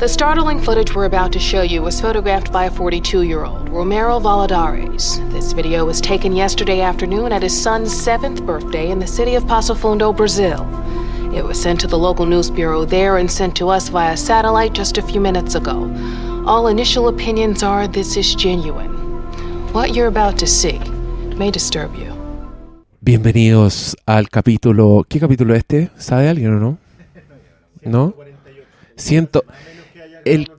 The startling footage we're about to show you was photographed by a 42 year old, Romero Valadares. This video was taken yesterday afternoon at his son's seventh birthday in the city of Passo Fundo, Brazil. It was sent to the local news bureau there and sent to us via satellite just a few minutes ago. All initial opinions are this is genuine. What you're about to see may disturb you. Bienvenidos al capítulo. ¿Qué capítulo este? ¿Sabe alguien o no? ¿No? Ciento, el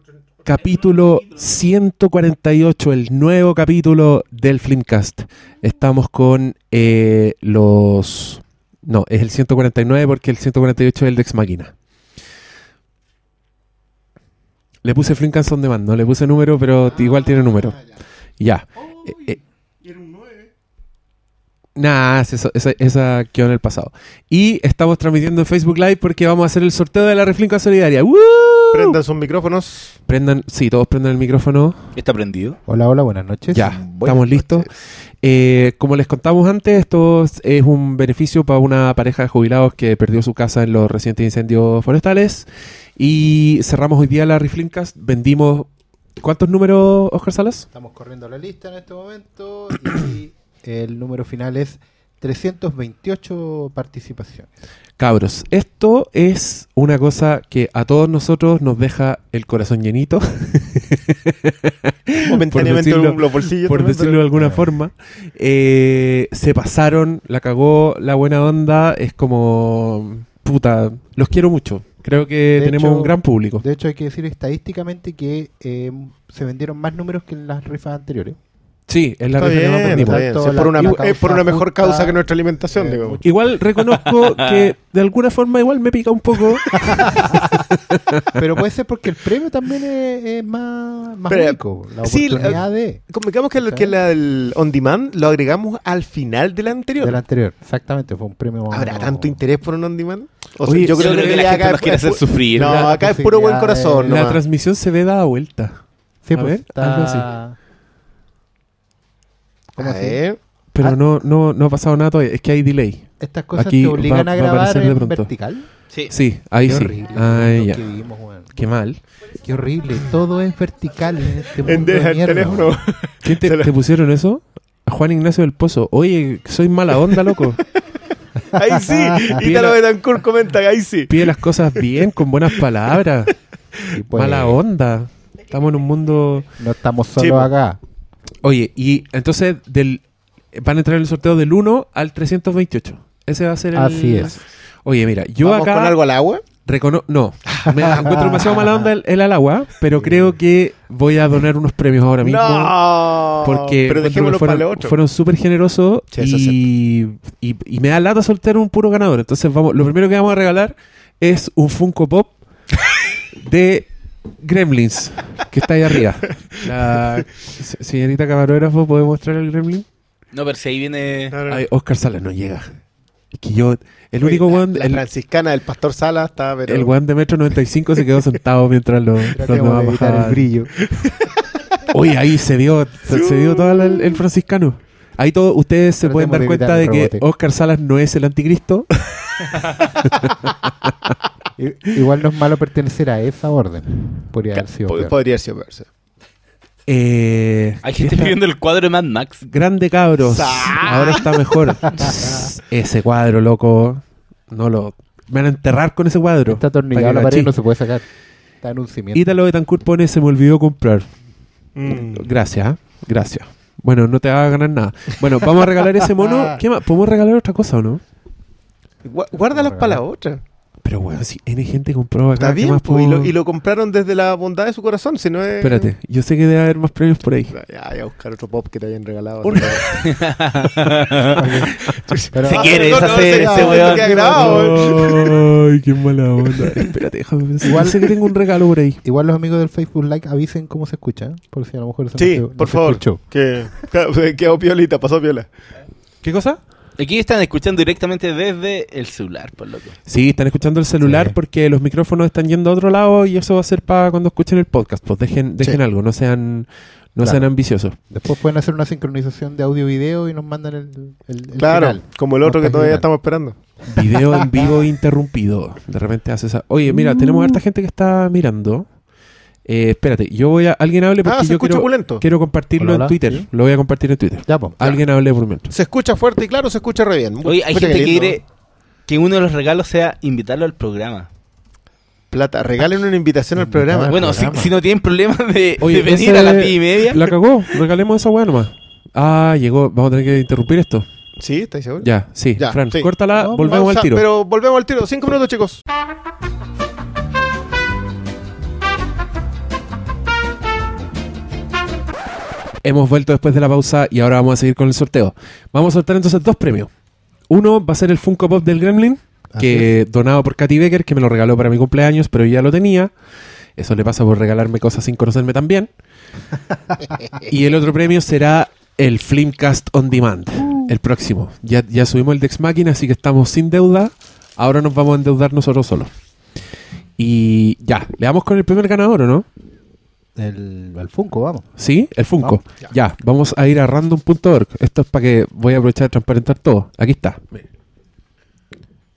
capítulo 148, el nuevo capítulo del Filmcast. Estamos con eh, los. No, es el 149 porque el 148 es el de Ex Máquina. Le puse Filmcast on demand, no le puse número, pero igual tiene número. Ya. Eh, eh, Nah, eso, esa, esa quedó en el pasado. Y estamos transmitiendo en Facebook Live porque vamos a hacer el sorteo de la Reflinca Solidaria. ¡Woo! Prendan sus micrófonos. Prendan, sí, todos prendan el micrófono. ¿Está prendido? Hola, hola, buenas noches. Ya, Buenas estamos listos. noches. Eh, como les contamos antes, esto es un beneficio para una pareja de jubilados que perdió su casa en los recientes incendios forestales. Y cerramos hoy día la Reflincast. Vendimos. ¿Cuántos números, Oscar Salas? Estamos corriendo la lista en este momento y el número final es 328 participaciones. Cabros, esto es una cosa que a todos nosotros nos deja el corazón llenito. Momentáneamente Por decirlo- los bolsillos. por también, decirlo de alguna forma. Eh, se pasaron, la cagó la buena onda. Es como, puta, los quiero mucho. Creo que De tenemos hecho- un gran público. De hecho, hay que decir estadísticamente que eh, se vendieron más números que en las rifas anteriores. Sí, es la Está bien, está Si es por una, la es por causa una mejor justa, causa que nuestra alimentación, eh, digo. Igual reconozco que de alguna forma igual me pica un poco. Pero puede ser porque el premio también es, es más, más Pero, único. La sí, oportunidad de, Convengamos que, el, que la- el on demand lo agregamos al final del anterior. del anterior. Exactamente, fue un premio. ¿Habrá tanto interés por un on demand? O Oye, yo creo Yo creo que ya la gente acá nos quiere es hacer sufrir. No, acá es puro buen corazón. de- la nomás. transmisión se ve dada vuelta. Sí, A pues, ver, está- algo así. ¿Cómo A así? ver. Pero Ah. no, no, no ha pasado nada todavía. Es que hay delay. Estas cosas Aquí te obligan va a a grabar de en pronto. vertical. Sí. Sí, ahí Qué sí. horrible. Ahí lo ya. que vivimos, weón. Qué mal. Qué horrible. Todo es vertical en este mundo En de el teléfono. ¿Quién te, pusieron eso? A Juan Ignacio del Pozo. Oye, soy mala onda, loco. Ahí sí. Pide Ítalo Betancourt comenta, ahí sí. Pide las cosas bien, con buenas palabras. Y pues, Mala onda. Estamos en un mundo... No estamos solos po. acá. Oye, y entonces del van a entrar en el sorteo del 1 al 328. Ese va a ser el... Así es. Oye, mira, yo ¿Vamos acá... con algo al agua? Recono no, me encuentro demasiado mala onda el, el al agua, pero creo que voy a donar unos premios ahora mismo. No. Porque Pero dejémoslo para el fueron, otro. fueron súper generosos Sí, y, y me da lata soltar un puro ganador. Entonces, vamos, lo primero que vamos a regalar es un Funko Pop de Gremlins, que está ahí arriba. La se- señorita camarógrafo, ¿puede mostrar el Gremlin? No, pero si ahí viene. No, no. Ay, Oscar Salas no llega. Es que yo, el Oye, único la- weón, La, el, franciscana del pastor Sala está. Pero... el weón de metro 95 se quedó sentado mientras los, los evitar el bajaban. brillo. Oye, ahí se vio, se, se vio todo el, el franciscano. Ahí todo, ustedes se pueden dar cuenta de que. Oscar Salas no es el anticristo. Igual no es malo pertenecer a esa orden. Podría haber sido peor. Podría ser verse. Eh, Hay gente esta- pidiendo el cuadro de Mad Max. Grande cabros. Ahora está mejor. Ese cuadro, loco. No lo. Me van a enterrar con ese cuadro. Está atornillado a la pared no se puede sacar. Está en un cimiento. Ítalo Betancourt pone se me olvidó comprar. Mm. Gracias, ¿ah? gracias. Bueno, no te va a ganar nada. Bueno, vamos a regalar ese mono. ¿Qué más? ¿Podemos regalar otra cosa o no? Guárdalos para la otra. Pero bueno, si N gente compró acá, Está ¿qué bien, más po, y, puedo- lo, y lo compraron desde la bondad de su corazón. Si no es... Espérate, yo sé que debe haber más premios por ahí. Ya, voy a buscar otro pop que te hayan regalado. Un- Pero- Se Ah, quiere no, no, deshacer se- ese weón. se. Ay, qué mala onda. Espérate, déjame pensar. Igual- Igual sé que tengo un regalo por ahí. Igual los amigos del Facebook Like avisen cómo se escucha. ¿eh? Por si a lo mejor se Sí, no se- por no se favor. escuchó. Que quedó piolita, pasó piola. ¿Qué cosa? Aquí están escuchando directamente desde el celular, por loco. Sí, están escuchando el celular Sí. porque los micrófonos están yendo a otro lado y eso va a ser para cuando escuchen el podcast. Pues dejen, dejen Sí. algo, no sean, no Claro. sean ambiciosos. Después pueden hacer una sincronización de audio-video y nos mandan el, el, el Claro, final. como el otro que todavía final. estamos esperando. Video en vivo interrumpido. De repente hace esa. Oye, mira, tenemos harta gente que está mirando. Eh, espérate, yo voy a. Alguien hable porque Ah, se yo escucha quiero, opulento. quiero compartirlo Hola, en. Twitter. ¿Sí? Lo voy a compartir en Twitter. Ya, po. Alguien hable por mientras. Se escucha fuerte y claro, se escucha re bien. Oye, hay gente que quiere que uno de los regalos sea invitarlo al programa. Plata, regalen una invitación al programa. Bueno, si, programa. si no tienen problemas de, Oye, de venir a las 10 y media. La cagó, regalemos esa weá nomás. Ah, llegó. Vamos a tener que interrumpir esto. ¿Sí? ¿Estáis seguros? Ya, sí. Ya, Fran, sí. córtala, No, volvemos al a- tiro. Pero volvemos al tiro. Cinco minutos, chicos. Hemos vuelto después de la pausa y ahora vamos a seguir con el sorteo. Vamos a sortear entonces dos premios. Uno va a ser el Funko Pop del Gremlin, que donado por Katy Becker, que me lo regaló para mi cumpleaños, pero ya lo tenía. Eso le pasa por regalarme cosas sin conocerme tan bien. y el otro premio será el Flimcast On Demand, el próximo. Ya, ya subimos el Dex Máquina, así que estamos sin deuda. Ahora nos vamos a endeudar nosotros solos. Y ya, le damos con el primer ganador, ¿o no? El, al Funko, vamos. ¿Sí? El Funko. Vamos, ya. vamos a ir a random.org. Esto es para que voy a aprovechar de transparentar todo. Aquí está.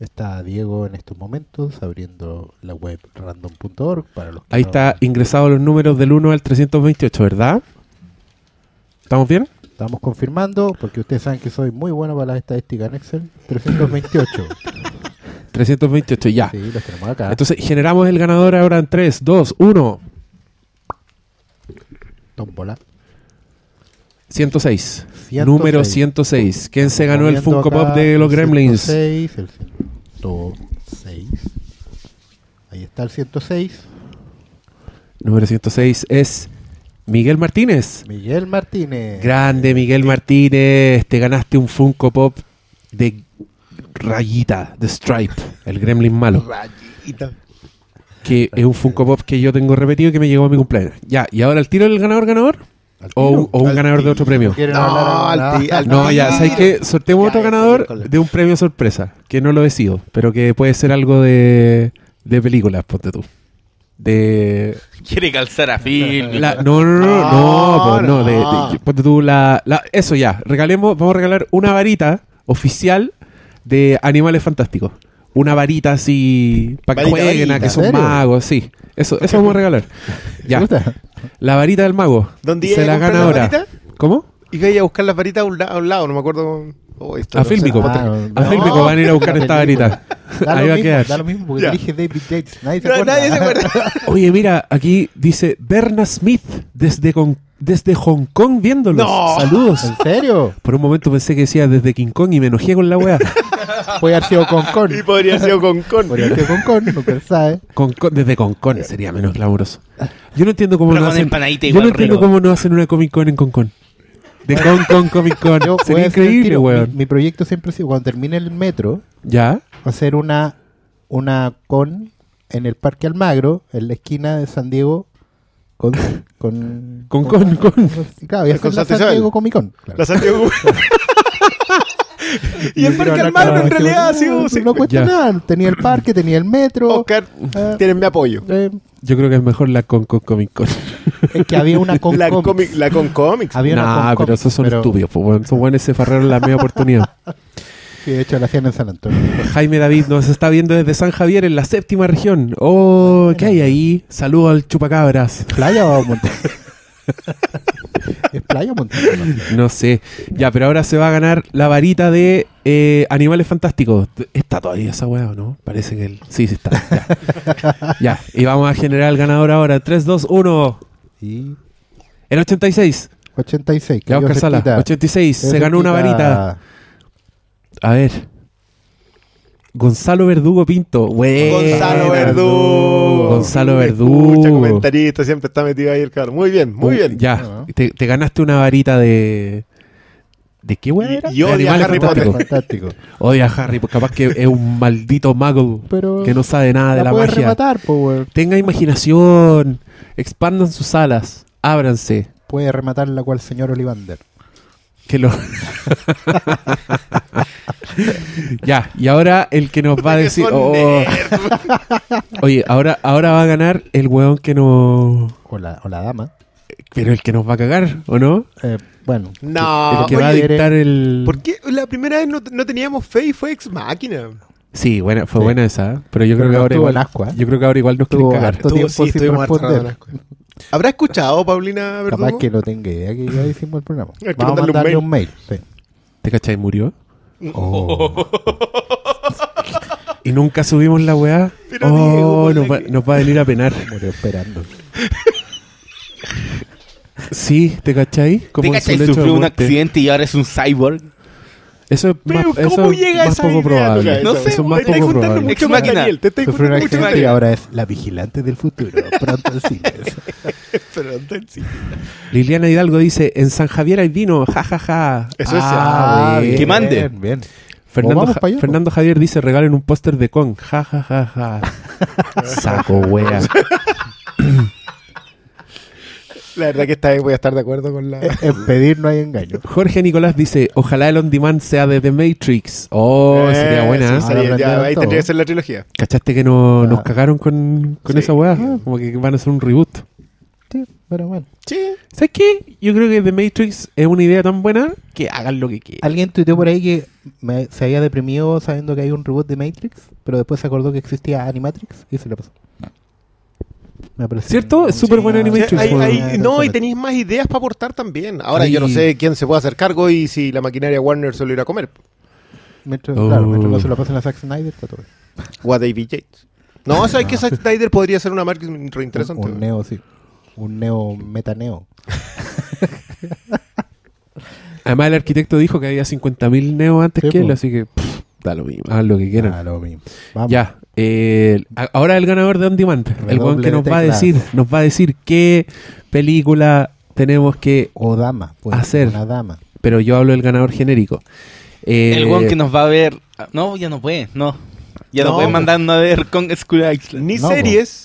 Está Diego en estos momentos abriendo la web random.org para los que Ahí no- está ingresado los números del 1 al 328, ¿verdad? ¿Estamos bien? Estamos confirmando, porque ustedes saben que soy muy bueno para las estadísticas en Excel. 328. 328, ya. Sí, los tenemos acá. Entonces generamos el ganador ahora en 3, 2, 1. Tómbola. 106. 106. Número 106. ¿Quién se ganó el Funko acá Pop de los el Gremlins? 106, el 106. Ahí está el 106. Número 106 es Miguel Martínez. Miguel Martínez. Grande Miguel Martínez, te ganaste un Funko Pop de Rayita, de Stripe, el gremlin malo. Rayita. Que es un Funko Pop que yo tengo repetido y que me llegó a mi cumpleaños. Ya, ¿y ahora el tiro del ganador ganador? ¿O un, tiro. o un Al ganador de otro premio? ¿Quieren No, al ti- al No, tiro. ya, ¿sabes qué? Sorteemos Ya, otro ganador miércoles. de un premio sorpresa, que no lo decido, pero que puede ser algo de, de películas, ponte tú. De... Quiere calzar a Phil. la- no, no, no, no, no, pues, no, de, no. de- ponte tú la, la- Eso ya, regalemos, vamos a regalar una varita oficial de Animales Fantásticos. Una varita así, para que Varita, jueguen a varita. que son magos, sí. Eso, eso vamos a regalar. ¿Te Ya, gusta? la varita del mago. ¿Dónde Se la a gana la ahora. varita? ¿Cómo? Y iba a buscar las varitas a un, la- a un lado, no me acuerdo. Oh, esto A no. Fílmico. Ah, A no. Fílmico van a ir a buscar La esta varita. Da Ahí va a mismo, quedar. da lo mismo porque dirige David Yates. Nadie se No, acuerda. nadie se acuerda. Oye, mira, aquí dice Berna Smith desde, con- desde Hong Kong viéndolos. No. Saludos. ¿En serio? Por un momento pensé que decía desde King Kong y me enojé con la weá. Puede haber sido con con. Y podría ser con con. Podría haber sido con con, nunca se sabe. Con- con- desde Hong Kong sería menos glamuroso. Yo no entiendo cómo Pero no con hacen. Yo igual no entiendo rico. cómo no hacen una Comic Con en Hong Kong. De Hong Kong Comic Con. Yo voy Sería increíble, weón. Mi, mi proyecto siempre ha sido, cuando termine el metro, ¿Ya? hacer una, una con en el Parque Almagro, en la esquina de San Diego, con... Con, Con con, con. Claro, hacer Con la Santa San Isabel. Diego Comic Con. claro. La Santiago. y el Parque Almagro con- en realidad ha no, sido. No, sí. no cuesta Ya. nada. Tenía el parque, tenía el metro. Oscar, Ah. tienes mi apoyo. eh, Yo creo que es mejor la Con Con Comic Con. es que había una con La, comics. comic, la con cómics. Había una Nah, con pero comics, esos son pero- estúpidos. Pues. Esos buenos se farraron la media oportunidad. Sí, de hecho la hacían en San Antonio. Jaime David nos está viendo desde San Javier en la séptima región. Oh, ¿qué hay ahí? Saludo al chupacabras. ¿Playa o montaña? ¿Es playa o montaña? No sé. Ya, pero ahora se va a ganar la varita de eh, Animales Fantásticos. ¿Está todavía esa weá o no? Parece que el... Sí, sí está. Ya. Ya, y vamos a generar el ganador ahora. 3, 2, 1. Y El 86. 86. Ya, cayó Oscar Sala. cerquita. 86. Se Cayó ganó una varita. A ver. Gonzalo Verdugo Pinto. Buena. Gonzalo Verdugo. Gonzalo Verdugo. Escucha, comentarista, siempre está metido ahí el cabrón. Muy bien, muy Uh, bien. Ya, Ah. te, te ganaste una varita de. ¿De qué weá Y- era? y odia a Harry Potter. Fantástico. Odia a Harry, pues capaz que es un maldito mago Pero que no sabe nada de la magia. rematar, po. Tenga imaginación, expandan sus alas, ábranse. Puede rematar la cual señor Olivander. Que lo... ya, y ahora el que nos va a decir. oh, nerds. oye, ahora, ahora va a ganar el weón que no. O la, o la dama. Pero el que nos va a cagar, ¿o no? Eh, bueno. No, el que va a dictar el. ¿por qué la primera vez no, no teníamos fe y fue ex máquina? Sí, buena, fue Sí. buena esa, ¿eh? pero yo Pero creo que no ahora igual. ascua, ¿eh? Yo creo que ahora igual nos quieren Estuvo cagar. tiempo sí, sin responder. ¿Habrá escuchado Paulina Capaz Verdugo? que no tenga idea que ya hicimos el programa. Hay que Vamos a mandarle un mail. un mail. sí. ¿Te cachai? Murió. Oh. Y nunca subimos la weá. Pero oh, Diego, nos, va, que- nos va a venir a penar. Murió esperando. Sí, ¿te cachai? Como ¿Te cachai? Sufrió un accidente y ahora es un cyborg. Eso es Pero más, ¿cómo eso es llega más esa poco idea probable. No sé, eso es más Te poco probable. Ex máquina. Te un juntando mucho más. y ahora es la vigilante del futuro. Pronto en cines. Pero entonces sí. Liliana Hidalgo dice, en San Javier hay vino, jajaja. Eso es- Ah, bien. Que mande. Bien, bien. Fernando, Ja- allá, Fernando Javier dice, regalen un póster de Kong. Jajajaja. Saco wea. La verdad que esta vez voy a estar de acuerdo con la... En pedir no hay engaño. Jorge Nicolás dice, ojalá el on demand sea de The Matrix. Oh, Eh, sería buena. sí, ¿eh? sería- ya, aprendieron ahí todo. tendría que ser la trilogía. ¿Cachaste que no- Ah. nos cagaron con, con Sí. esa weá? Como que van a hacer un reboot. Sí, pero bueno. Sí. ¿Sabes qué? Yo creo que The Matrix es una idea tan buena que hagan lo que quieran. Alguien tuiteó por ahí que me- se había deprimido sabiendo que hay un reboot de Matrix, pero después se acordó que existía Animatrix y se le pasó. Me parece ¿Cierto? Es súper Sí, Animatrix, Hay- bueno. hay- no, y tenéis más ideas para aportar también. Ahora yo no sé quién se puede hacer cargo y si la maquinaria Warner se lo irá a comer. Mientras, Oh. Claro, mientras no se lo pasen a Zack Snyder, está todo bien. O a David Yates. No, o sea, es que Zack Snyder podría ser una marca re interesante. Un, un neo, sí. Un neo metaneo. Además, el arquitecto dijo que había 50.000 neos antes Sí, que él, po. así que pff, da lo mismo, hagan lo que quieran. Ah, lo mismo. Vamos. Ya, eh, ahora el ganador de On Demand, el weón que nos va a decir, nos va a decir qué película tenemos que, O dama. Pues, Hacer. Una dama. pero yo hablo del ganador genérico. Eh, El weón que nos va a ver. No, ya no puede, no. Ya no, No, puede pues. mandarnos a ver con School Island. Ni No, series,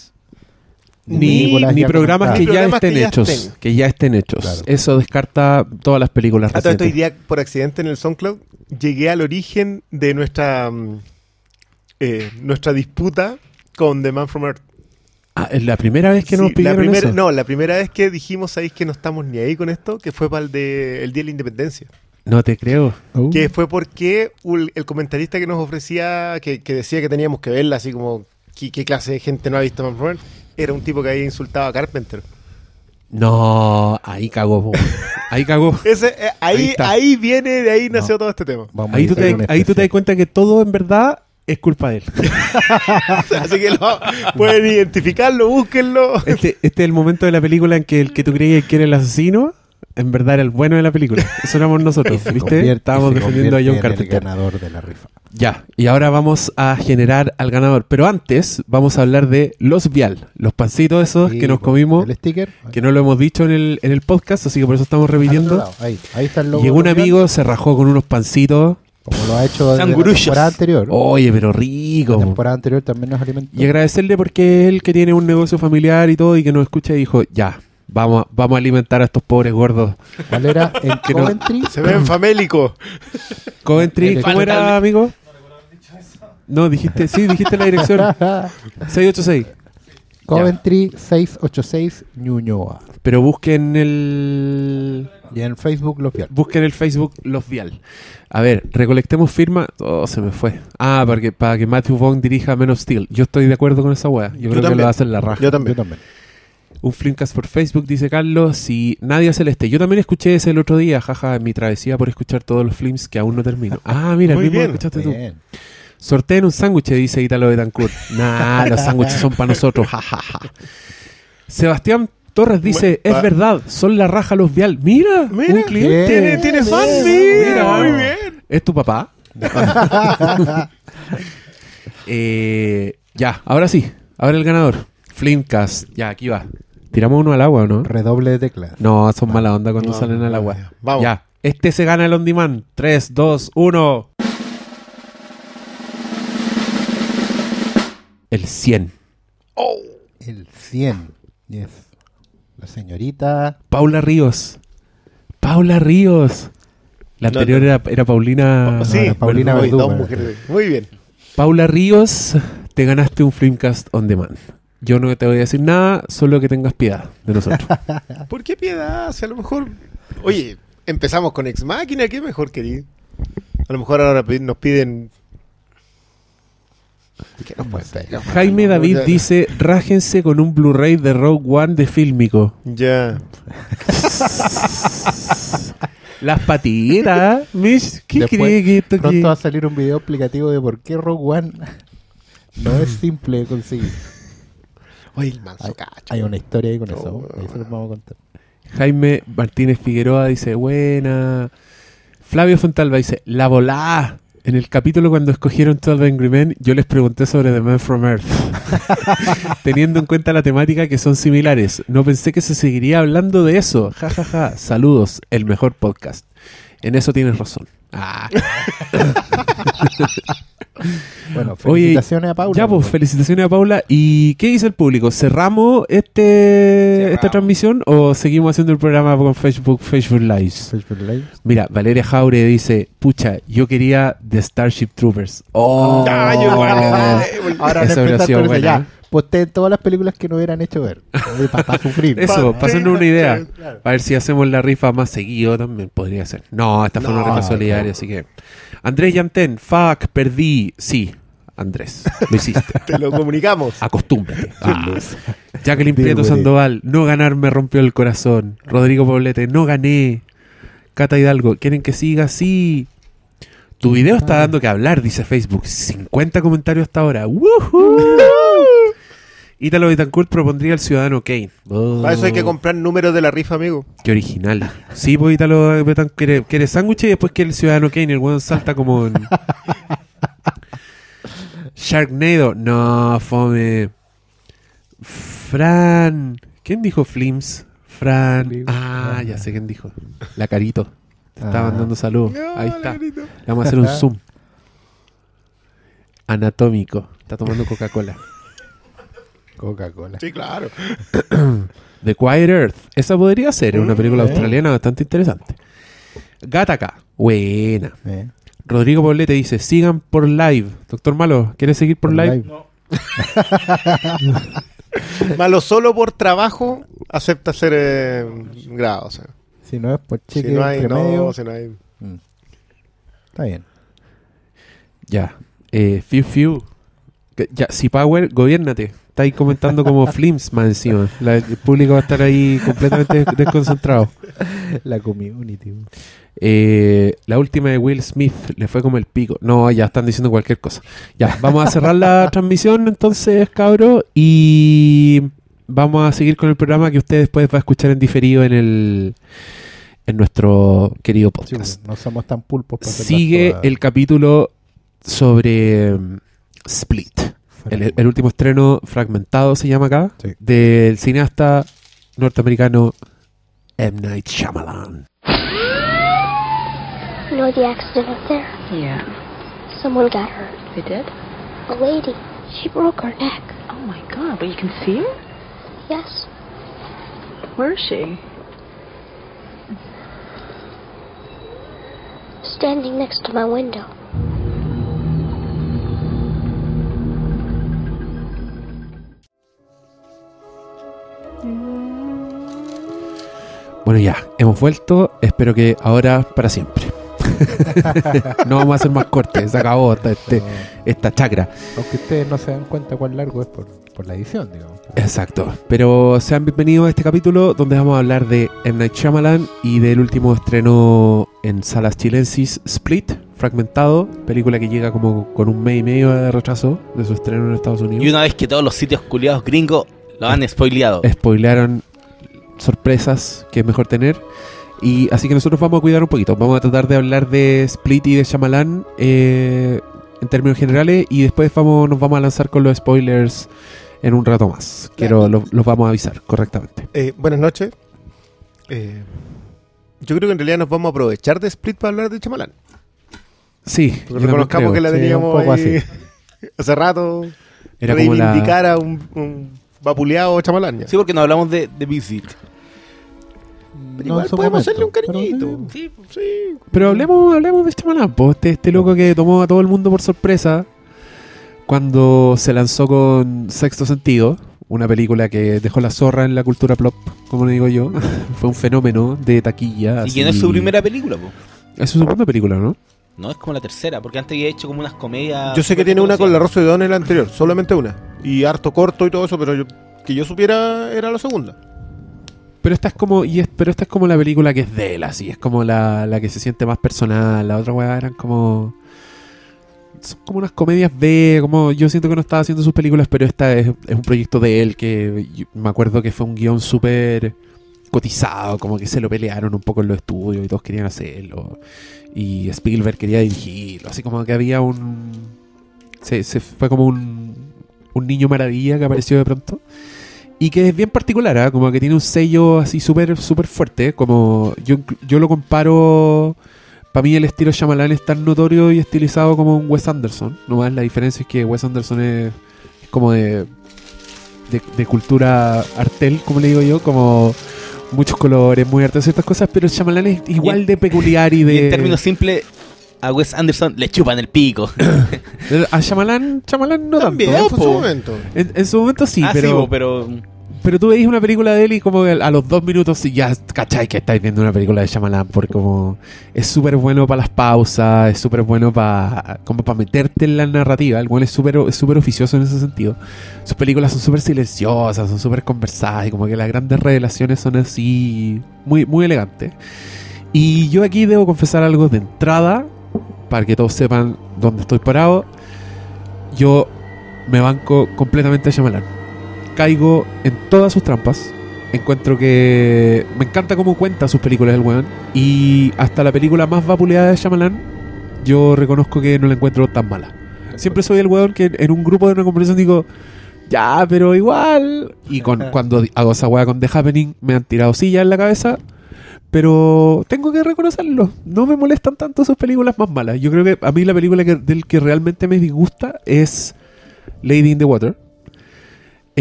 ni, películas ni ya programas que Ni ya programas estén que ya hechos, estén. que ya estén hechos. Claro. Eso descarta todas las películas A todo esto, hoy recientes. día, por accidente en el SoundCloud, llegué al origen de nuestra mm, eh, nuestra disputa con The Man from Earth. Ah, es la primera vez que nos Sí, la pidieron primera- eso. No, la primera vez que dijimos, ¿sabéis que no estamos ni ahí con esto? Que fue para el, de, el Día de la Independencia. No te creo. Uh, Que fue porque el comentarista que nos ofrecía, que, que decía que teníamos que verla, así como, ¿qué, qué clase de gente no ha visto Man from Earth? Era un tipo que había insultado a Carpenter. No, ahí cagó. Ahí cagó. Ese, eh, Ahí ahí, viene, de ahí nació No. todo este tema. vamos a Ahí tú, te, ahí tú te das cuenta que todo en verdad es culpa de él. Así que lo, pueden identificarlo, búsquenlo. Este, este es el momento de la película en que el que tú creías que era el asesino, en verdad era el bueno de la película. Eso éramos nosotros, ¿viste? convierte- Estábamos defendiendo a John Carpenter. El ganador de la rifa. Ya, y ahora vamos a generar al ganador. Pero antes vamos a hablar de los Vial, los pancitos esos Sí, que nos comimos, El sticker. que no lo hemos dicho en el, en el podcast, así que por eso estamos repitiendo. Ahí, ahí está el logo. Llegó un amigo, se rajó con unos pancitos. Como lo ha hecho desde la temporada anterior. Oye, pero La rico. po. temporada anterior también nos alimentó. Y agradecerle porque él que tiene un negocio familiar y todo y que nos escucha y dijo, ya, vamos, a- vamos a alimentar a estos pobres gordos. ¿Cuál era? En Que no- Coventry. Se ven famélicos. Coventry, ¿cómo era, amigo? No, dijiste, sí, dijiste la dirección. 686. Coventry 686 Ñuñoa. Pero busquen el Y en Facebook lo fiel. busquen el Facebook Los Vial. A ver, recolectemos firma. Oh, se me fue. Ah, para que, para que Matthew Vaughn dirija Men of Steel. Yo estoy de acuerdo con esa wea. Yo, creo que también. lo va a hacer la raja. Yo Yo también. Un Flimcast por Facebook, dice Carlos. Si Nadia Celeste. Yo también escuché ese el otro día, jaja, en mi travesía por escuchar todos los Flims que aún no termino. Ah, mira, el Muy mismo que bien. escuchaste tú. Bien. Sorteen un sándwich, dice Italo Betancourt. Nah, los sándwiches son para nosotros. ja, ja, ja. Sebastián Torres dice, Bueno, es verdad, son la raja los Vial. Mira, Mira, un cliente. Tiene, tiene fan, mira, bien. muy bien. ¿Es tu papá? Eh, ya, ahora sí. Ahora el ganador. Flimcast. Ya, aquí va. ¿Tiramos uno al agua no? Redoble de teclas. No, son mala onda cuando No, salen al agua. ya. Vamos. Ya. Este se gana el on demand. 3, 2, 1. El 100. El 100. Yes. La señorita. Paula Ríos. Paula Ríos. La No, anterior no. Era, era Paulina. Sí, Ahora, Paulina mujeres. Muy bien. Paula Ríos, te ganaste un Flimcast on demand. Yo no te voy a decir nada, solo que tengas piedad de nosotros. ¿Por qué piedad? Si a lo mejor. Oye, empezamos con Ex Máquina, ¿qué mejor querido? A lo mejor ahora nos piden. ¿Qué nos puede ser? Jaime David dice, rájense con un Blu-ray de Rogue One de Fílmico. Ya. Las patitas, Mish, ¿qué Después, cree que esto Pronto que- va a salir un video explicativo de por qué Rogue One no es simple de conseguir. Oye, el manso Hay, cacho. hay una historia ahí con No, eso. Se los vamos a contar. Jaime Martínez Figueroa dice, buena. Flavio Fontalva dice, la volá. En el capítulo cuando escogieron 12 Angry Men, yo les pregunté sobre The Man from Earth. Teniendo en cuenta la temática que son similares. No pensé que se seguiría hablando de eso. Ja, ja, ja. Saludos, el mejor podcast. En eso tienes razón. Ah. Bueno, Oye, felicitaciones a Paula. Ya, pues, felicitaciones a Paula. ¿Y qué dice el público? ¿Cerramos este esta transmisión o seguimos haciendo el programa con Facebook, Facebook Lives? Facebook Live. Mira, Valeria Jaure dice, pucha, yo quería The Starship Troopers. Oh, Ah, yo igual, dale, Ahora Esa van Posteen todas las películas que no hubieran hecho ver. Para sufrir. Eso, Pa- para hacernos una idea. Claro. A ver si hacemos la rifa más seguido también podría ser. No, esta fue una rifa solidaria, no. así que... Andrés Yantén, fuck, perdí. Sí, Andrés, lo hiciste. Te lo comunicamos. Acostúmbrate. Ah. Jacqueline Prieto. Sandoval, no ganar me rompió el corazón. Rodrigo Poblete, no gané. Cata Hidalgo, ¿quieren que siga? Sí. Tu video está dando que hablar, dice Facebook. 50 comentarios hasta ahora. ¡Woohoo! Ítalo Betancourt propondría el Ciudadano Kane. Oh, Para eso hay que comprar números de la rifa, amigo. Qué original. Sí, pues Ítalo Betancourt quiere, quiere sándwich y después quiere el Ciudadano Kane. El weón salta como en... Sharknado. No, fome. Fran. ¿Quién dijo Flims? Fran. Ah, ya sé quién dijo. La Carito. Te está Ah. mandando saludos. Ahí está. Le vamos a hacer un zoom. Anatómico. Está tomando Coca-Cola. Coca-Cola. Sí, claro. The Quiet Earth. Esa podría ser. Es una película Mm, australiana bastante interesante. Gataca. Buena. Eh, Rodrigo Poblete dice, sigan por live. Doctor Malo, ¿quieres seguir por, live? Malo solo por trabajo acepta ser eh, grabado. o sea. Si no es por cheque Si no hay, no, si no hay. mm. Está bien. Ya. Eh, Fiu Fiu. Ya, si Power, gobiernate. Está ahí comentando como Flims más encima. La- el público va a estar ahí completamente des- desconcentrado. La community. Eh, la última de Will Smith le fue como el pico. No, ya están diciendo cualquier cosa. Ya, vamos a cerrar la transmisión entonces, cabro. Y vamos a seguir con el programa que usted después va a escuchar en diferido en el en nuestro querido podcast. no somos tan pulpos para Sigue el capítulo sobre mm, Split. El, el último estreno fragmentado se llama acá. Sí. Del cineasta norteamericano M. Night Shyamalan. You know the accident up there? Yeah, Someone got hurt. they did? A lady. She broke her neck. Oh my god, but you can see her? Yes. Where is she? Standing next to my window. Bueno, ya, hemos vuelto. Espero que ahora para siempre. no vamos a hacer más cortes. Se acabó esta, este- esta chacra. Aunque ustedes no se dan cuenta cuán largo es por, por la edición, digamos. Exacto. Pero sean bienvenidos a este capítulo donde vamos a hablar de M. Night Shyamalan y del último estreno en salas chilensis, Split, fragmentado. Película que llega como con un mes y medio de retraso de su estreno en Estados Unidos. Y una vez que todos los sitios culiados gringos lo han spoileado. spoilearon sorpresas que es mejor tener. Y así que nosotros vamos a cuidar un poquito. Vamos a tratar de hablar de Split y de Shyamalan eh, en términos generales y después vamos, nos vamos a lanzar con los spoilers en un rato más. Quiero lo- los vamos a avisar correctamente. Eh, buenas noches. Eh, yo creo que en realidad nos vamos a aprovechar de Split para hablar de Chamalán. Sí, reconozcamos creo. que la Sí, teníamos un poco ahí así. hace rato. Era como la- reivindicar a un, un vapuleado Chamalán. ya. Sí, porque no hablamos de, de Visit. Pero No igual podemos momento, hacerle un pero cariñito. sí. Sí, sí. Pero hablemos, hablemos de Shyamalan, po. este, este loco que tomó a todo el mundo por sorpresa cuando se lanzó con Sexto Sentido, una película que dejó la zorra en la cultura plop, como le digo yo. Fue un fenómeno de taquilla. Y así. que no es su primera película, po. Es su segunda película, ¿no? No, es como la tercera, porque antes había hecho como unas comedias. Yo sé que tiene una con la. Rosa de Don en la anterior, solamente una. Y harto corto y todo eso, pero yo- que yo supiera era la segunda. Pero esta es como, y es, pero esta es como la película que es de él, así, es como la, la que se siente más personal, la otra weá eran como. Son como unas comedias B, como yo siento que no estaba haciendo sus películas, pero esta es, es un proyecto de él que me acuerdo que fue un guion súper cotizado, como que se lo pelearon un poco en los estudios y todos querían hacerlo. Y Spielberg quería dirigirlo, así como que había un. Se, se fue como un, un niño maravilla que apareció de pronto. Y que es bien particular, ¿ah? como que tiene un sello así súper súper fuerte. Como yo, yo lo comparo. Para mí el estilo Shyamalan es tan notorio y estilizado como un Wes Anderson. Nomás la diferencia es que Wes Anderson es, es como de, de, de cultura artel, como le digo yo, como muchos colores, muy arte, ciertas cosas, pero Shyamalan es igual en- de peculiar y de... Y en términos simples, a Wes Anderson le chupan el pico. A Shyamalan, Shyamalan no También tanto. fue en su momento. En, en su momento sí, Ah, pero... bo, pero Pero tú veis una película de él y como a los dos minutos y ya cacháis que estáis viendo una película de Shyamalan porque como es súper bueno para las pausas, es súper bueno para como para meterte en la narrativa. El weón es súper es súper oficioso en ese sentido. Sus películas son súper silenciosas, son súper conversadas y como que las grandes revelaciones son así muy, muy elegantes. Y yo aquí debo confesar algo de entrada para que todos sepan dónde estoy parado. Yo me banco completamente a Shyamalan caigo en todas sus trampas. Encuentro que me encanta cómo cuenta sus películas el weón. Y hasta la película más vapuleada de Shyamalan, yo reconozco que no la encuentro tan mala. Siempre soy el weón que en un grupo de una conversación digo, ya, pero igual. Y con, cuando hago esa weá con The Happening, me han tirado sillas en la cabeza. Pero tengo que reconocerlo. No me molestan tanto sus películas más malas. Yo creo que a mí la película que, del que realmente me disgusta es Lady in the Water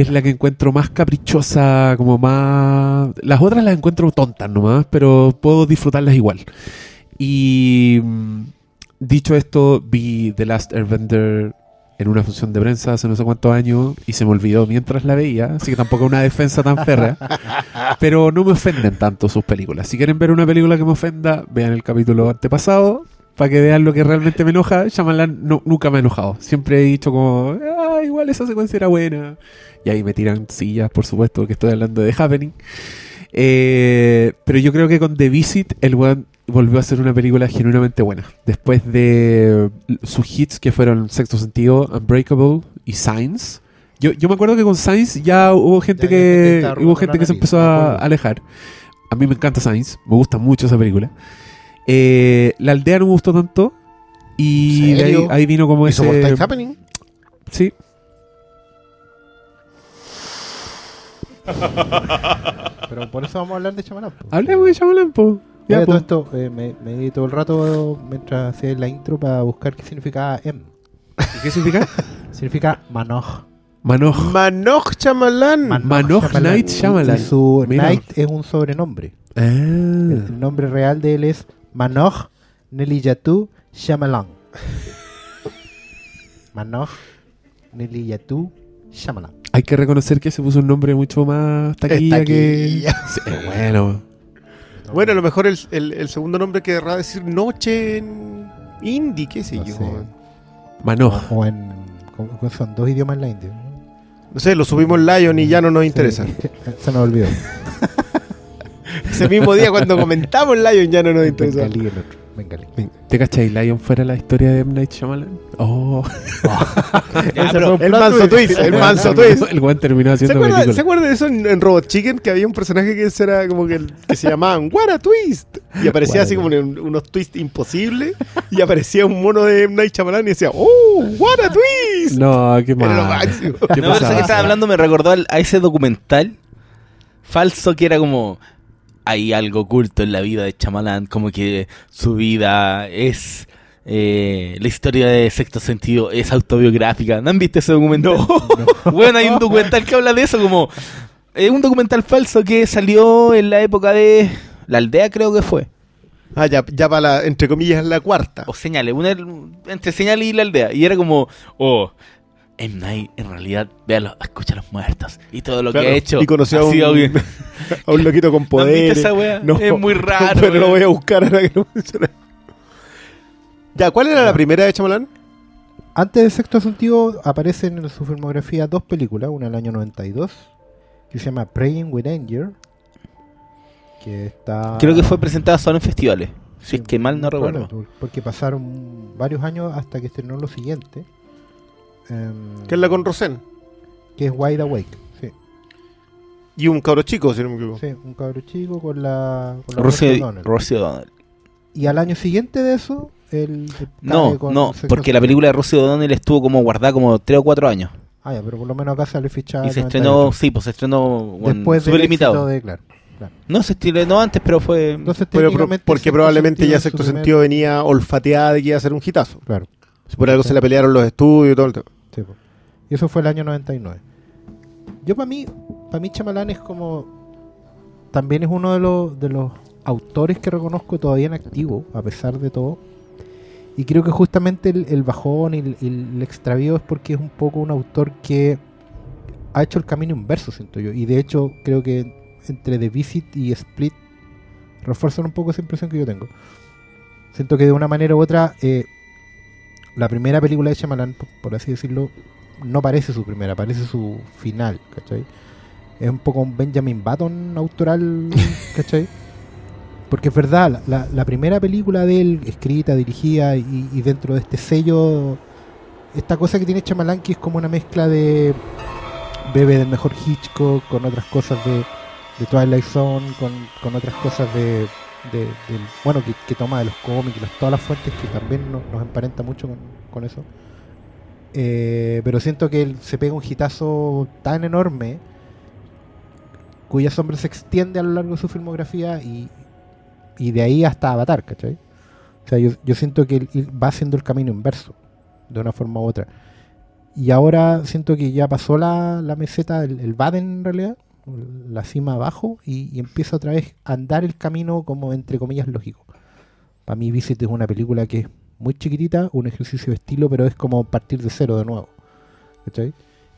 es la que encuentro más caprichosa, como más... Las otras las encuentro tontas nomás, pero puedo disfrutarlas igual. Y mm, dicho esto, vi The Last Airbender en una función de prensa hace no sé cuántos años y se me olvidó mientras la veía, así que tampoco es una defensa tan férrea. Pero no me ofenden tanto sus películas. Si quieren ver una película que me ofenda, vean el capítulo antepasado para que vean lo que realmente me enoja. Shyamalan no, nunca me ha enojado. Siempre he dicho como, ah, igual esa secuencia era buena. Y ahí me tiran sillas, por supuesto, porque estoy hablando de Happening. Eh, pero yo creo que con The Visit el weón volvió a hacer una película genuinamente buena. Después de sus hits que fueron Sexto Sentido, Unbreakable y Signs. Yo, yo me acuerdo que con Signs ya hubo gente Ya que que hubo gente que se empezó a alejar. A mí me encanta Signs, me gusta mucho esa película. Eh, la aldea no me gustó tanto. Y ¿En de ahí, ahí vino como ¿Y ese. soportáis Happening? Sí. Pero por eso vamos a hablar de Shyamalan. po. Hablemos de Shyamalan, po. Ya, Oye, po. todo esto, eh, me, me di todo el rato mientras hacía la intro para buscar qué significaba M. ¿Y ¿Qué significa? Significa Manoj. Manoj. Manoj Chamalan. Man- Manoj Night Shyamalan. Y su Mira. Night es un sobrenombre. Ah. El, el nombre real de él es Manoj Neliyatu Shyamalan. Manoj Neliyatu Shyamalan. Hay que reconocer que se puso un nombre mucho más taquilla, que. Sí, bueno. Bueno, a lo mejor el, el- el segundo nombre querrá decir noche en indie, qué sé No yo. sé. Manoj. O en. ¿cómo- cómo son dos idiomas en la India. No sé, lo subimos en Lion y ya no nos interesa. Sí, se nos olvidó. Ese mismo día cuando comentamos Lion ya no nos interesa. Bengalí el otro. Bengalí. ¿Te cachai? Lion fuera la historia de M. Night Shyamalan. Oh. Ya, un El manso twist. el manso twist. El weón terminó ¿Se haciendo acuerda, película. ¿Se acuerda de eso en, en Robot Chicken? Que había un personaje que era como que, el- que se llamaban What a Twist. Y aparecía así como en unos twists imposibles. Y aparecía un mono de M. Night Shyamalan y decía, ¡Oh, what a twist! No, qué Era lo mal. máximo. ¿Qué no, pero eso que estaba hablando me recordó a ese documental falso que era como hay algo oculto en la vida de Chamalán, como que su vida es eh, la historia de sexto sentido es autobiográfica. ¿No han visto ese documental? bueno, hay un documental que habla de eso como es un documental falso que salió en la época de la aldea creo que fue. Ah, ya, ya para la, entre comillas, la cuarta. o señales, una entre señales y la aldea. Y era como, oh, M. Night en realidad ve a los, escucha a los muertos y todo lo Claro, que ha hecho. Y conoció ha a un, a un loquito con ¿No poder. esa wea? Es muy raro, Pero lo voy a buscar ahora que lo menciona. Ya, ¿cuál era la primera de Chamalán? Antes de Sexto Sentido aparecen en su filmografía dos películas, una del año 92, que se llama Praying with Anger, que está... Creo que fue presentada solo en festivales. Si Sí, es que mal no recuerdo. Porque pasaron varios años hasta que estrenó lo siguiente, em, Que es la con Rosén. que es Wide Awake. Sí, Y un cabro chico, si no me equivoco. sí, un cabro chico con la... Con la Rosie. Y al año siguiente de eso, el... No, con no, porque la película de Rosie O'Donnell estuvo como guardada como 3 o 4 años. Ah, ya, pero por lo menos acá sale fichada. y se 98. estrenó, sí, pues se estrenó Después del limitado. éxito de... Claro, claro. No, se estrenó antes, pero fue... Entonces, Pero porque probablemente ya sexto sentido venía olfateada de que iba a ser un hitazo. Claro. Si por algo Sí. se le pelearon los estudios y todo el tema. Y eso fue el año 99. Yo para mí, para mí Chamalán es como también es uno de los de los autores que reconozco todavía en activo, a pesar de todo. Y creo que justamente el, bajón y el, el extravío es porque es un poco un autor que ha hecho el camino inverso, siento yo. Y de hecho creo que entre The Visit y Split refuerzan un poco esa impresión que yo tengo. Siento que de una manera u otra eh, la primera película de Shyamalan, por, así decirlo, no parece su primera, parece su final, ¿cachai? Es un poco un Benjamin Button autoral, ¿cachai? Porque es verdad, la, primera película de él, escrita, dirigida y, y dentro de este sello, esta cosa que tiene Shyamalan que es como una mezcla de bebe del mejor Hitchcock con otras cosas de, de Twilight Zone, con, con otras cosas de, de- del- bueno, que, que toma de los cómics, las- todas las fuentes que también no- nos emparenta mucho con, con eso. Eh, pero siento que él se pega un hitazo tan enorme cuya sombra se extiende a lo largo de su filmografía y, y de ahí hasta Avatar, ¿cachai? O sea, yo, yo siento que él, él va haciendo el camino inverso, de una forma u otra. Y ahora siento que ya pasó la, la meseta, el, el Baden en realidad, la cima abajo, y, y empieza otra vez a andar el camino como entre comillas lógico. Para mí Visit es una película que es muy chiquitita, un ejercicio de estilo, pero es como partir de cero de nuevo. ¿cachai?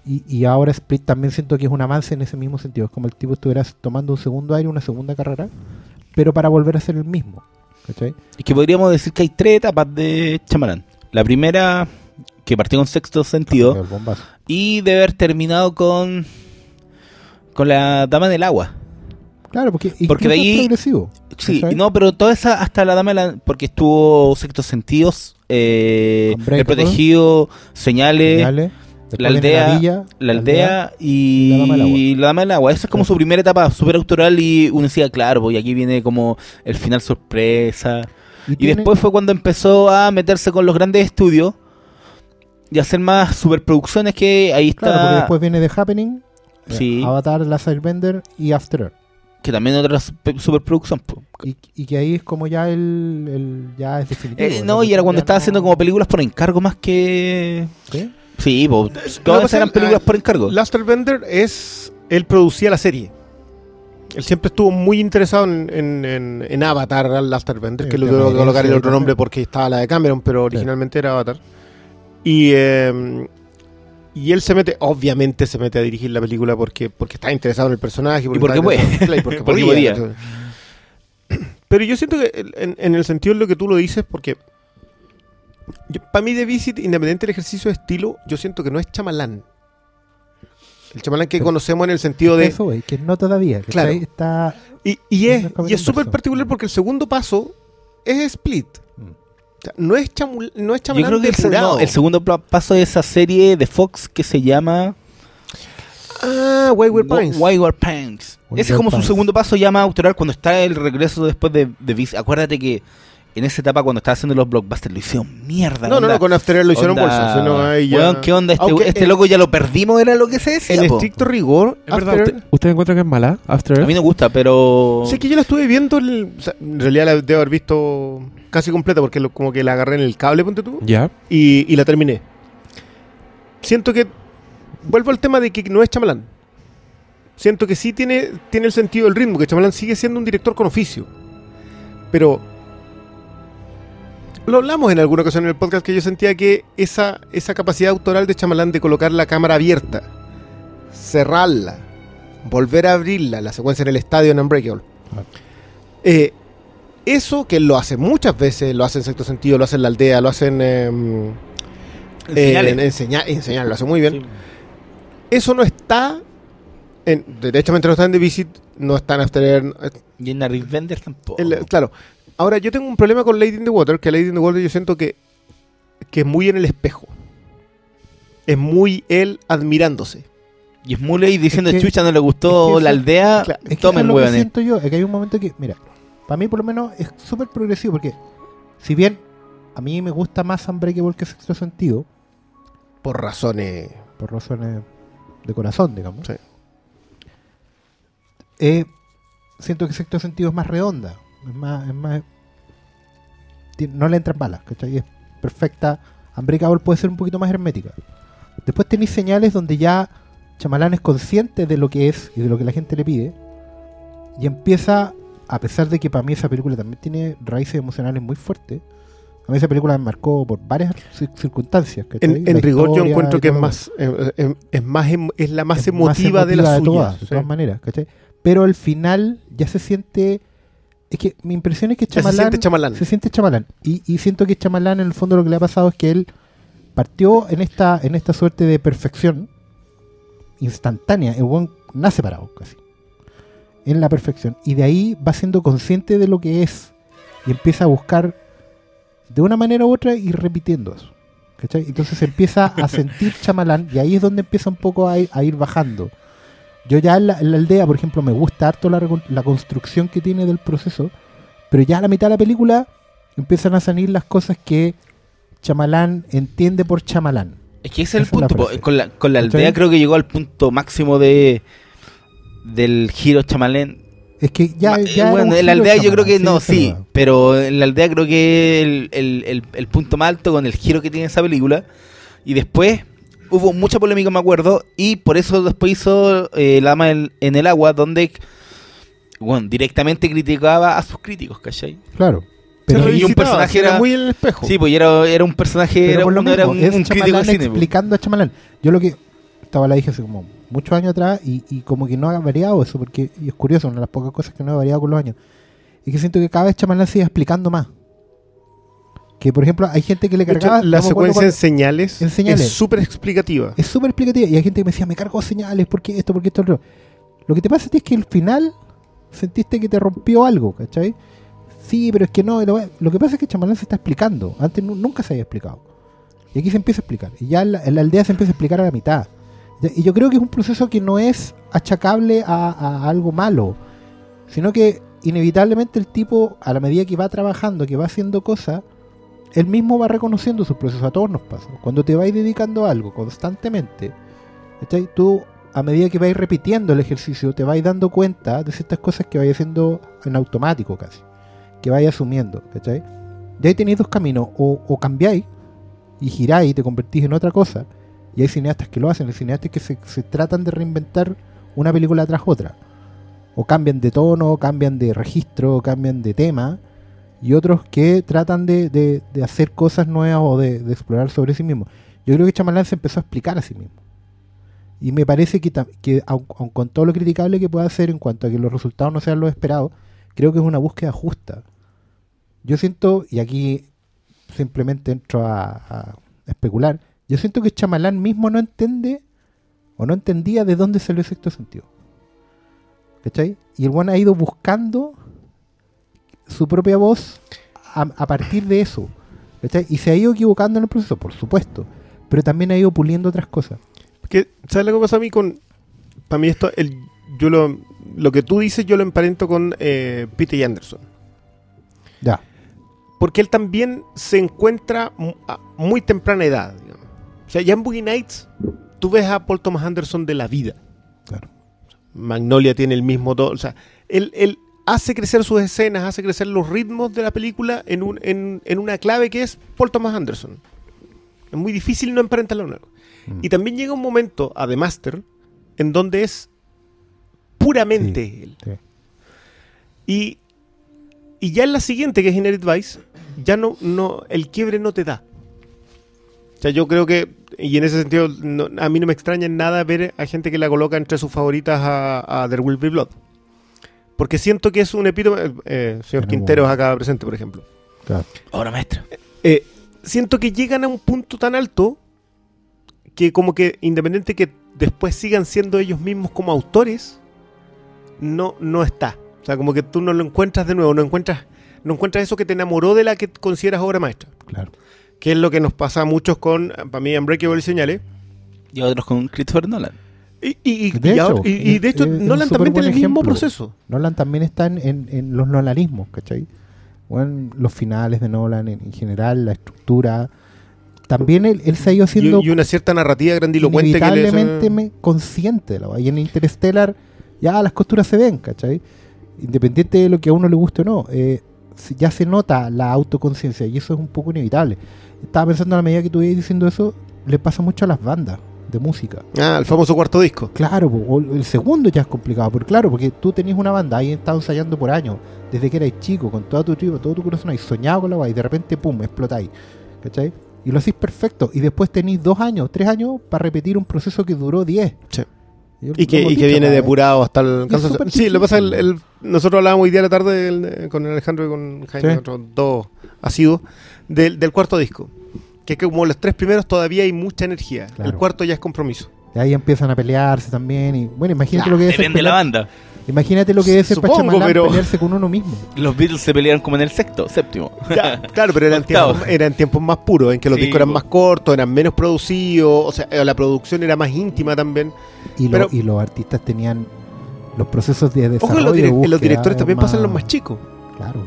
Y, y ahora Split también siento que es un avance en ese mismo sentido. Es como el tipo estuviera tomando un segundo aire, una segunda carrera, pero para volver a ser el mismo. ¿cachai? Es que podríamos decir que hay tres etapas de Chamalán. La primera, que partió con sexto sentido, y de haber terminado con con la dama del agua. Claro, porque, Porque de incluso es ahí- progresivo. Sí, no, pero toda esa, hasta la dama la, porque estuvo sextos sentidos, eh, el protegido, señales, Señales, la aldea, villa, la aldea y la dama del agua. la dama del agua. Esa es como su primera etapa súper autoral y uno decía, claro, pues y aquí viene como el final sorpresa. Y tiene- después fue cuando empezó a meterse con los grandes estudios y hacer más superproducciones que ahí está. Claro, porque después viene The Happening, Sí. Avatar, Last Airbender y After Earth. Que también otra super- superproducción. Y, y que ahí es como ya el, el- ya es definitivo. Eh, ¿no? y era cuando estaba no- haciendo como películas por encargo más que. ¿Sí? Sí, po, Lo que todas eran películas ah, por encargo. Last Airbender es. Él producía la serie. Él siempre estuvo muy interesado en, en, en- en Avatar, Last Airbender, Sí, que le el tema tuvo que de colocar el otro nombre porque estaba la de Cameron, pero originalmente era Avatar. Y, eh, y él se mete, obviamente se mete a dirigir la película porque, porque está interesado en el personaje. porque está puede. y porque, Porque podía. podía. Pero yo siento que en, en el sentido de lo que tú lo dices, porque para mí The Visit, independiente del ejercicio de estilo, yo siento que no es chamalán. El chamalán que Pero- conocemos en el sentido de... Eso, güey, que no todavía. que Claro. Está, Y, y es es y es súper inverso. particular porque el segundo paso es Split. O sea, no es, chamul- no es Yo creo que el, no, segundo paso de esa serie de Fox que se llama Ah, Wayward Pines. Wayward Ese es como su segundo paso ya más autoral cuando está el regreso después de, de Vice. Acuérdate que en esa etapa cuando estaba haciendo los blockbusters lo hicieron mierda. no, no, onda. no, con After Earth lo hicieron Onda, bolsa. si no, ahí ya- weón, ¿qué onda? Este, Aunque este loco ya lo perdimos, era lo que se decía. En po. estricto rigor, Es verdad, After ¿usted, Earth- ¿usted encuentra que es mala? After A Earth? mí me gusta, pero. Sé que yo la estuve viendo, el- o sea, en realidad la debo haber visto casi completa porque lo- como que la agarré en el cable, ponte tú, Ya. y, y la terminé. Siento que, vuelvo al tema de que no es chamalán. Siento que sí tiene, tiene el sentido del ritmo, que Chamalán sigue siendo un director con oficio. Pero lo hablamos en alguna ocasión en el podcast que yo sentía que esa, esa capacidad autoral de Chamalán de colocar la cámara abierta, cerrarla, volver a abrirla, la secuencia en el estadio en Unbreakable, Ah. eh, eso que lo hace muchas veces, lo hace en sexto sentido, lo hace en la aldea, lo hace en... em, En eh, señales. en enseñar, enseñar, lo hace muy bien. Sí. Eso no está... En, derechamente no está en The Visit, no está en After Earth, Y en Narif Bender tampoco. El- claro. Ahora, yo tengo un problema con Lady in the Water, que Lady in the Water yo siento que, que es muy en el espejo. Es muy él admirándose. Y es Muley diciendo, Es que- chucha, no le gustó es que la aldea, claro, Es que tomen es lo que siento yo, es que hay un momento que, mira, para mí por lo menos es súper progresivo, porque si bien a mí me gusta más Unbreakable que Sexto Sentido, Por razones... por razones de corazón, digamos, Sí. eh, siento que Sexto Sentido es más redonda, es más, es más no le entran balas, ¿cachai? Es perfecta. Unbreakable puede ser un poquito más hermética. Después tenéis señales donde ya Chamalán es consciente de lo que es y de lo que la gente le pide. Y empieza, a pesar de que para mí esa película también tiene raíces emocionales muy fuertes. A mí esa película me marcó por varias cir- circunstancias. En, rigor yo encuentro que es más, eh, eh, es más em- es la más Es emotiva, de las todas, suyas. de sí. todas maneras, ¿cachai? Pero al final ya se siente. Es que mi impresión es que Ya se Chamalán. siente chamalán. se siente Chamalán. Y, y siento que Chamalán, en el fondo, lo que le ha pasado es que él partió en esta, en esta suerte de perfección instantánea. El buen nace parado, casi. En la perfección. Y de ahí va siendo consciente de lo que es. Y empieza a buscar de una manera u otra y repitiendo eso. ¿cachai? Entonces se empieza a sentir chamalán y ahí es donde empieza un poco a ir, a ir bajando. Yo ya en la, en la aldea, por ejemplo, me gusta harto la, la construcción que tiene del proceso, pero ya a la mitad de la película empiezan a salir las cosas que Chamalán entiende por Chamalán. Es que ese es el la punto. po. Con la, con la aldea creo que llegó al punto máximo de del giro chamalén. Es que ya, eh, ya bueno, en la aldea yo creo que no, sí, verdad. pero en la aldea creo que el, el- el- el punto más alto con el giro que tiene esa película. Y después hubo mucha polémica, me acuerdo, y por eso después hizo eh, La Dama en, el Agua, donde bueno, directamente criticaba a sus críticos, ¿cachai? Claro. Pero, y un personaje era era- muy el espejo. Sí, pues era, era un personaje, pero era, por lo uno era un, es crítico de cine. po. explicando a Chamalán. Yo lo que estaba la dije hace como muchos años atrás y, y como que no ha variado eso, porque y es curioso, una de las pocas cosas que no ha variado con los años. Y que siento que cada vez Chamalán sigue explicando más. Que por ejemplo hay gente que le De hecho, cargaba... la secuencia en señales, en señales. es súper explicativa. es súper explicativa. Y hay gente que me decía, me cargo señales, ¿por qué esto? ¿Por qué esto? Otro? Lo que te pasa a ti es que al final sentiste que te rompió algo, ¿cachai? Sí, pero es que no. Lo, que pasa es que Chamalán se está explicando. Antes nu- nunca se había explicado. Y aquí se empieza a explicar. Y ya en la, en la aldea se empieza a explicar a la mitad. Y yo creo que es un proceso que no es achacable a, a algo malo, sino que inevitablemente el tipo, a la medida que va trabajando, que va haciendo cosas, él mismo va reconociendo sus procesos. A todos nos pasa. Cuando te vais dedicando a algo constantemente, ¿cachai? tú a medida que vais repitiendo el ejercicio, te vais dando cuenta de ciertas cosas que vais haciendo en automático casi, que vais asumiendo. ¿cachai? De ahí tenéis dos caminos, o, o cambiáis y giráis y te convertís en otra cosa, y hay cineastas que lo hacen, hay cineastas que se, se tratan de reinventar una película tras otra. O cambian de tono, cambian de registro, cambian de tema, y otros que tratan de, de- hacer cosas nuevas o de, explorar sobre sí mismo. Yo creo que Chamalán se empezó a explicar a sí mismo. Y me parece que, que aun, aun con todo lo criticable que pueda hacer en cuanto a que los resultados no sean los esperados, creo que es una búsqueda justa. Yo siento, y aquí simplemente entro a, especular, yo siento que Chamalán mismo no entiende o no entendía de dónde salió el sexto sentido. ¿Cachai? Y el buen ha ido buscando su propia voz a, a partir de eso. ¿cachai? Y se ha ido equivocando en el proceso, por supuesto. Pero también ha ido puliendo otras cosas. Que, ¿Sabes lo que pasa a mí con... Para mí esto, el, yo lo, lo que tú dices yo lo emparento con eh, Peter Anderson. Ya. Porque él también se encuentra a muy temprana edad. digamos. O sea, ya en Boogie Nights tú ves a Paul Thomas Anderson de la vida. Claro. Magnolia tiene el mismo todo. O sea, él, él hace crecer sus escenas, hace crecer los ritmos de la película en, un, en, en una clave que es Paul Thomas Anderson. Es muy difícil no emparentarlo algo. Mm. Y también llega un momento a The Master en donde es puramente Sí, él. sí. Y, y ya en la siguiente, que es Inherit Vice, ya no, no, el quiebre no te da. O sea, yo creo que, y en ese sentido, no- a mí no me extraña en nada ver a gente que la coloca entre sus favoritas a, a There Will Be Blood. Porque siento que es un epítome. eh, eh, señor Quinteros acá presente, por ejemplo. Claro. Ahora, maestro. Eh, siento que llegan a un punto tan alto que como que independiente que después sigan siendo ellos mismos como autores, no, no está. O sea, como que tú no lo encuentras de nuevo, no encuentras, no encuentras eso que te enamoró de la que consideras obra maestra. Claro. Que es lo que nos pasa a muchos con, para mí, Unbreakable y Señales. Y otros con Christopher Nolan. Y, y- y- De y hecho, ahora- y- y de hecho, Nolan también tiene el mismo proceso. Nolan también está en, en- en los nolanismos, ¿cachai? Bueno, los finales de Nolan en, en general, la estructura. También él, él se ha ido haciendo Y, y una cierta narrativa grandilocuente que le inevitablemente me- consciente de la. Y en Interstellar ya las costuras se ven, ¿cachai? Independiente de lo que a uno le guste o no, eh, ya se nota la autoconciencia y eso es un poco inevitable. Estaba pensando a la medida que tú ibas diciendo eso, le pasa mucho a las bandas de música. Ah, el famoso cuarto disco. Claro, o el segundo ya es complicado, porque claro, porque tú tenías una banda, ahí estado ensayando por años, desde que eras chico, con toda tu tribu, todo tu corazón, y soñado con la weá, y de repente, pum, explotáis, ¿cachai? Y lo hacís perfecto, y después tenéis dos años, tres años para repetir un proceso que duró diez. Sí. Yo- Y que, viene depurado hasta el cansancio. Sí, lo que pasa es el, nosotros hablábamos hoy día a la tarde con Alejandro y con Jaime, Sí. otros dos asiduos, del, del cuarto disco. Que es que como los tres primeros todavía hay mucha energía. Claro. El cuarto ya es compromiso. Y ahí empiezan a pelearse también, y bueno, imagínate lo que debe ser Depende de la banda. Imagínate lo que debe ser para Supongo, Chamalán pero- pelearse con uno mismo. Los Beatles se pelearon como en el sexto, séptimo. Ya, claro, pero eran tiempos, eran tiempos más puros, en que los Sí, discos eran más cortos, eran menos producidos, o sea, eh, la producción era más íntima también. Y, lo- Pero- y los artistas tenían los procesos de Ojo, desarrollo. los, de búsqueda los directores también más- pasan los más chicos. Claro,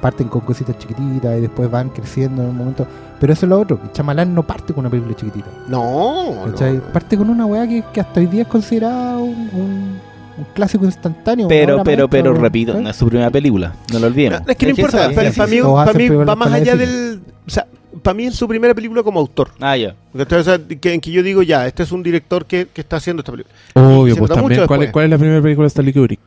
parten con cositas chiquititas y después van creciendo en un momento. Pero eso es lo otro, que Chamalán no parte con una película chiquitita. No. Parte con una weá que, que hasta hoy día es considerada un, un- un clásico instantáneo. Pero, pero, maestra, pero, weón, repito, no es su primera película. No lo olvidemos. No, es que no Es importa, para, mí, para mí va más allá del... O sea, para mí es su primera película como autor. Ah, ya. ¿cachai? O sea, que, en que yo digo, ya, este es un director que, que está haciendo esta película. Obvio, pues también. ¿Cuál. ¿Cuál es la primera película de Stanley Kubrick?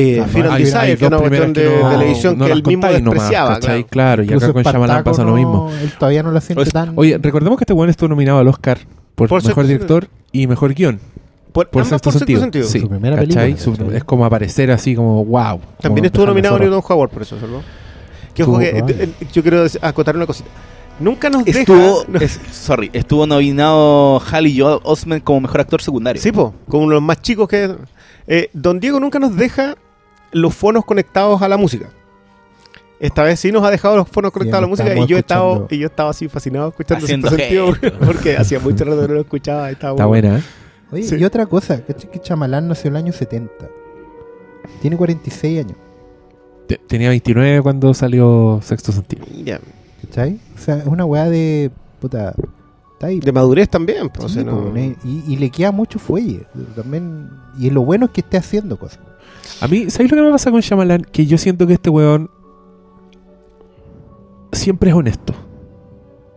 Eh, Ah, no, Final hay- Desire, hay que es una cuestión de no- televisión no que él mismo nomás, despreciaba. ¿cachai? claro. Claro, y acá con Shyamalan pasa lo mismo. Él todavía no la siente Pues, tan. Oye, recordemos que este weón estuvo nominado al Oscar por, Por mejor director y mejor guion. Por, Por ambas sexto, por sentido. sentido. Sí, Su primera ¿cachai? película, Su- ¿cachai? es como aparecer así como wow. También como estuvo nominado. Newton Howard por eso, ¿no? Que ojo Estuvo que, probable. eh, eh, yo quiero acotar una cosita. Nunca nos Estuvo, deja... es- sorry, estuvo nominado Halley Joel Osment como mejor actor secundario. Sí, po, como uno de los más chicos que... eh, Don Diego nunca nos deja los fonos conectados a la música. Esta vez sí nos ha dejado los fonos conectados a la música y yo he estado y yo estaba así fascinado escuchando Haciendo Sexto sentido porque hacía mucho rato que no lo escuchaba. Estaba Está muy- buena, ¿eh? Oye, Sí. y otra cosa. Que Chamalán nació en el año 70. Tiene 46 años, Te- Tenía 29 cuando salió Sexto Sentido. Ya. ¿cachai? O sea, es una weá de. Puta. Está ahí. De madurez también. o Sí, sea, po, no- ne- y, y le queda mucho fuelle. También, y lo bueno es que esté haciendo cosas. A mí, ¿sabéis lo que me pasa con Shyamalan? Que yo siento que este weón siempre es honesto.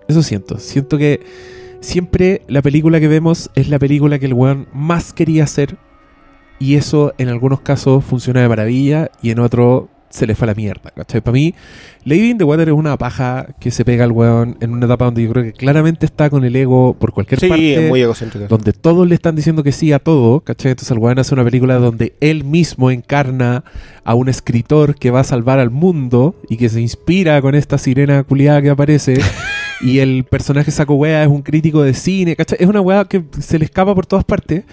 Eso siento. Siento que siempre la película que vemos es la película que el weón más quería hacer. Y eso en algunos casos funciona de maravilla y en otros se le fue a la mierda. ¿cachai? Para mí, Lady in the Water es una paja que se pega al weón en una etapa donde yo creo que claramente está con el ego por cualquier Sí, parte es muy egocéntrico. donde todos le están diciendo que sí a todo, ¿cachai? Entonces el weón hace una película donde él mismo encarna a un escritor que va a salvar al mundo y que se inspira con esta sirena culiada que aparece. y el personaje saco wea es un crítico de cine, ¿cachai? Es una wea que se le escapa por todas partes,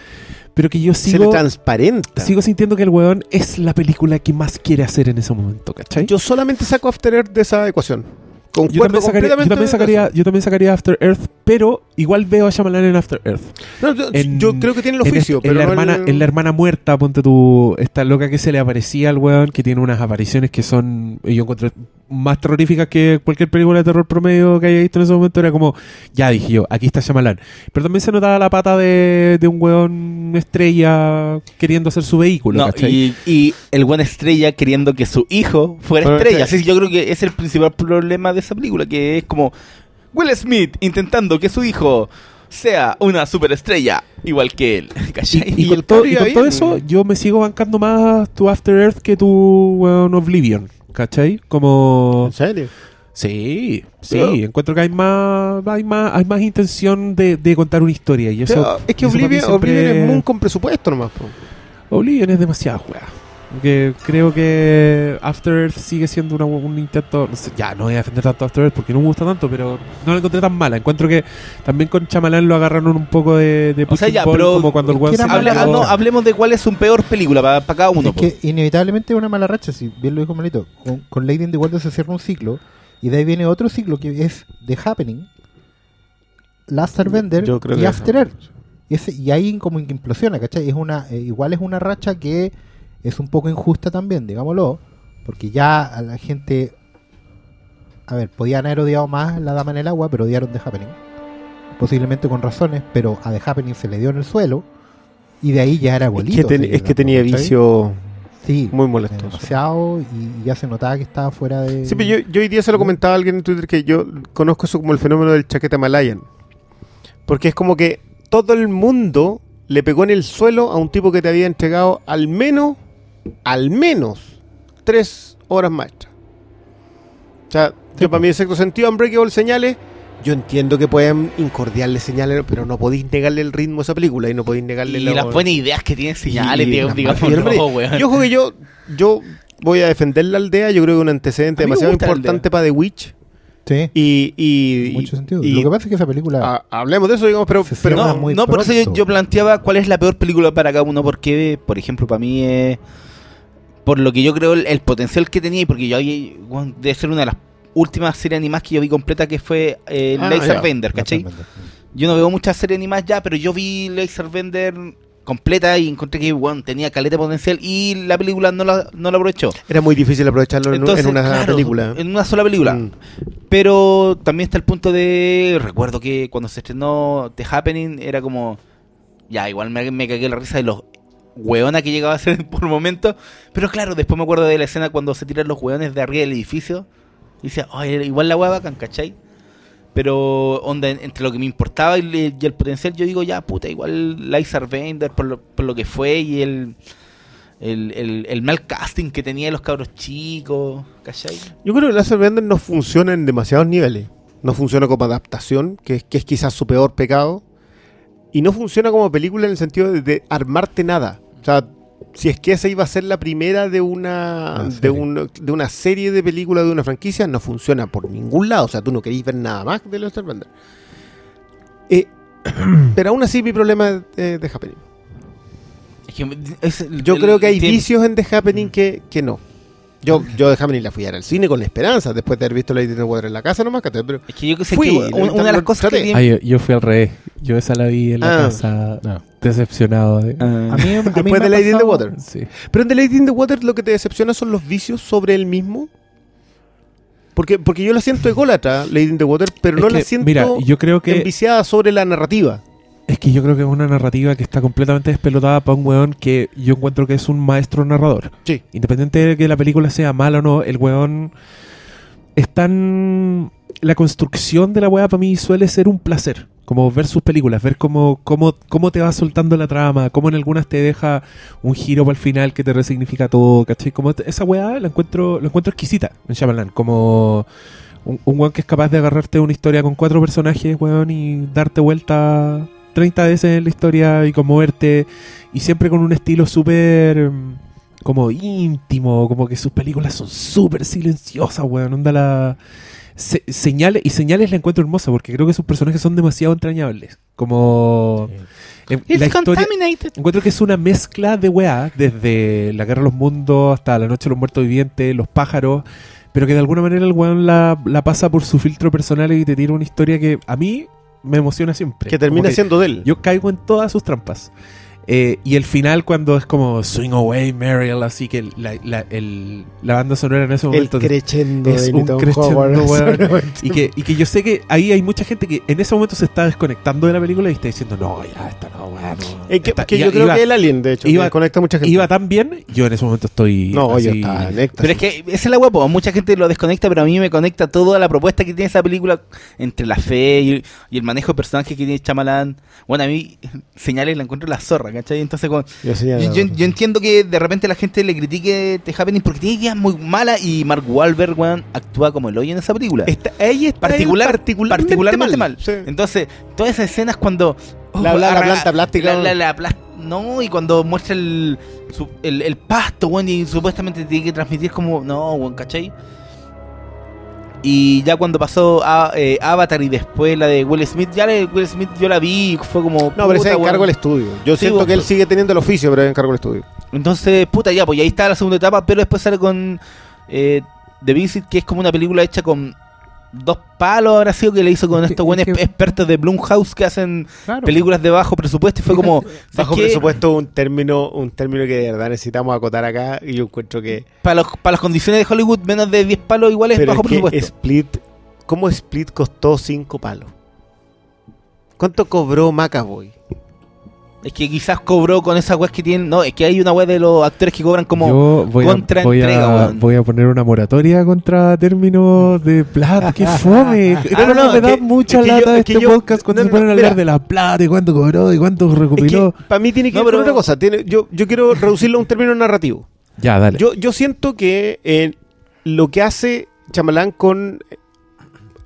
pero que yo Se le sigo, transparenta. sigo sintiendo que el weón es la película que más quiere hacer en ese momento, ¿cachai? Yo solamente saco After Earth de esa ecuación. Yo también, sacaría, yo, también sacaría, yo también sacaría After Earth, pero igual veo a Shyamalan en After Earth. No, yo, en- yo creo que tiene el En, oficio, este- en pero la no hermana, el- en la hermana muerta, ponte tú, esta loca que se le aparecía al weón, que tiene unas apariciones que son, yo encontré más terroríficas que cualquier película de terror promedio que haya visto en ese momento. Era como, ya dije yo, aquí está Shyamalan. Pero también se notaba la pata de, de un weón estrella queriendo hacer su vehículo, No, y, y el buen estrella queriendo que su hijo fuera estrella. estrella. Así que yo creo que es el principal problema de esa película, que es como Will Smith intentando que su hijo sea una superestrella igual que él. ¿cachai? Y, Y con, el todo, y con todo eso, yo me sigo bancando más tu After Earth que tu weón Oblivion, ¿cachai? Como... ¿En serio? Sí, sí, Pero- encuentro que hay más, hay más, hay más intención de, de contar una historia y eso. Es que Oblivion, siempre- Oblivion es Moon con presupuesto nomás. po. Oblivion es demasiado weá. Que creo que After Earth sigue siendo una- un intento. no sé, ya no voy a defender tanto After Earth porque no me gusta tanto, pero no la encontré tan mala. Encuentro que también con Chamalán lo agarraron un poco de, de O sea, ya, pero- como cuando el se Hable- ah, no, hablemos de cuál es su peor película para cada uno. Es que inevitablemente es una mala racha, si bien lo dijo Malito. Con, con Lady in the Water se cierra un ciclo y de ahí viene otro ciclo que es The Happening, Last Airbender y After Earth. Y, ese- y ahí como que implosiona, ¿cachai? Es una, eh, igual es una racha que es un poco injusta también, digámoslo, porque ya a la gente, a ver, podían haber odiado más La Dama en el Agua, pero odiaron The Happening. Posiblemente con razones, pero a The Happening se le dio en el suelo y de ahí ya era Es bolito. que, ten- es que tenía vicio Sí, muy molestoso. demasiado y ya se notaba que estaba fuera de. Sí, pero yo, yo hoy día se lo comentaba a alguien en Twitter que yo conozco eso como el fenómeno del chaqueta malayan. Porque es como que todo el mundo le pegó en el suelo a un tipo que te había entregado al menos, al menos, tres horas maestras. O sea, yo para mi sexto sentido, Unbreakable señales, yo entiendo que pueden incordiarle señales, pero no podéis negarle el ritmo a esa película y no podéis negarle Y la- las buenas ideas que tienen señales, y digamos, no. Yo creo que yo, yo voy a defender la aldea, yo creo que es un antecedente mí demasiado importante para The Witch. Sí, Y, mucho sentido. y- Lo que pasa es que esa película. hablemos de eso, digamos, pero, pero no, muy no, por eso yo planteaba cuál es la peor película para cada uno, porque, por ejemplo, para mí es. Por lo que yo creo el, el potencial que tenía, y porque yo había. bueno, debe ser una de las últimas series animadas que yo vi completa, que fue eh, Ah, Laser. Bender, ¿cachai? Yo no veo muchas series animadas ya, pero yo vi Laser Bender completa y encontré que bueno, tenía caleta potencial y la película no la, no la aprovechó. era muy difícil aprovecharlo en, Entonces, en una claro, película. En una sola película. Mm. Pero también está el punto de. Recuerdo que cuando se estrenó The Happening era como. Ya, igual me, me cagué la risa de los hueonas que llegaba a ser por momentos. Pero claro, después me acuerdo de la escena cuando se tiran los hueones de arriba del edificio. Y decía, "Ay, igual la hueá bacán, ¿cachai? Pero onda, en- entre lo que me importaba y, y el potencial, yo digo, ya, puta, igual Lizard Bender por lo, que fue y el, el, mal casting que tenía de los cabros chicos, ¿cachai? Yo creo que Laser Bender no funciona en demasiados niveles. No funciona como adaptación, que es, quizás su peor pecado. Y no funciona como película en el sentido de armarte nada. O sea, si es que esa iba a ser la primera de una, Una de, serie. un- de una serie de películas de una franquicia, no funciona por ningún lado. O sea, tú no queréis ver nada más de Laser Bender. Eh, pero aún así mi problema es de, de Happening. Es que es el- Yo el- creo que hay tiene- vicios en The Happening que, que no. Yo, yo The Happening la fui a ver al cine con la esperanza, después de haber visto Lady in the Water en la casa nomás, ¿cachai? pero Es que yo que sé Fui, que una, una de las cosas que Ah, yo, yo fui al revés. Yo esa la vi en la Ah. casa No. decepcionado. de- Ah. A mí, a Después de Lady in the pasado- Water. Sí. Pero en The Lady in the Water lo que te decepciona son los vicios sobre el mismo. Porque, porque yo la siento ególatra, Lady in the Water, pero Es no que, la siento Mira, yo creo que enviciada sobre la narrativa. Es que yo creo que es una narrativa que está completamente despelotada para un weón que yo encuentro que es un maestro narrador. Sí. Independiente de que la película sea mala o no, el weón es tan... La construcción de la weá para mí suele ser un placer. Como ver sus películas, ver cómo, cómo, cómo te va soltando la trama, cómo en algunas te deja un giro para el final que te resignifica todo, ¿cachai? Como esa weá la encuentro, la encuentro exquisita en Shyamalan. Como un, un weón que es capaz de agarrarte una historia con cuatro personajes, weón, y darte vuelta 30 veces en la historia y conmoverte. Y siempre con un estilo súper mm, como íntimo, como que sus películas son súper silenciosas, weón. Onda la... se- señales, y señales la encuentro hermosa porque creo que sus personajes son demasiado entrañables. Como... eh, It's la historia- contaminated. Encuentro que es una mezcla de weá, desde la guerra de los mundos hasta la noche de los muertos vivientes, los pájaros, pero que de alguna manera el weón la, la pasa por su filtro personal y te tira una historia que a mí me emociona siempre. Que termina siendo de él. Yo caigo en todas sus trampas. Eh, y el final cuando es como Swing Away, Mariel, así que la, la, el- la banda sonora en ese el momento crescendo es de un crescendo, weón. y que, y que yo sé que ahí hay mucha gente que en ese momento se está desconectando de la película y está diciendo, no, ya, esta no, weá, no. Es que, Esta- que iba- yo creo iba- que el alien, de hecho, iba- que conecta a mucha gente. iba tan bien, yo en ese momento estoy. no, yo así- estaba en éxtasis. Pero es que esa es la guapo, mucha gente lo desconecta, pero a mí me conecta toda la propuesta que tiene esa película entre la fe y, y el manejo de personajes que tiene Chamalán. Bueno, a mí señales la encuentro la zorra, ¿cachai? Entonces, con, Yo entiendo que de repente la gente le critique The Happening porque tiene ideas muy malas y Mark Wahlberg, weón, actúa como el hoyo en esa película. Está- ahí está Particular, particularmente, particularmente mal. Sí. Entonces, todas esas escenas cuando... La- la- la arra- planta plástica. La, la- No, y cuando muestra el, su- el, el pasto, weón, y supuestamente tiene que transmitir como. No, weón, ¿cachai? Y ya cuando pasó a, eh, Avatar y después la de Will Smith, ya la de Will Smith yo la vi, y fue como. No, pero es encargo del estudio. Yo Sí, siento vos- que él sigue teniendo el oficio, pero encargo del estudio. Entonces, puta, ya, pues y ahí está la segunda etapa, pero después sale con eh, The Visit, que es como una película hecha con dos palos, habrá sido que le hizo con estos buenos que- expertos de Blumhouse que hacen Claro. películas de bajo presupuesto y fue como... Bajo presupuesto, un término, un término que de verdad necesitamos acotar acá y yo encuentro que... Para, los- para las condiciones de Hollywood, menos de 10 palos igual es Pero bajo es que presupuesto. Split, ¿cómo Split costó 5 palos? ¿Cuánto cobró Macaboy? Es que quizás cobró con esas weas que tienen... No, es que hay una wea de los actores que cobran como... Yo voy a, contra voy, entrega, a, voy a poner una moratoria contra términos de plata. ¡Qué fome! Ah, no, no, me es da que- mucha es que yo- lata es que este yo- podcast cuando no, se no, ponen a hablar de la plata y cuánto cobró y cuánto que para mí tiene que No, ver con pero- otra cosa. Tiene, yo, yo quiero reducirlo a un término narrativo. Ya, dale. Yo, yo siento que eh, lo que hace Chamalán con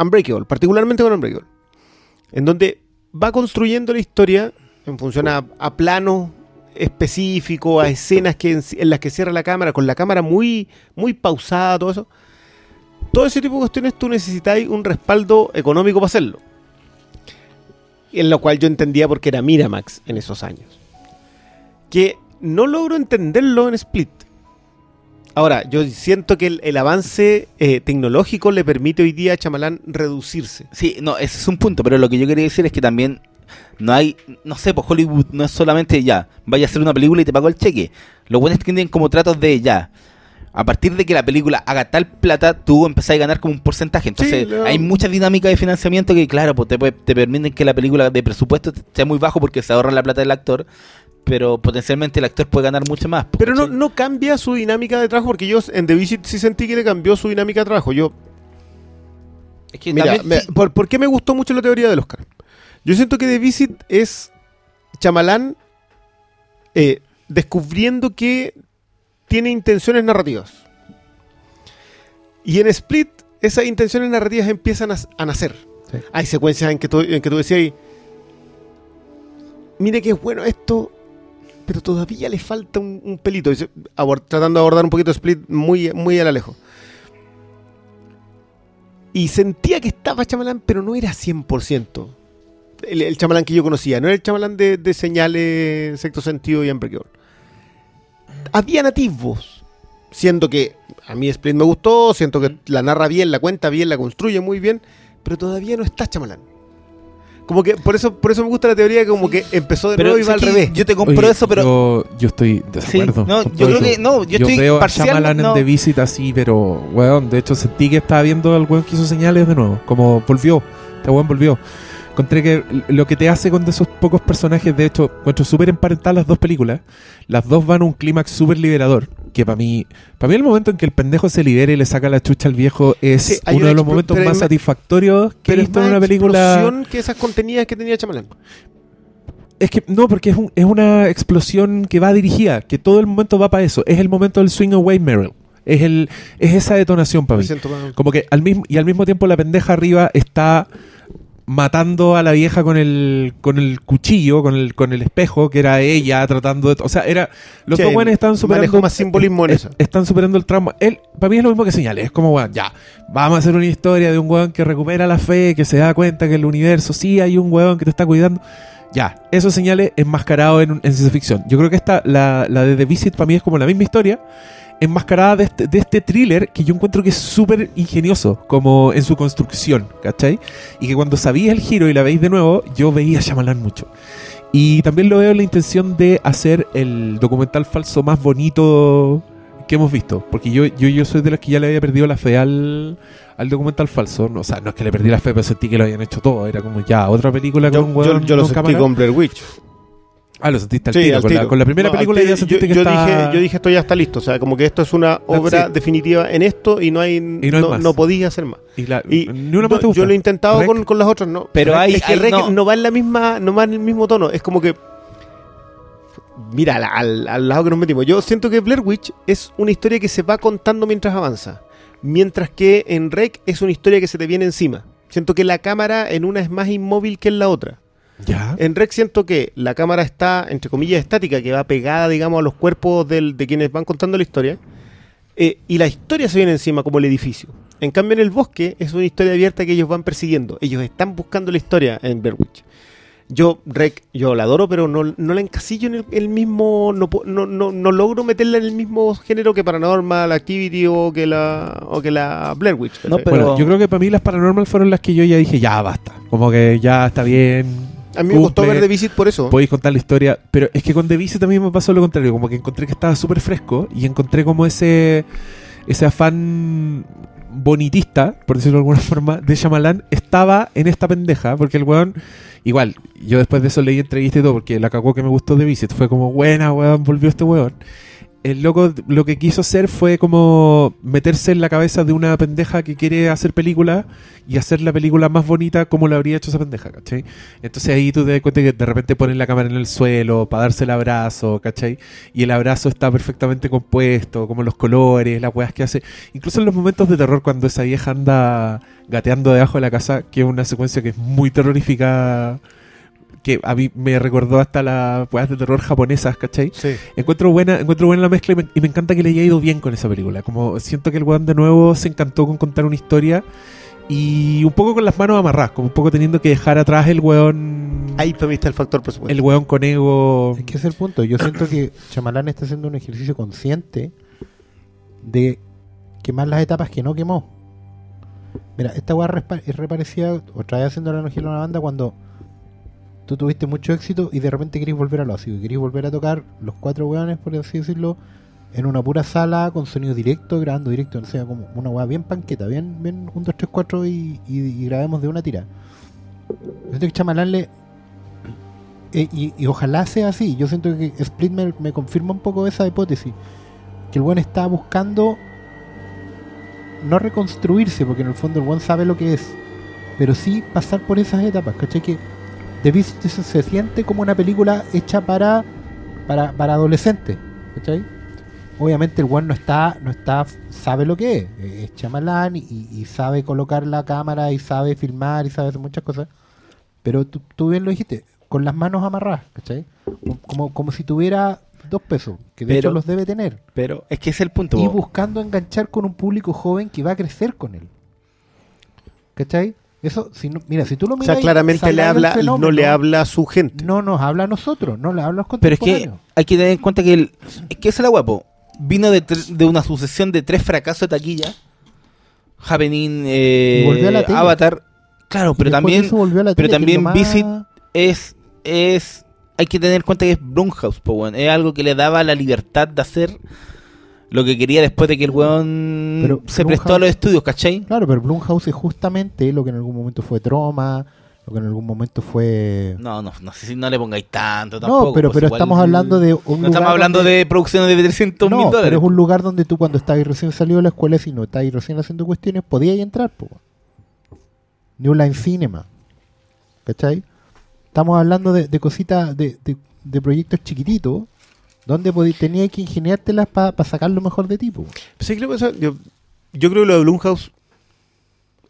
Unbreakable, particularmente con Unbreakable, en donde va construyendo la historia en función a, a planos específicos, a escenas que en, las que cierra la cámara, con la cámara muy, muy pausada, todo eso. Todo ese tipo de cuestiones tú necesitáis un respaldo económico para hacerlo. En lo cual yo entendía porque era Miramax en esos años. Que no logro entenderlo en Split. Ahora, yo siento que el, el avance eh, tecnológico le permite hoy día a Chamalán reducirse. Sí, no, ese es un punto, pero lo que yo quería decir es que también no hay, no sé, pues Hollywood no es solamente ya, vaya a hacer una película y te pago el cheque. Lo bueno es que tienen como tratos de ya. A partir de que la película haga tal plata, tú empezás a ganar como un porcentaje. Entonces, hay mucha dinámica de financiamiento que, claro, pues te, te permiten que la película de presupuesto sea muy bajo porque se ahorra la plata del actor, pero potencialmente el actor puede ganar mucho más. pues, Pero no, no cambia su dinámica de trabajo, porque yo en The Visit sí sentí que le cambió su dinámica de trabajo. Yo, Es que mira, también- me- sí, por, por qué me gustó mucho la teoría del Oscar? Yo siento que The Visit es Chamalán eh, descubriendo que tiene intenciones narrativas. Y en Split, esas intenciones narrativas empiezan a, a nacer. Sí. Hay secuencias en que tú, en que tú decías, mire que es bueno esto, pero todavía le falta un, un pelito. Dice, abor- tratando de abordar un poquito Split muy, muy a la lejos. Y sentía que estaba Chamalán, pero no era 100%. El, el Chamalán que yo conocía, no era el Chamalán de, de señales, sexto sentido y Unbreakable. Había nativos, siendo que a mí Split me gustó, siento que la narra bien, la cuenta bien, la construye muy bien, pero todavía no está Chamalán. Como que por eso, por eso me gusta la teoría que como que empezó de pero nuevo y va al revés. Yo te compro Oye, eso, pero... Yo, yo estoy de Sí, acuerdo. no, yo creo eso. que- no, yo estoy veo a parcial, Shyamalan no. en The Visit así, pero, weón, de hecho sentí que estaba viendo al weón que hizo señales de nuevo. Como volvió. Este weón volvió. Encontré que lo que te hace con esos pocos personajes, de hecho, encuentro súper emparentadas las dos películas. Las dos van a un clímax súper liberador. Que para mí, para mí el momento en que el pendejo se libera y le saca la chucha al viejo es Sí, uno de los momentos más satisfactorios que he visto en una película. explosión que esas contenidas que tenía Chamalán. Es que no, porque es, un- es una explosión que va dirigida, que todo el momento va para eso. Es el momento del swing away Meryl. Es, el, es esa detonación para mí. Como que al mismo, y al mismo tiempo la pendeja arriba está matando a la vieja con el, con el cuchillo, con el, con el espejo, que era ella tratando de... O sea, era... Los Sí, dos buenos estaban superando... más simbolismo en es- eso. Están superando el trauma. Él, para mí es lo mismo que señales. Es como, weón, ya, vamos a hacer una historia de un weón que recupera la fe, que se da cuenta que en el universo sí hay un weón que te está cuidando. Ya, eso señales enmascarado en, en ciencia ficción. Yo creo que esta, la, la de The Visit para mí es como la misma historia, enmascarada de este, de este thriller que yo encuentro que es súper ingenioso, como en su construcción, ¿cachai? Y que cuando sabéis el giro y la veis de nuevo, yo veía a Shyamalan mucho. Y también lo veo en la intención de hacer el documental falso más bonito que hemos visto. Porque yo, yo, yo soy de los que ya le había perdido la fe al, al documental falso. No, o sea, no es que le perdí la fe, pero sentí que lo habían hecho todo. Era como ya, otra película con Yo, un yo- yo lo con sentí cámara. con Blair Witch. Ah, lo sentiste al Sí, tiro. al con, La, tiro. con la primera No, película tiro, ya sentiste yo, que yo está... dije, yo dije, esto ya está listo. O sea, como que esto es una obra it. definitiva en esto y no hay, no hay no, más. no podía hacer más. Y la- Y ni una no, más te gusta. yo lo he intentado con, con las otras, no. Pero hay- es que hay- Rec no. no. va en la misma, no va en el mismo tono. Es como que mira, al, al- al lado que nos metimos. Yo siento que Blair Witch es una historia que se va contando mientras avanza. Mientras que en Rec es una historia que se te viene encima. Siento que la cámara en una es más inmóvil que en la otra. Ya. En Rec siento que la cámara está, entre comillas, estática, que va pegada, digamos, a los cuerpos del- de quienes van contando la historia. eh, y la historia se viene encima, como el edificio. En cambio, en el bosque es una historia abierta que ellos van persiguiendo. Ellos están buscando la historia en Blair Witch. Yo, Rec, yo la adoro, pero no, no la encasillo en el, el mismo. No, no, no, no logro meterla en el mismo género que Paranormal Activity o que la, o que la Blair Witch. Pero- Bueno, yo creo que para mí las paranormal fueron las que yo ya dije, ya basta. Como que ya está bien. A mí me gustó ver The Visit por eso. Podéis contar la historia. Pero es que con The Visit también me pasó lo contrario. Como que encontré que estaba súper fresco y encontré como ese, ese afán bonitista, por decirlo de alguna forma, de Shyamalan estaba en esta pendeja. Porque el weón, igual, yo después de eso leí entrevista y todo, porque la cagó que me gustó The Visit. Fue como, buena, weón, volvió este weón. El loco lo que quiso hacer fue como meterse en la cabeza de una pendeja que quiere hacer película y hacer la película más bonita como la habría hecho esa pendeja, ¿cachai? Entonces ahí tú te das cuenta que de repente ponen la cámara en el suelo para darse el abrazo, ¿cachai? Y el abrazo está perfectamente compuesto, como los colores, las weas que hace. Incluso en los momentos de terror cuando esa vieja anda gateando debajo de la casa, que es una secuencia que es muy terrorífica, que a mí me recordó hasta las weas de terror japonesas, ¿cachai? Sí. Encuentro buena, encuentro buena la mezcla y me, y me encanta que le haya ido bien con esa película. Como siento que el weón de nuevo se encantó con contar una historia y un poco con las manos amarradas, como un poco teniendo que dejar atrás el weón. Ahí para mí está el factor presupuesto. el weón con ego. Es que ese es el punto. Yo siento que Chamalán está haciendo un ejercicio consciente de quemar las etapas que no quemó. Mira, esta weá es reparecida, otra vez haciendo la analogía a una banda, cuando tú tuviste mucho éxito y de repente querés volver a lo así, querés volver a tocar los cuatro weones, por así decirlo, en una pura sala con sonido directo, grabando directo, o sea, como una weá bien panqueta, bien, bien 1, 2, 3, 4 y, grabemos de una tira. Yo que Chamalán eh, y, y ojalá sea así. Yo siento que Split me, me confirma un poco esa hipótesis. Que el buen está buscando no reconstruirse, porque en el fondo el buen sabe lo que es, pero sí pasar por esas etapas. ¿Cachai? Que The Beast se, siente como una película hecha para, para, para adolescentes. ¿Cachai? Obviamente el buen no está, no está, sabe lo que es. Es chamalán y, y sabe colocar la cámara y sabe filmar y sabe hacer muchas cosas. Pero tú, tú bien lo dijiste, con las manos amarradas, ¿cachai? Como- Como, si tuviera dos pesos, que de Pero- hecho los debe tener. Pero es que es el punto. Y buscando enganchar con un público joven que va a crecer con él. ¿Cachai? Eso, si no- mira, si tú lo o miras. sea, claramente le habla, no le habla a su gente. No nos habla a nosotros, no le habla a los Pero es que contemporáneos. hay que tener en cuenta que el, es que esa es la guapo. Vino de, de una sucesión de tres fracasos de taquilla. Happening, eh. Avatar. Claro, pero también de eso volvió a la pero tele, es también Visit es es hay que tener en cuenta que es Blumhouse, po, es algo que le daba la libertad de hacer lo que quería después de que el weón Pero se Blumhouse- prestó a los estudios, ¿cachai? Claro, pero Blumhouse es justamente lo que en algún momento fue Troma, lo que en algún momento fue. No, no, no sé si no le pongáis tanto No, pero, pues pero igual- estamos hablando de un No lugar estamos hablando donde- de producciones de 300 mil No, dólares. pero es un lugar donde tú cuando estabas recién salido de la escuela, si no estabas recién haciendo cuestiones, podías entrar, po. New Line Cinema. ¿Cachai? Estamos hablando de, de cositas, de, de- de proyectos chiquititos, donde tenías que ingeniártelas para sacar lo mejor de ti, po. Sí, creo que eso- yo, yo creo que lo de Blumhouse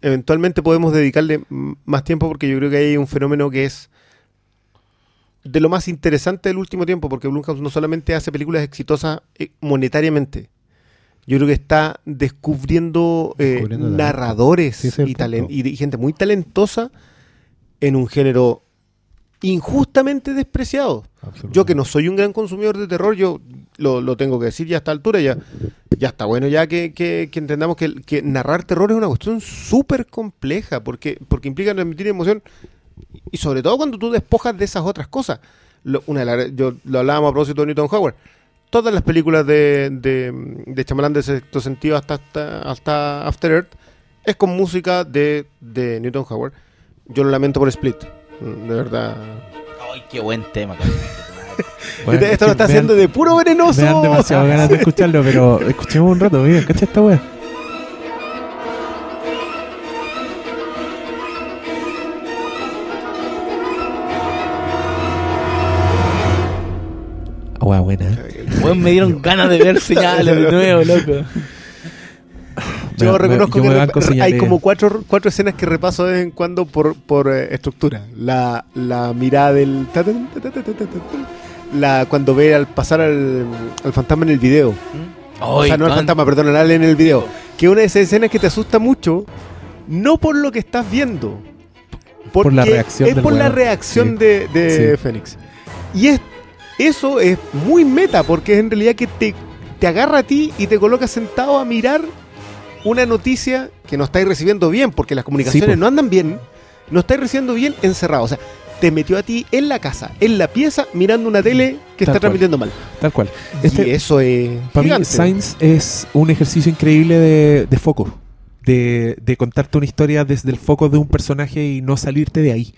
eventualmente podemos dedicarle más tiempo porque yo creo que hay un fenómeno que es de lo más interesante del último tiempo porque Blumhouse no solamente hace películas exitosas eh, monetariamente, yo creo que está descubriendo, eh, narradores Sí, es y gente muy talentosa en un género injustamente despreciado. Yo que no soy un gran consumidor de terror, yo lo, lo tengo que decir ya a esta altura, ya, ya está bueno ya que, que- que entendamos que, narrar terror es una cuestión súper compleja, porque, porque implica transmitir emoción, y sobre todo cuando tú despojas de esas otras cosas. Lo, una de las- yo lo hablábamos a propósito de Newton Howard. Todas las películas de, de, de Chamalán de sexto sentido hasta, hasta, hasta After Earth es con música de, de Newton Howard. Yo lo lamento por Split, de verdad. Ay, qué buen tema, cabrón. Bueno, es Esto lo está haciendo de puro venenoso. Me dan demasiado ganas de escucharlo, pero escuchemos un rato, mira, cacha esta wea. Ah, wea buena. ¿eh? Weón, me dieron ganas de ver señales de nuevo, loco. Yo Me- me- reconozco yo que hay como cuatro, cuatro escenas que repaso de vez en cuando por, por eh, estructura. La, la mirada del... La, cuando ve al pasar al, al fantasma en el video. o sea, no al fantasma, perdón, al en el video. Que una de esas escenas que te asusta mucho, no por lo que estás viendo. Por la reacción Es por la reacción Sí. de, de Sí. Fénix. Y es, eso es muy meta, porque es en realidad que te, te agarra a ti y te coloca sentado a mirar una noticia que no estáis recibiendo bien, porque las comunicaciones pues. no andan bien, no estáis recibiendo bien encerrado. O sea, te metió a ti en la casa, en la pieza, mirando una tele que Tal está cual. transmitiendo mal. Tal cual. y Este, eso es. Para mí. Science es un ejercicio increíble de, de foco. De, de contarte una historia desde el foco de un personaje y no salirte de ahí.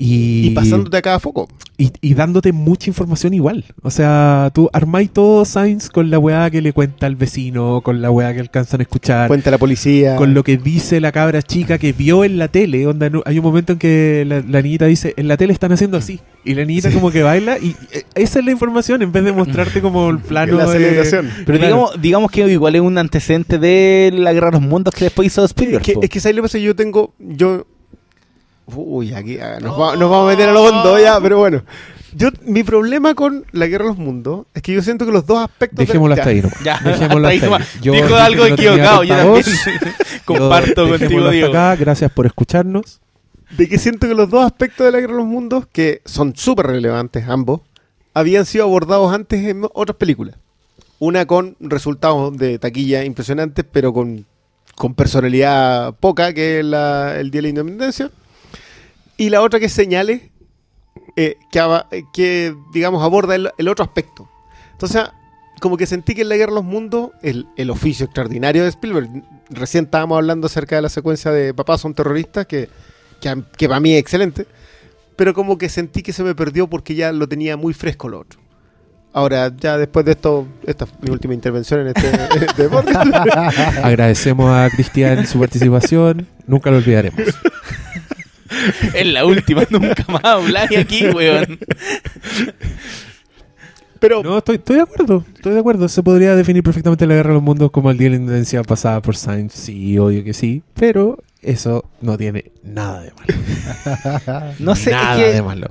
Y, Y pasándote a cada foco. y, y dándote mucha información igual. O sea, tú armáis todo Science con la weá que le cuenta al vecino, con la weá que alcanzan a escuchar, Cuenta la policía. con lo que dice la cabra chica que vio en la tele. Onda, no- hay un momento en que la, la niñita dice, en la tele están haciendo así. Y la niñita como que baila y eh, esa es la información en vez de mostrarte como el plano la de- celebración. Pero Claro. digamos, digamos que igual es un antecedente de la guerra de los mundos que después hizo Spielberg. Es que, es que ¿sabes lo que pasa? Yo tengo. Yo. Uy, aquí ah, nos, va- nos vamos a meter a lo hondo ya, pero bueno. Yo, mi problema con la guerra de los mundos es que yo siento que los dos aspectos. de- Dejémoslo hasta ahí, ¿no? Ya, Dejémoslo hasta ahí hasta ahí. Yo Dijo algo no equivocado, yo también comparto Yo- contigo, Diego. acá. Gracias por escucharnos. De que siento que los dos aspectos de la guerra de los mundos, que son súper relevantes ambos, habían sido abordados antes en otras películas. Una con resultados de taquilla impresionantes, pero con, con personalidad poca, que es la- el Día de la Independencia. Y la otra que es señales, eh, que, eh, que, digamos, aborda el, el otro aspecto. Entonces, como que sentí que en la Guerra de los Mundos, el, el oficio extraordinario de Spielberg, recién estábamos hablando acerca de la secuencia de Papás son terroristas, que, que, que para mí es excelente, pero como que sentí que se me perdió porque ya lo tenía muy fresco lo otro. Ahora, ya después de esto, esta es mi última intervención en este, este. Agradecemos a Cristian su participación. Nunca lo olvidaremos. Es la última, nunca más habláis aquí, weón. Pero No, estoy, estoy de acuerdo. Estoy de acuerdo. Se podría definir perfectamente la guerra de los mundos como el día de la independencia pasada por Science. Sí, obvio que sí. Pero eso no tiene nada de malo. No sé, nada es que... de malo.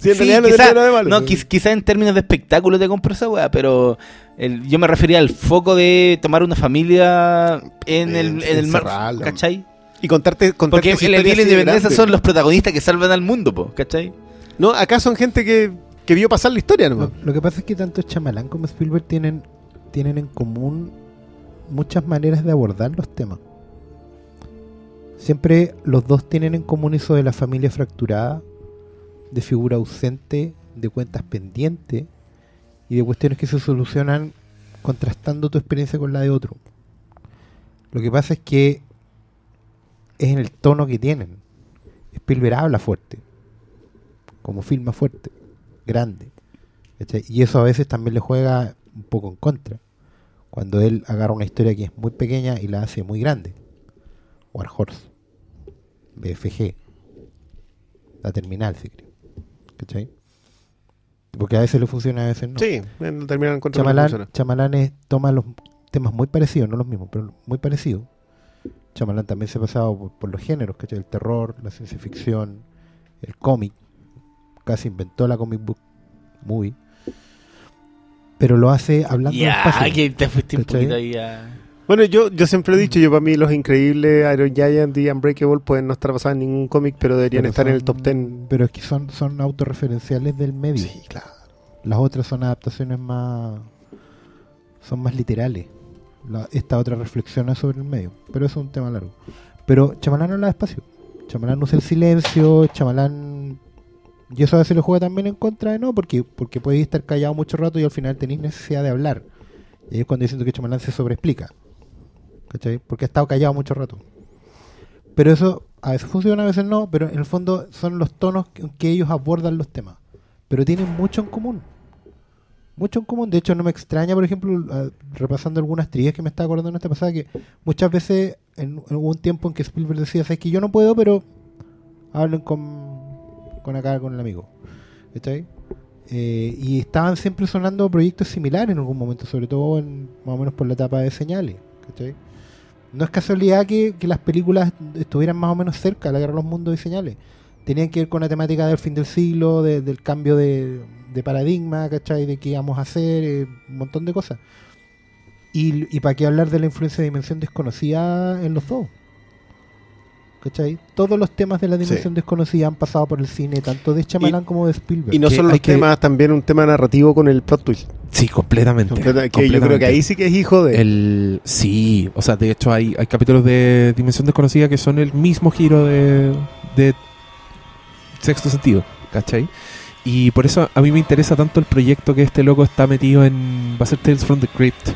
sí, en Sí, realidad no quizá, tiene nada de malo. no, quiz- quizá en términos de espectáculo te compro esa weá, pero el- yo me refería al foco de tomar una familia en el, en el mar, Encerrarla. ¿cachai? Y contarte, contarte Porque de la Independencia son los protagonistas que salvan al mundo, po, ¿cachai? No, acá son gente que, que vio pasar la historia nomás. Lo, lo que pasa es que tanto Chamalán como Spielberg tienen, tienen en común muchas maneras de abordar los temas. Siempre los dos tienen en común eso de la familia fracturada, de figura ausente, de cuentas pendientes y de cuestiones que se solucionan contrastando tu experiencia con la de otro. Lo que pasa es que es en el tono que tienen. Spielberg habla fuerte, como filma fuerte, grande. ¿cachai? Y eso a veces también le juega un poco en contra. Cuando él agarra una historia que es muy pequeña y la hace muy grande. War Horse, BFG, la terminal, si querés. ¿Cachai? Porque a veces le funciona, a veces no. Sí, en terminan encuentro Chamalán, Chamalán es- toma los temas muy parecidos, no los mismos, pero muy parecidos. Chamalán también se ha pasado por, por los géneros, ¿cachai? El terror, la ciencia ficción, el cómic. Casi inventó la comic book movie. Pero lo hace hablando de Ya, espacio. que te fuiste un poquito ahí a... Bueno, yo, yo siempre he dicho, yo para mí los increíbles Iron Giant y Unbreakable pueden no estar basados en ningún cómic, pero deberían Pero estar en el top 10. Pero es que son, son autorreferenciales del medio. Sí, claro. Las otras son adaptaciones más. son más literales. La- esta otra reflexiona sobre el medio. Pero es un tema largo. Pero Chamalán no habla despacio. Chamalán usa el silencio. Chamalán. Y eso a veces le juega también en contra de no, porque, porque podéis estar callado mucho rato y al final tenéis necesidad de hablar. Y ahí es cuando dicen que Chamalán se sobreexplica. ¿Cachai? Porque ha estado callado mucho rato. Pero eso a veces funciona, a veces no, pero en el fondo son los tonos que ellos abordan los temas. Pero tienen mucho en común. Mucho en común. De hecho, no me extraña, por ejemplo, ah, repasando algunas trillas que me estaba acordando en esta pasada, que muchas veces en, en un tiempo en que Spielberg decía, sabes que yo no puedo, pero hablen con, con acá, con el amigo. ¿Cachai? Eh, y estaban siempre sonando proyectos similares en algún momento, sobre todo en, más o menos por la etapa de señales. ¿cachai? No es casualidad que, que las películas estuvieran más o menos cerca la guerra de los mundos y señales. Tenían que ver con la temática del fin del siglo, de- del cambio de, de paradigma, ¿cachai? De qué íbamos a hacer, eh, un montón de cosas. Y, y para qué hablar de la influencia de Dimensión Desconocida en los dos. ¿Cachai? Todos los temas de la Dimensión Desconocida han pasado por el cine, tanto de Shyamalan como de Spielberg. Y no solo los que- temas, también un tema narrativo con el plot twist. Sí, completamente. Completa- que yo creo que ahí sí que es hijo de. El, sí, o sea, de hecho hay, hay capítulos de Dimensión Desconocida que son el mismo giro de, de Sexto Sentido, ¿cachai? Y por eso a mí me interesa tanto el proyecto que este loco está metido en... Va a ser Tales from the Crypt.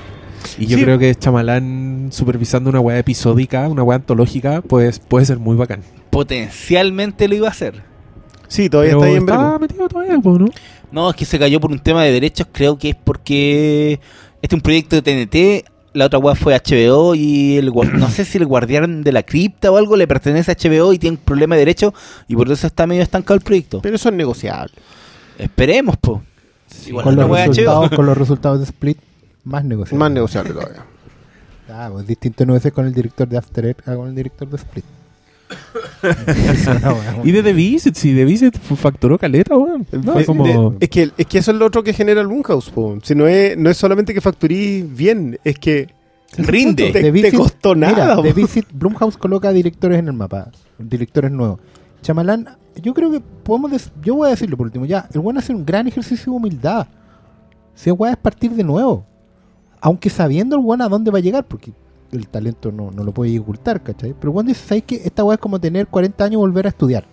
Y yo Sí. creo que Chamalán supervisando una weá episódica, una weá antológica, pues puede ser muy bacán. Potencialmente lo iba a hacer. Sí, todavía Pero está ahí en está metido todavía, ¿no? No, es que se cayó por un tema de derechos. Creo que es porque este es un proyecto de TNT. La otra weá fue HBO y el no sé si el guardián de la cripta o algo le pertenece a HBO y tiene un problema de derechos y por eso está medio estancado el proyecto. Pero eso es negociable. Esperemos, po. Igual con, los resultados, HBO. con los resultados de Split, más negociables. Más negociable todavía. Ah, pues distinto no es con el director de After Eight a con el director de Split. Y de The Visit, sí, The Visit facturó caleta, weón. No, Fue- como... de- es, que, es que eso es lo otro que genera el Blumhouse. po. Si no es, no es solamente que facturís bien, es que Rinde. te, The te Visit- costó nada. Mira, The po. Visit, Blumhouse coloca directores en el mapa, directores nuevos. Chamalán, yo creo que podemos, des- yo voy a decirlo por último, ya, el bueno hace un gran ejercicio de humildad. Si el weón es partir de nuevo, aunque sabiendo el weón a dónde va a llegar, porque el talento no, no lo puede ocultar, ¿cachai? Pero weón dice, ¿sabes qué? Esta weá es como tener 40 años y volver a estudiar.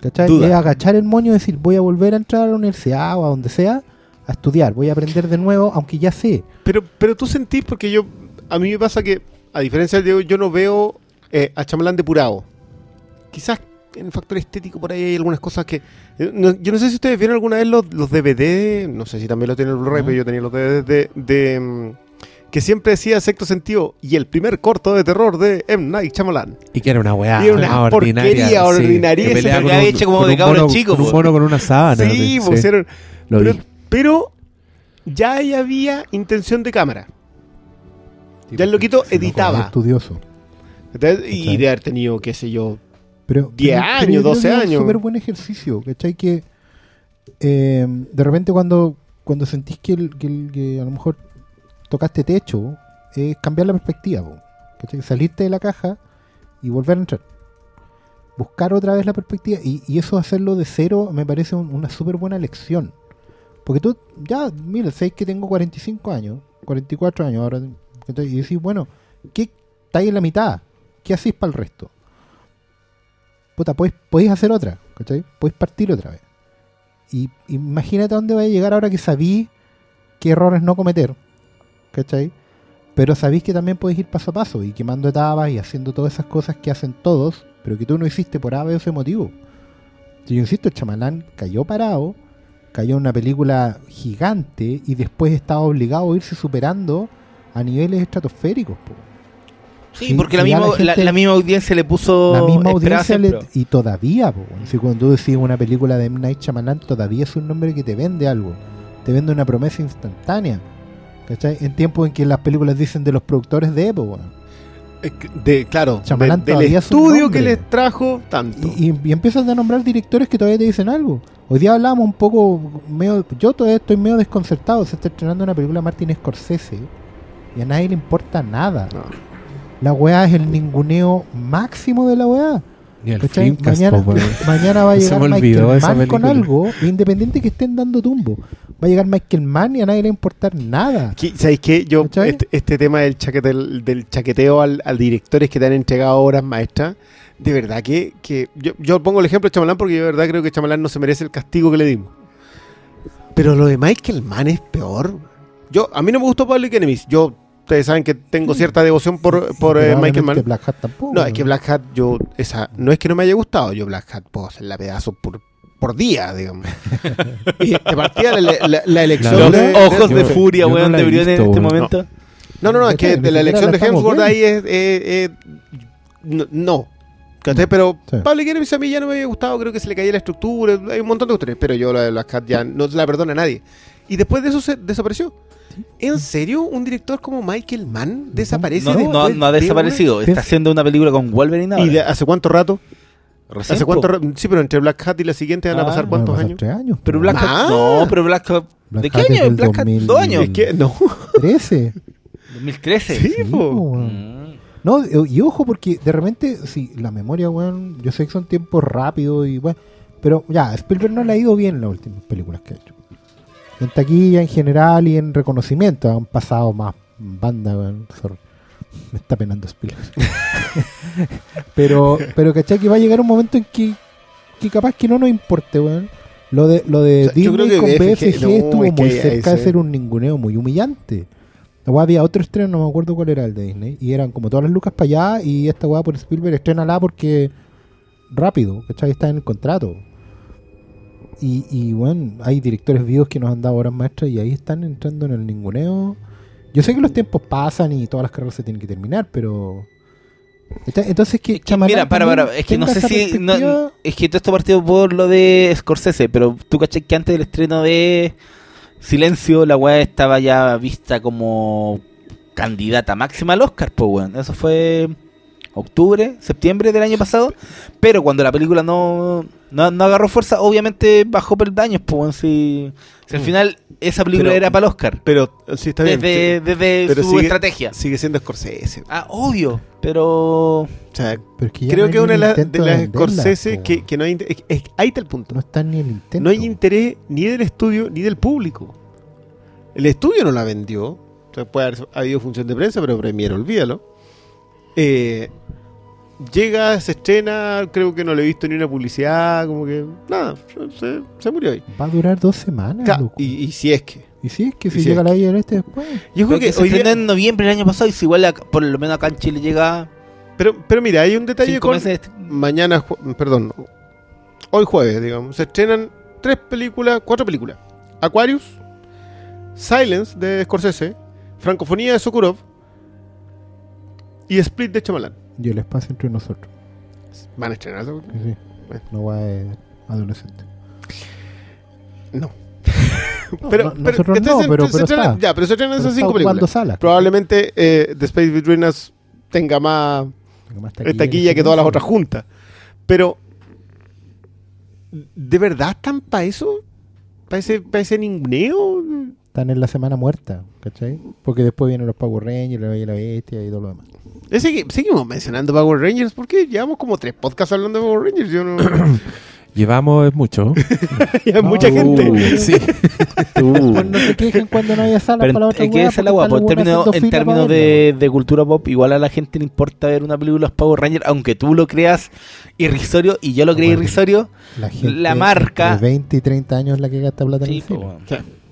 ¿Cachai? Duda. Es agachar el moño y decir, voy a volver a entrar a la universidad o a donde sea a estudiar, voy a aprender de nuevo, aunque ya sé. Pero, pero tú sentís, porque yo, a mí me pasa que, a diferencia de Diego, yo no veo eh, a Chamalán depurado. Quizás en el factor estético por ahí hay algunas cosas que... eh, no- yo no sé si ustedes vieron alguna vez los, los DVD, no sé si también lo tiene el Blu-ray, pero yo tenía los DVD de... de, mm, que siempre decía sexto sentido y el primer corto de terror de M. Night Shyamalan. Y que era una weá Y era una ordinaria. porquería, sí, ordinaria, que pelea que había hecho como de cabros chicos, un mono con una sábana. sí, sí, lo pero, vi. pero ya ahí había intención de cámara. Ya el loquito editaba. Estudioso. Entonces, y de haber tenido, qué sé yo, Pero, 10 pero- pero años, creo 12 que es un años. súper buen ejercicio, ¿cachai? Que eh, de repente cuando, cuando sentís que, el- que el- que a lo mejor tocaste techo, es cambiar la perspectiva. Salirte de la caja y volver a entrar. Buscar otra vez la perspectiva y, eso hacerlo de cero me parece un- una súper buena lección. Porque tú, ya, mira, sabes que tengo 45 años, 44 años ahora, y decís, bueno, ¿qué estáis en la mitad? ¿Qué hacéis para el resto? puta, podéis, podéis hacer otra, ¿cachai? Podéis partir otra vez. Y imagínate a dónde vais a llegar ahora que sabí qué errores no cometer, ¿cachai? Pero sabéis que también podéis ir paso a paso y quemando etapas y haciendo todas esas cosas que hacen todos, pero que tú no hiciste por A, B o C motivo. Yo insisto, el chamalán cayó parado, cayó en una película gigante y después estaba obligado a irse superando a niveles estratosféricos. po. Sí, Sí, porque la misma, la la, gente- la misma audiencia le puso la misma audiencia en le- y todavía po, si cuando tú decís una película de M. Night Shyamalan todavía es un nombre que te vende algo te vende una promesa instantánea ¿cachai? en tiempos en que las películas dicen de los productores de Epo de, claro, de- Chamalán del estudio que les trajo tanto. y, y- y empiezas a nombrar directores que todavía te dicen algo. Hoy día hablábamos un poco medio, yo todavía estoy medio desconcertado. Se está estrenando una película de Martin Scorsese y a nadie le importa nada. No. la weá es el ninguneo máximo de la weá. Mañana, mañana va a llegar Michael Mann con algo, independiente que estén dando tumbo. Va a llegar Michael Mann y a nadie le va a importar nada. ¿Sabéis qué? Yo, este, este tema del, chaquete, del, chaqueteo al, al directores que te han entregado obras maestras, de verdad que, que yo, yo pongo el ejemplo de Chamalán porque yo de verdad creo que Chamalán no se merece el castigo que le dimos. Pero lo de Michael Mann es peor. Yo, a mí no me gustó Public Enemies. Yo, ustedes saben que tengo cierta devoción por, por eh, Michael Mann. Black Hat tampoco. No, es que Black Hat, yo, esa, no es que no me haya gustado, yo Black Hat puedo hacerla pedazo por, por día, digamos. y de partida la, la- la elección Los de, ojos de yo furia, no weón, de Brión en este momento. No, no, no, es que de la elección la de Hemsworth ahí es. eh, eh, no. ¿Cachai? Pero Sí. Public Enemies a mí ya no me había gustado, creo que se le caía la estructura, hay un montón de cuestiones, pero yo la de Black Hat ya no se la perdona a nadie. Y después de eso se desapareció. ¿En serio un director como Michael Mann desaparece? No, no, no ha de desaparecido. Piensa- Está haciendo una película con Wolverine una- ahora. ¿Y de- hace cuánto rato? Recién, ¿Hace cuánto Sí, pero entre Black Hat y la siguiente van a Ah, pasar cuántos pasar años. Tres años. Pero. Black Hat. ¿Más? No, pero Black Hat. Black ¿De qué Hat año? Black Hat, 2000. dos años. Es que no. 13. 2013. Sí, Sí, po. Mm. No, y ojo, porque de repente, sí, la memoria, weón, yo sé que son tiempos rápidos y bueno, pero ya, Spielberg no le ha ido bien las últimas películas que ha hecho. En taquilla en general y en reconocimiento han pasado más banda, weón. Me está penando Spielberg. pero, pero ¿cachai? Que va a llegar un momento en que, que capaz que no nos importe, weón. Lo de, lo de O sea, yo Disney con BFG, no, estuvo es muy cerca de ser un ninguneo muy humillante. La weá había otro estreno, no me acuerdo cuál era el de Disney, y eran como todas las lucas para allá, y esta weá por Spielberg estrenala porque rápido, ¿cachai? Está en el contrato. Y, y bueno, hay directores vivos que nos han dado horas maestras y ahí están entrando en el ninguneo. Yo sé que los tiempos pasan y todas las carreras se tienen que terminar, pero. Entonces que, Es que, mira, para, para, es que no sé si. no- es que todo esto partió por lo de Scorsese, pero tú caché que antes del estreno de Silencio, la weá estaba ya vista como candidata máxima al Oscar, pues weón. Eso fue octubre, septiembre del año pasado. Pero cuando la película no, no, no agarró fuerza, obviamente bajó peldaños, pues. Si, si al Mm. final esa película Pero- era para el Oscar. Pero sí está bien. Desde, sí. desde Pero su sigue- estrategia. Sigue siendo Scorsese. Ah, obvio, pero. O sea, Pero es que creo no que una de las, de Scorsese que, que no hay. es- es- ahí está el punto. No está ni el intento. No hay interés ni del estudio ni del público. El estudio no la vendió. O sea, puede haber habido función de prensa, pero Premiere, olvídalo. Eh, llega, se estrena, creo que no le he visto ni una publicidad, como que nada, se, se murió ahí. Va a durar dos semanas, Ca- loco. y, y si es que. Y sí, es que si si llega es la Villa del Este después. Yo creo Creo que que se hoy día- en noviembre del año pasado y si igual por lo menos acá en Chile llega pero, pero mira, hay un detalle con. meses. Mañana, perdón, hoy jueves, digamos, se estrenan tres películas, cuatro películas: Aquarius, Silence de Scorsese, Francofonía de Sokurov y Split de Chamalán. Y el espacio entre nosotros. ¿Van a estrenar eso? Sí. Bueno. No va a adolescente. No. No, pero, no- pero, nosotros no, se- pero- se pero estrenan- está. Ya, pero se estrenan esas cinco películas. salas. Probablemente eh, The Space Between Us tenga más Más taquilla, que todas las otras juntas. Pero, ¿de verdad están para eso? ¿Para ese, pa' ese ninguneo? Están en la semana muerta, ¿cachai? Porque después vienen los Power Rangers, la Bella la Bestia y todo lo demás. Eh, segui- seguimos mencionando Power Rangers porque llevamos como tres podcasts hablando de Power Rangers. Yo no. Llevamos es mucho. y hay mucha Uh. gente. sí. Pues no se quejen cuando no haya salas Pero para la otra es que esa es la guapa. En términos, buenos en términos de, de cultura pop, igual a la gente le importa ver una película de los Power Rangers, aunque tú lo creas irrisorio y yo lo creí Bueno. irrisorio. La, gente la marca- De 20 y 30 años la que gasta plata en Sí, el.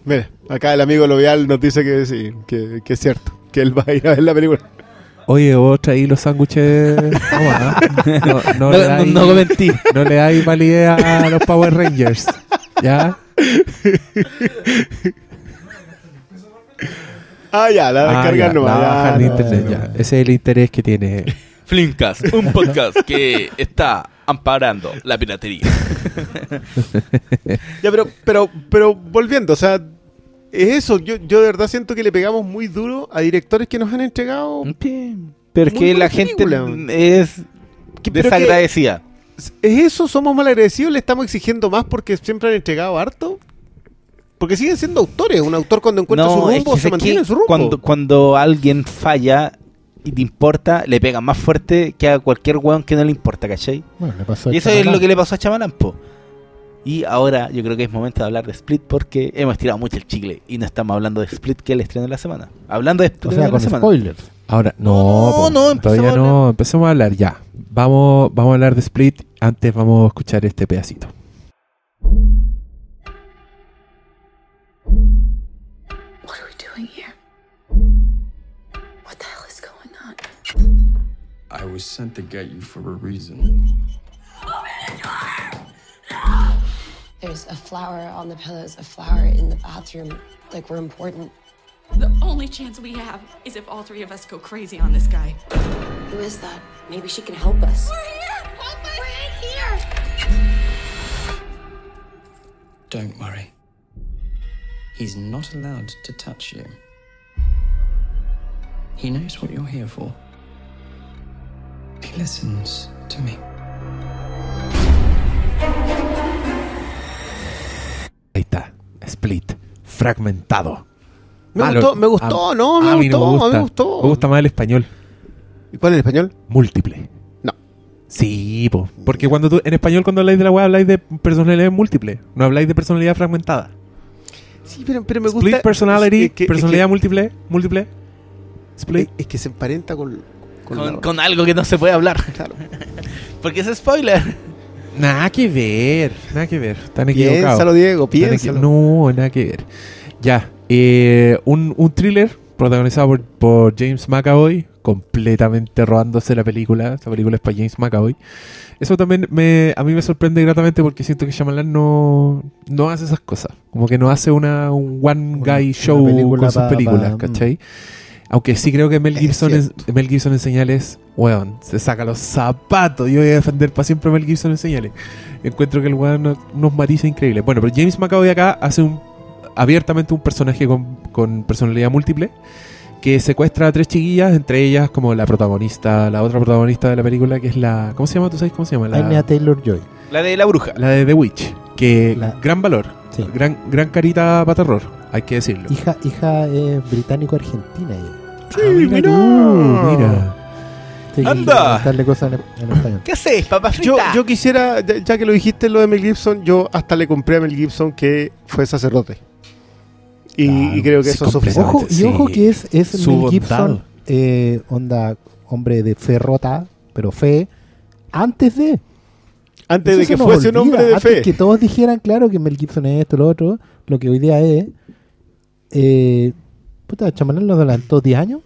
Mira, acá el amigo Lovial nos dice que sí, que, que es cierto, que él va a ir a ver la película. Oye, vos traí los sándwiches. ¿Cómo, ah? No, no, No, le no, dais- no comentí. no le dais validez a los Power Rangers. ¿Ya? Ah, ya, la Ah, nomás. la ya, bajan de no, internet, no. ya. Ese es el interés que tiene. Flimcast, un podcast que está amparando la piratería. Ya, pero, pero, pero volviendo, o sea, es eso. Yo, yo de verdad siento que le pegamos muy duro a directores que nos han entregado. Pero es que la gente es desagradecida. ¿Es eso? ¿Somos malagradecidos? ¿Le estamos exigiendo más porque siempre han entregado harto? Porque siguen siendo autores. Un autor cuando encuentra su es rumbo que se mantiene en su rumbo. Cuando, cuando alguien falla y te importa, le pega más fuerte que a cualquier weón que no le importa, ¿cachai? Bueno, le pasó a Y eso es lo que le pasó a Chamalán, po. Y ahora yo creo que es momento de hablar de Split porque hemos tirado mucho el chicle y no estamos hablando de Split que es el estreno de la semana. Hablando de Split O de la semana. Ahora, no, No, no, empezamos todavía no. Empecemos a hablar ya. Vamos, vamos a hablar de Split. Antes vamos a escuchar este pedacito. I was sent to get you for a reason. There's a flower on the pillows, a flower in the bathroom. Like we're important. The only chance we have is if all three of us go crazy on this guy. Who is that? Maybe she can help us. We're here! Help us! We're in here! Don't worry. He's not allowed to touch you. He knows what you're here for. He listens to me. Ahí está. Split. Fragmentado. Me Malo. gustó, me gustó, A- no, me a mí no gustó, a mí gusta. me gustó. Me gusta más el español. ¿Y cuál es el español? Múltiple. No. Sí, po. porque cuando tú, en español cuando habláis de la web habláis de personalidad múltiple, no habláis de personalidad fragmentada. Sí, pero, pero me gusta. Split personality, es que- es personalidad que- múltiple, múltiple. Split. Es, es que se emparenta con. Con, Con, la- con algo que no se puede hablar. Claro. Porque es spoiler. Nada que ver, nada que ver. Están equivocados. Piénsalo, Diego, piénsalo. No, nada que ver. Ya, eh, un, un thriller protagonizado por, por James McAvoy, completamente robándose la película. Esta película es para James McAvoy. Eso también me, a mí me sorprende gratamente porque siento que Shyamalan no, no hace esas cosas. Como que no hace una, un one Una- guy una show con sus pa- películas, pa- ¿cachai? Aunque sí creo que Mel Es Gibson, en. Mel Gibson en señales, weón, se saca los zapatos. Yo voy a defender para siempre a Mel Gibson en señales. Encuentro que el weón no- nos matiza increíble. Bueno, pero James McAvoy acá hace un abiertamente un personaje con, con personalidad múltiple que secuestra a tres chiquillas, entre ellas como la protagonista, la otra protagonista de la película que es la... ¿Cómo se llama? ¿Tú sabes cómo se llama? Anya La, Taylor Joy. La de la bruja. la de The Witch. Que La- gran valor, Sí. gran, gran carita para terror, hay que decirlo. Hija, hija eh, británico-argentina. ella. Ah, mira tú, mira. Sí, ¡Anda! Darle cosas en, en español. ¿Qué haces, papá Yo, frita? yo quisiera, ya, que lo dijiste lo de Mel Gibson, yo hasta le compré a Mel Gibson que fue sacerdote. Y, Claro, y creo que sí, eso es. Ojo, y Sí. ojo que es, es Mel bondad. Gibson, eh, onda, hombre de fe rota, pero fe, antes de. Antes Eso de que fuese un hombre de antes fe. que todos dijeran, claro, que Mel Gibson es esto, lo otro, lo que hoy día es. Eh, puta, Chamalán lo adelantó 10 años.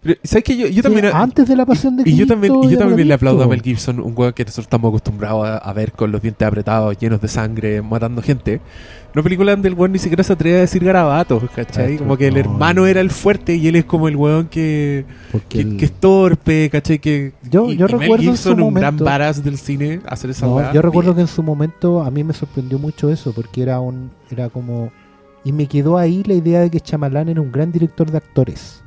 Pero, ¿Sabes que yo, yo Sí, también... antes de la pasión de Y yo Cristo, también, y yo lo también le aplaudo a. Mel Gibson, un weón que nosotros estamos acostumbrados a, a ver con los dientes apretados, llenos de sangre, matando gente. Una película donde el weón ni siquiera se atreve a decir garabatos, ¿cachai? Exacto, Como que el no. hermano era el fuerte y él es como el weón que, que, el- que es torpe, ¿cachai? Que, Yo- y, yo y Mel recuerdo en Gibson, su un gran momento- badass del cine, hacer esa No, yo recuerdo que bien. en su momento a mí me sorprendió mucho eso, porque era un era como y me quedó ahí la idea de que Chamalán era un gran director de actores.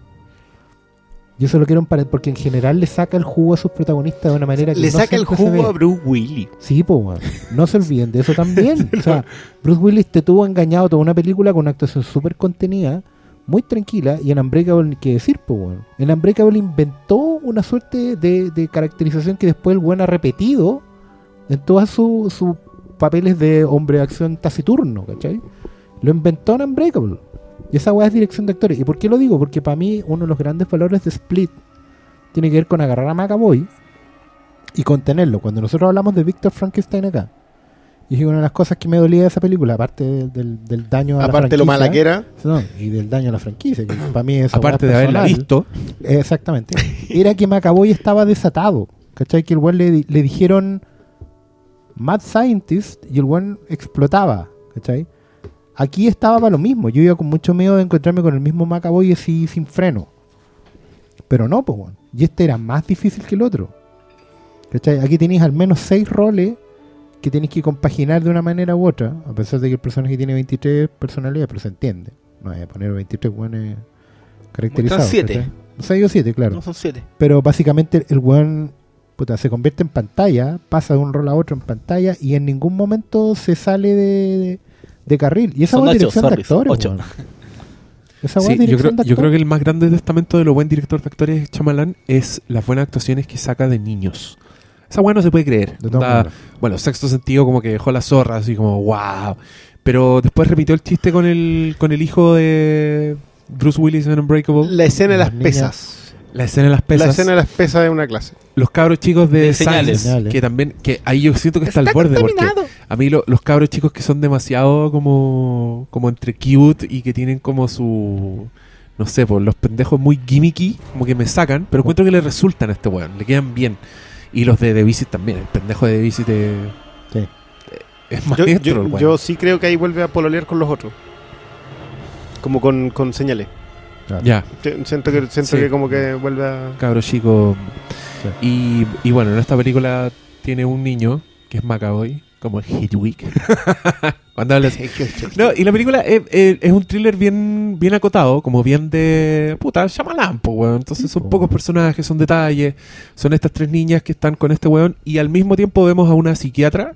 Yo solo quiero emparentar, porque en general le saca el jugo a sus protagonistas de una manera que Le no saca el jugo a Bruce Willis. Sí, pues, weón. no se olviden de eso también. o sea, Bruce Willis te tuvo engañado toda una película con una actuación súper contenida, muy tranquila, y en Unbreakable, qué decir, pues, weón. En Unbreakable inventó una suerte de, de caracterización que después el weón ha repetido en todos sus sus papeles de hombre de acción taciturno, ¿cachai? Lo inventó en Unbreakable. Y esa weá es dirección de actores. ¿Y por qué lo digo? Porque para mí uno de los grandes valores de Split tiene que ver con agarrar a McAvoy y contenerlo. Cuando nosotros hablamos de Victor Frankenstein acá, y dije una de las cosas que me dolía de esa película, aparte del, del- del daño a la Aparte lo mala que era. no, y del daño a la franquicia, que para mí esa Aparte de haberla visto, Exactamente. Era que McAvoy estaba desatado. ¿Cachai? Que el weón le, le dijeron Mad Scientist y el weón explotaba. ¿Cachai? Aquí estaba para lo mismo. Yo iba con mucho miedo de encontrarme con el mismo McAvoy así sin freno. Pero no, pues. Y este era más difícil que el otro. ¿Cachai? Aquí tenéis al menos seis roles que tenéis que compaginar de una manera u otra. A pesar de que el personaje tiene 23 personalidades, pero se entiende. No voy a poner 23 weones caracterizados. Son siete. ¿cachai? Seis o siete, claro. No son siete. Pero básicamente el weón puta, se convierte en pantalla, pasa de un rol a otro en pantalla y en ningún momento se sale de, de carril. Y esa Son es ocho, dirección de sorry, actores. ocho. Esa Sí, yo, creo, de yo creo que el más grande testamento de lo buen director de actores Chamalán es las buenas actuaciones que saca de niños. Esa weá no se puede creer. De bueno, sexto sentido como que dejó la zorra, así como wow. Pero después repitió el chiste con el, con el hijo de Bruce Willis en Unbreakable. La escena de las Las niñas- pesas. La escena de las pesas. La escena de las pesas de una clase. Los cabros chicos de, De señales. Señales. que también, que ahí yo siento que está, al borde, porque a mí lo- los cabros chicos que son demasiado como, como entre cute y que tienen como su, no sé, pues los pendejos muy gimmicky, como que me sacan, pero encuentro que le resultan a este weón, le quedan bien. Y los de The Visit también, el pendejo de The Visit es, Sí. es Yo, maestro, yo- el weón. yo sí creo que ahí vuelve a pololear con los otros. Como con, con señales. Claro. Ya, Siento que, siento Sí. que como que vuelve a... cabro chico. Y, y bueno, en esta película tiene un niño que es Macaboy, como Hedwig. Cuando habla así. No, y la película es, es- es un thriller bien, bien acotado, como bien de. Puta, Shyamalan, po, weón. Entonces son pocos personajes, son detalles. Son estas tres niñas que están con este weón. Y al mismo tiempo vemos a una psiquiatra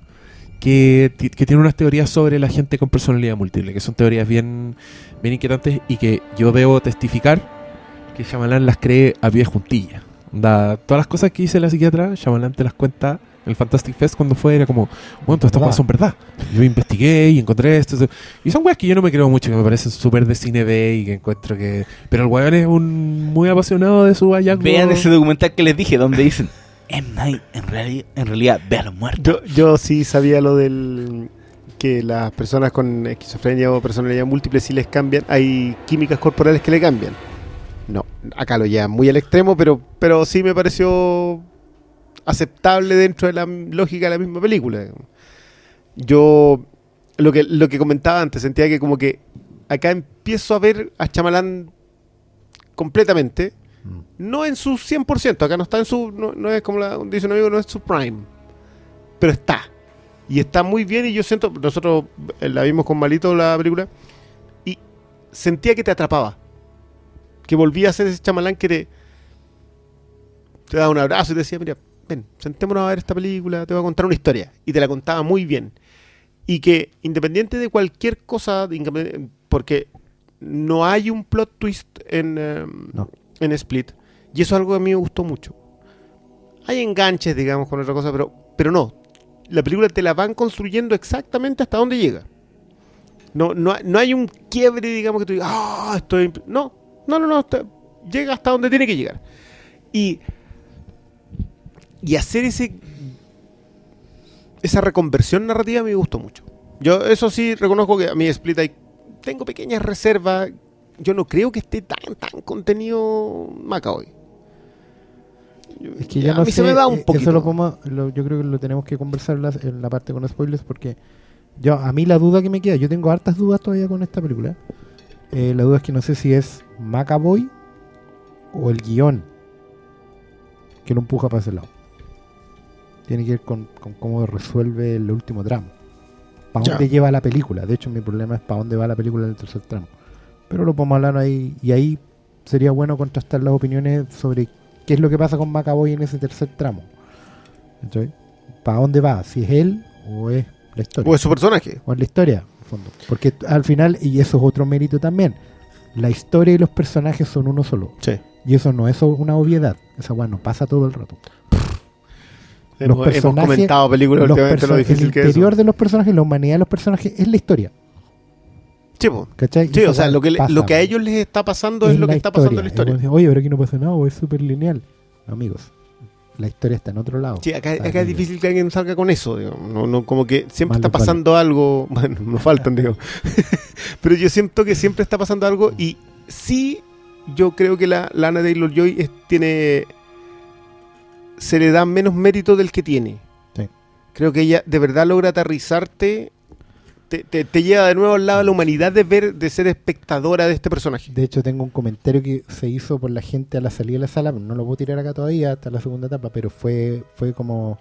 que, que tiene unas teorías sobre la gente con personalidad múltiple, que son teorías bien, bien inquietantes y que yo debo testificar que Shyamalan las cree a pie juntillas. Onda, todas las cosas que dice la psiquiatra, Shyamalan te las cuenta en el Fantastic Fest cuando fue, era como, bueno, todas estas cosas son verdad. Yo investigué y encontré esto, esto. Y son weas que yo no me creo mucho, que me parecen súper de cine B y que encuentro que... Pero el weón es un muy apasionado de su hallazgo. Vean ese documental que les dije, donde dicen, M. Night en, reali- en realidad ve a los muertos. Yo, sí sabía lo del que las personas con esquizofrenia o personalidad múltiple sí les cambian, hay químicas corporales que le cambian. No, acá lo llevan muy al extremo, pero, pero sí me pareció aceptable dentro de la lógica de la misma película. Yo lo que, lo que comentaba antes, sentía que como que acá empiezo a ver a Chamalán completamente, no en su 100%, acá no está en su, no, es como dice un amigo, no es su prime, pero está. Y está muy bien y yo siento, nosotros eh, la vimos con Malito la película y sentía que te atrapaba. Que volvía a ser ese chamalán que te, te daba un abrazo y te decía, mira, ven, sentémonos a ver esta película, te voy a contar una historia. Y te la contaba muy bien. Y que independiente de cualquier cosa, porque no hay un plot twist en, eh, No. En Split. Y eso es algo que a mí me gustó mucho. Hay enganches, digamos, con otra cosa, pero, pero no. La película te la van construyendo exactamente hasta dónde llega. No, no, no hay un quiebre, digamos, que tú digas, ah, estoy... imp-". No, no, no, no. llega hasta donde tiene que llegar. Y, y hacer ese esa reconversión narrativa me gustó mucho. Yo eso sí reconozco que a mí Split hay, tengo pequeñas reservas. Yo no creo que esté tan tan contenido Macaboy. Es que ya a no mí sé, se me va un eh, poquito. Eso lo podemos- lo- yo creo que lo tenemos que conversar en la, en la parte con spoilers porque yo a mí la duda que me queda, yo tengo hartas dudas todavía con esta película. Eh, la duda es que no sé si es Macaboy o el guion que lo empuja para ese lado. Tiene que ver con, con cómo resuelve el último tramo. ¿Para dónde lleva la película? De hecho, mi problema es para dónde va la película en el tercer tramo. Pero lo podemos hablar ahí. Y ahí sería bueno contrastar las opiniones sobre qué es lo que pasa con Macaboy en ese tercer tramo. ¿Para dónde va? ¿Si es él o es la historia? O es su personaje. O es la historia, en fondo. Porque al final, y eso es otro mérito también, la historia y los personajes son uno solo. Sí. Y eso no es una obviedad. Esa weá no pasa todo el rato. Hemos, hemos comentado películas los últimamente lo difícil el que es. interior de los personajes, la humanidad de los personajes es la historia. Sí, o sea, lo que, pasa, lo que a ellos les está pasando es, lo que está pasando en la historia. Oye, pero aquí no pasa nada, o es súper lineal. No, amigos, la historia está en otro lado. Sí, acá, es difícil que alguien salga con eso. digamos. No, no, como que siempre está vale. pasando algo. Bueno, nos faltan, digo. Pero yo siento que siempre está pasando algo. Y sí, yo creo que la Lana Taylor Joy es- tiene. Se le da menos mérito del que tiene. Sí. Creo que ella de verdad logra aterrizarte. Te, te- te lleva de nuevo al lado de la humanidad de ver, de ser espectadora de este personaje. De hecho, tengo un comentario que se hizo por la gente a la salida de la sala. No lo puedo tirar acá todavía hasta la segunda etapa, pero fue, fue como.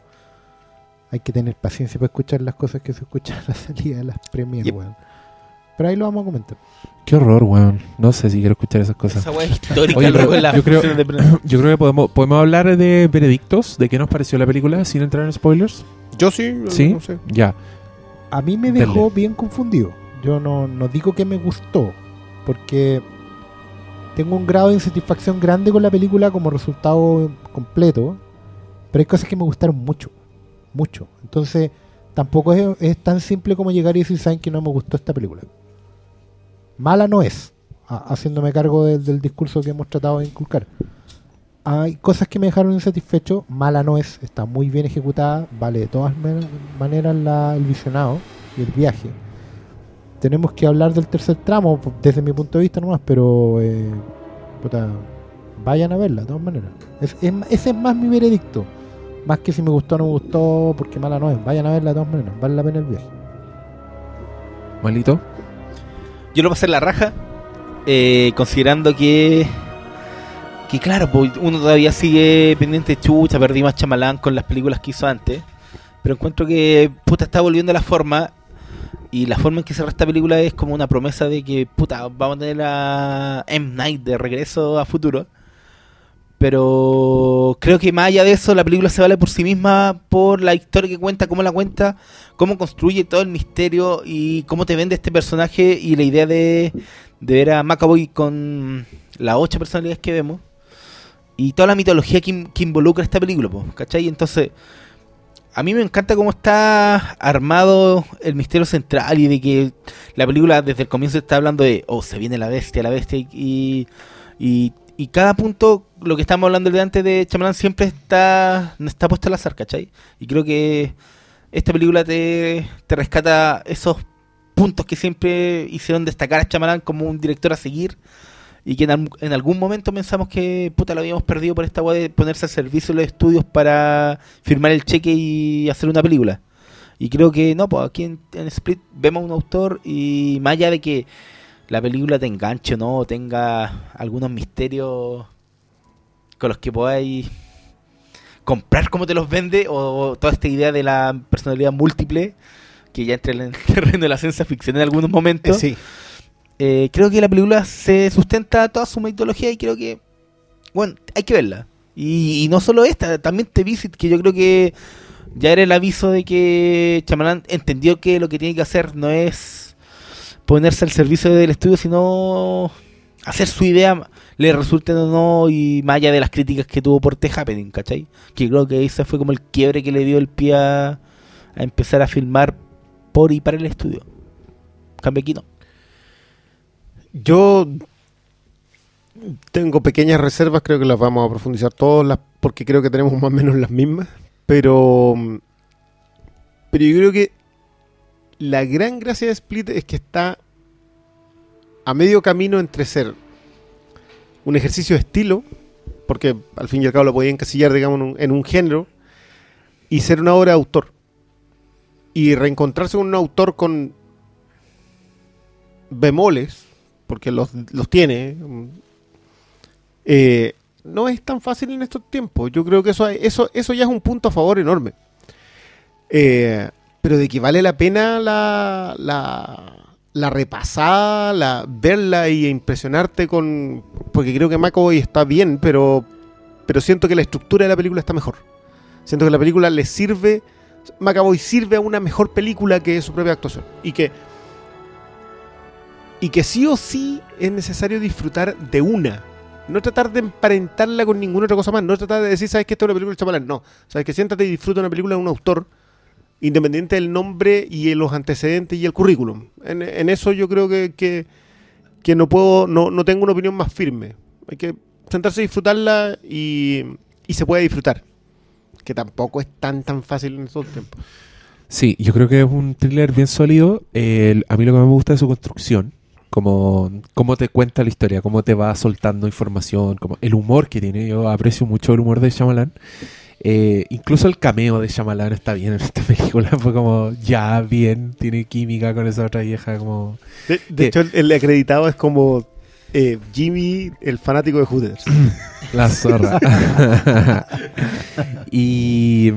Hay que tener paciencia para escuchar las cosas que se escuchan a la salida de las premias, Yep. weón. Pero ahí lo vamos a comentar. Qué horror, weón. No sé si quiero escuchar esas cosas. Esa es histórica, Oye, pero yo creo- de. Yo creo que podemos, podemos hablar de veredictos, de qué nos pareció la película sin entrar en spoilers. Yo sí, ¿Sí? no sé. Ya. A mí me dejó bien confundido. Yo no, no digo que me gustó, porque tengo un grado de insatisfacción grande con la película como resultado completo, pero hay cosas que me gustaron mucho, mucho. Entonces, tampoco es, es tan simple como llegar y decir, saben que no me gustó esta película. Mala no es, haciéndome cargo del discurso que hemos tratado de inculcar. Hay cosas que me dejaron insatisfecho, mala no es, está muy bien ejecutada, vale de todas man- maneras la- el visionado y el viaje. Tenemos que hablar del tercer tramo desde mi punto de vista nomás, pero eh, puta, vayan a verla de todas maneras. Es- es- ese es más mi veredicto, más que si me gustó o no me gustó, porque mala no es, vayan a verla de todas maneras, vale la pena el viaje. Malito. Yo lo pasé en la raja, eh, considerando que. Que claro, pues, uno todavía sigue pendiente de chucha, perdí más chamalán con las películas que hizo antes. Pero encuentro que puta está volviendo a la forma. Y la forma en que cerra esta película es como una promesa de que, puta, vamos a tener a M. Night de regreso a futuro. Pero creo que más allá de eso, la película se vale por sí misma, por la historia que cuenta, cómo la cuenta, cómo construye todo el misterio y cómo te vende este personaje y la idea de, de ver a Macaboy con las ocho personalidades que vemos y toda la mitología que, que involucra esta película, po, ¿cachai? Entonces, a mí me encanta cómo está armado el misterio central y de que la película desde el comienzo está hablando de, oh, se viene la bestia, la bestia, y, y, y cada punto, lo que estamos hablando de antes de Chamalán, siempre está, está puesto al azar, ¿cachai? Y creo que esta película te, te rescata esos puntos que siempre hicieron destacar a Chamalán como un director a seguir y que en, en algún momento pensamos que puta lo habíamos perdido por esta weá de ponerse al servicio de los estudios para firmar el cheque y hacer una película. Y creo que no, pues aquí en, Split vemos un autor y más allá de que la película te enganche o no, tenga algunos misterios con los que podáis comprar cómo te los vende, o, o toda esta idea de la personalidad múltiple, que ya entra en el terreno de la ciencia ficción en algunos momentos. Sí. Eh, creo que la película se sustenta toda su mitología y creo que, bueno, hay que verla. Y, y no solo esta, también The Visit, que yo creo que ya era el aviso de que Chamalán entendió que lo que tiene que hacer no es ponerse al servicio del estudio, sino hacer su idea, le resulten o no, y más allá de las críticas que tuvo por The Happening, ¿cachai? Que creo que ese fue como el quiebre que le dio el pie a, a empezar a filmar por y para el estudio. Cambio aquí no. Yo tengo pequeñas reservas, creo que las vamos a profundizar todas, las, porque creo que tenemos más o menos las mismas, pero, pero yo creo que la gran gracia de Split es que está a medio camino entre ser un ejercicio de estilo, porque al fin y al cabo lo podía encasillar, digamos, en un género, y ser una obra de autor. Y reencontrarse con un autor con bemoles, porque los, los tiene, eh, no es tan fácil en estos tiempos. Yo creo que eso, eso, eso ya es un punto a favor enorme. Eh, pero de que vale la pena la, la, la repasada, la, verla y impresionarte con... Porque creo que McAvoy está bien, pero, pero siento que la estructura de la película está mejor. Siento que la película le sirve... McAvoy sirve a una mejor película que su propia actuación. Y que y que sí o sí es necesario disfrutar de una. No tratar de emparentarla con ninguna otra cosa más. No tratar de decir, ¿sabes que esta es una película Chamalán? No. Sabes que siéntate y disfruta una película de un autor, independiente del nombre y de los antecedentes y el currículum. En, eso yo creo que, que, que no puedo, no, no tengo una opinión más firme. Hay que sentarse a disfrutarla y, y se puede disfrutar. Que tampoco es tan tan fácil en estos tiempos. Sí, yo creo que es un thriller bien sólido. El- a mí lo que más me gusta es su construcción. Como cómo te cuenta la historia, cómo te va soltando información, como el humor que tiene. Yo aprecio mucho el humor de Shyamalan. Eh, incluso el cameo de Shyamalan está bien en esta película. Fue como, ya, bien, tiene química con esa otra vieja. Como... De, de Que- hecho, el, el acreditado es como eh, Jimmy, el fanático de Hooters. La zorra. y,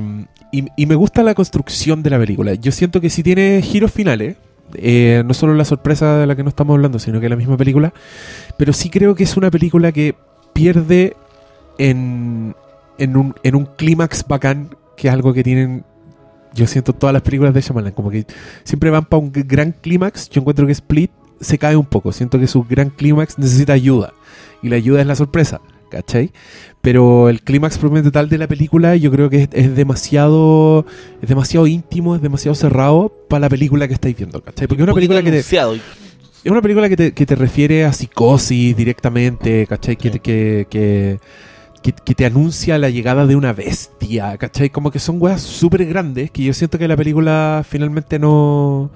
y, y me gusta la construcción de la película. Yo siento que si tiene giros finales, eh, no solo la sorpresa de la que no estamos hablando, sino que la misma película, pero sí creo que es una película que pierde en, en un, en un clímax bacán, que es algo que tienen, yo siento, todas las películas de Shyamalan, como que siempre van para un gran clímax, yo encuentro que Split se cae un poco, siento que su gran clímax necesita ayuda, y la ayuda es la sorpresa, ¿cachai? Pero el clímax propiamente tal de la película yo creo que es, es demasiado es demasiado íntimo, es demasiado cerrado para la película que estáis viendo, ¿cachai? Porque es una película que te, es una película que te, que te refiere a psicosis directamente, ¿cachai? Que, que, que, que te anuncia la llegada de una bestia, ¿cachai? Como que son weas súper grandes que yo siento que la película finalmente no...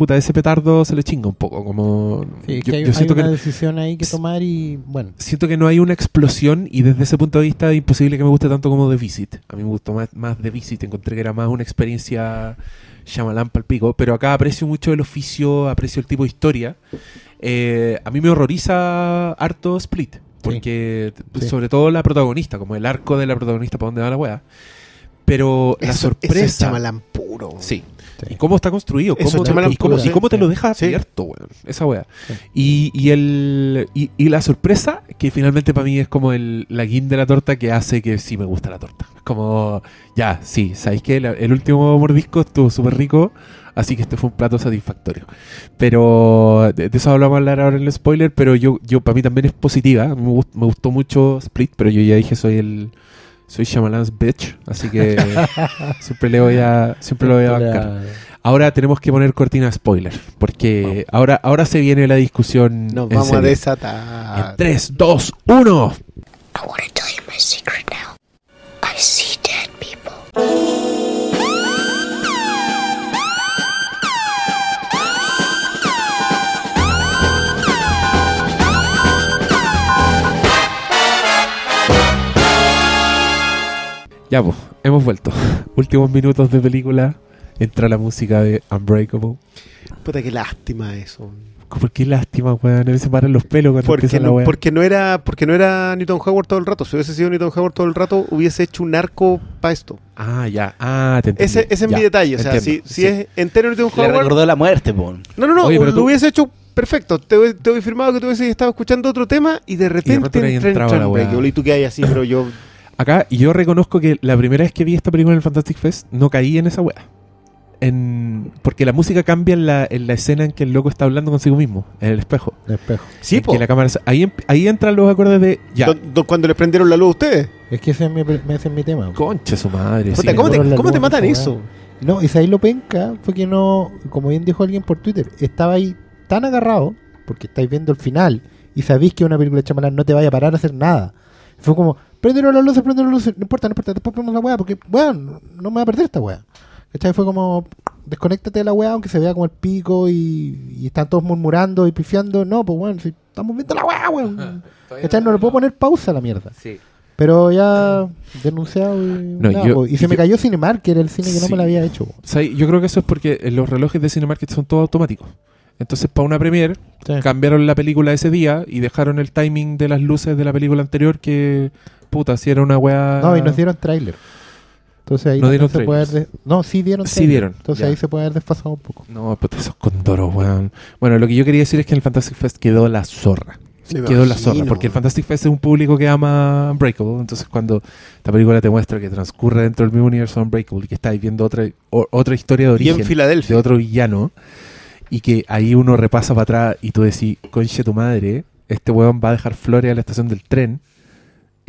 Puta, ese petardo se le chinga un poco, como... Sí, yo, que hay, yo hay siento una que decisión ahí que tomar y bueno. siento que no hay una explosión y desde ese punto de vista es imposible que me guste tanto como The Visit. A mí me gustó más, más The Visit, encontré que era más una experiencia Shyamalan pico, pero acá aprecio mucho el oficio, aprecio el tipo de historia. Eh, a mí me horroriza harto Split, porque Sí. sobre todo la protagonista, como el arco de la protagonista para dónde va la wea. Pero la Eso- eso es sorpresa... Shyamalan puro. Sí. Y cómo está construido, Eso, cómo, Shyamalan y, cómo, y cómo te sí. lo deja Sí. abierto, weón. Esa weá. Y, y, el, y, y la sorpresa, que finalmente para mí es como el, la guin de la torta que hace que sí me gusta la torta. Es como, ya, sí, ¿sabéis? La- El último mordisco estuvo súper rico, así que este fue un plato satisfactorio. Pero de, eso hablamos hablar ahora en el spoiler, pero yo, yo para mí también es positiva. Me, gust- me gustó mucho Split, pero yo ya dije soy el... Soy Shyamalan's bitch, así que siempre le voy a siempre lo voy a bancar. Ahora tenemos que poner cortina spoiler, porque ahora, ahora se viene la discusión. Nos en vamos a serio. desatar. En 3, 2, 1. I want to tell you my secret now. I see Ya, pues, hemos vuelto. Últimos minutos de película. Entra la música de Unbreakable. Puta, qué lástima eso. ¿Por qué lástima, weón? A mí se paran los pelos cuando Porque empieza la weá. porque no era porque no era Newton Howard todo el rato. Si hubiese sido Newton Howard todo el rato, hubiese hecho un arco para esto. Ah, ya. Ah, te entendí. Ese, ese es Ya, mi detalle. O sea, entiendo. si, si es entero Newton Le Howard. recordó la muerte, po. No, no, no. Oye, pero lo tú- hubiese hecho perfecto. Te, te hubiese firmado que tú hubieses estado escuchando otro tema y de repente repente le entra en entraba la weá. Unbreakable y tú que hay así, pero yo. Acá, yo reconozco que la primera vez que vi esta película en el Fantastic Fest, no caí en esa weá. En... Porque la música cambia en la, en la escena en que el loco está hablando consigo mismo, en el espejo. El espejo. Sí, que la cámara se- ahí, em- ahí entran los acordes de. Ya. Do- do- cuando les prendieron la luz a ustedes. Es que ese es mi, ese es mi tema. Concha su madre. Puta, sí. ¿cómo, te, cómo te matan eso? No, y ahí lo penca fue que no, como bien dijo alguien por Twitter, estaba ahí tan agarrado, porque estáis viendo el final, y sabéis que una película de Chamalán no te vaya a parar a hacer nada. Fue como, prendieron las luces, prendieron las luces, no importa, no importa, después ponemos la weá, porque, weón, no me va a perder esta weá. ¿Cachai? Fue como, desconéctate de la weá, aunque se vea como el pico y, y están todos murmurando y pifiando. No, pues weón, si estamos viendo la weá, weón. ¿Cachai? No le puedo poner pausa a la mierda. Sí. Pero ya denunciado y, No, nada, yo- po. y se yo- me cayó Cinemark, que era el cine que no me lo había hecho. O sea, yo creo que eso es porque los relojes de Cinemarket son todos automáticos. Entonces, para una premiere, Sí. cambiaron la película ese día y dejaron el timing de las luces de la película anterior que, puta, si era una weá... No, y nos dieron tráiler. Entonces ahí No dieron se puede haber No, sí dieron Sí tráiler. dieron, Entonces ya. ahí se puede haber desfasado un poco. No, puta, esos condoros, weón. Bueno, lo que yo quería decir es que en el Fantastic Fest quedó la zorra. Me quedó la zorra, porque el. Fantastic Fest es un público que ama Unbreakable, entonces cuando esta película te muestra que transcurre dentro del mismo universo Unbreakable y que estáis viendo otra, o- otra historia de Y origen en Filadelfia. de otro villano y que ahí uno repasa para atrás y tú decís, conche tu madre, este weón va a dejar flores a la estación del tren.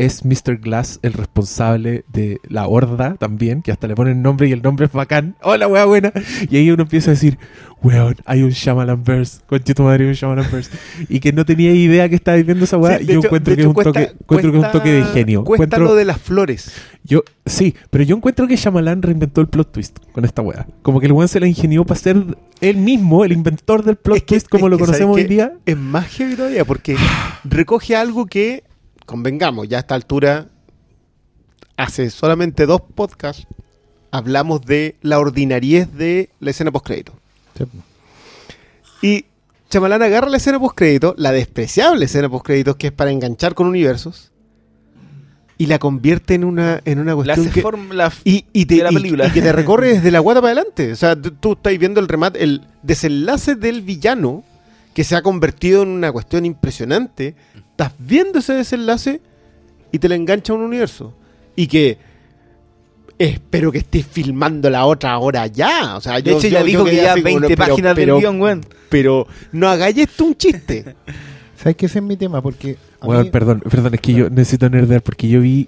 Es Mr. Glass el responsable de la horda también, que hasta le ponen nombre y el nombre es bacán. Hola, weá buena. Y ahí uno empieza a decir, weón, hay un Shyamalan Verse, conche tu madre, hay un Shyamalan Verse. Y que no tenía idea que estaba viendo esa weá. Sí, yo hecho- encuentro que es un cuesta- toque, encuentro que es un toque de genio. Cuesta Encuentro- lo de las flores. yo, sí, pero yo encuentro que Shyamalan reinventó el plot twist con esta weá. Como que el weón se la ingenió para ser él mismo el inventor del plot Es que- twist como lo conocemos hoy ¿sabes en día. Es más heavy todavía porque recoge algo que, convengamos, ya a esta altura, hace solamente dos podcasts hablamos de la ordinariez de la escena postcrédito. Sí. Y Chamalán agarra la escena postcrédito, la despreciable escena postcréditos que es para enganchar con universos, y la convierte en una, en una La cuestión hace que... la- Y, y te, de la y- película. y que te recorre desde la guata para adelante. O sea, tú, tú estás viendo el remate, el desenlace del villano que se ha convertido en una cuestión impresionante. Estás viendo ese desenlace y te la engancha a un universo. Y que espero que estés filmando la otra hora ya. O sea, De yo, hecho, yo- ya yo dijo que ya así como, 20 pero- páginas pero, del guion, weón. Pero no hagáis esto un chiste. ¿Sabes qué ese es mi tema? Porque. mí- perdón, perdón, es que yo necesito nerdear porque yo vi.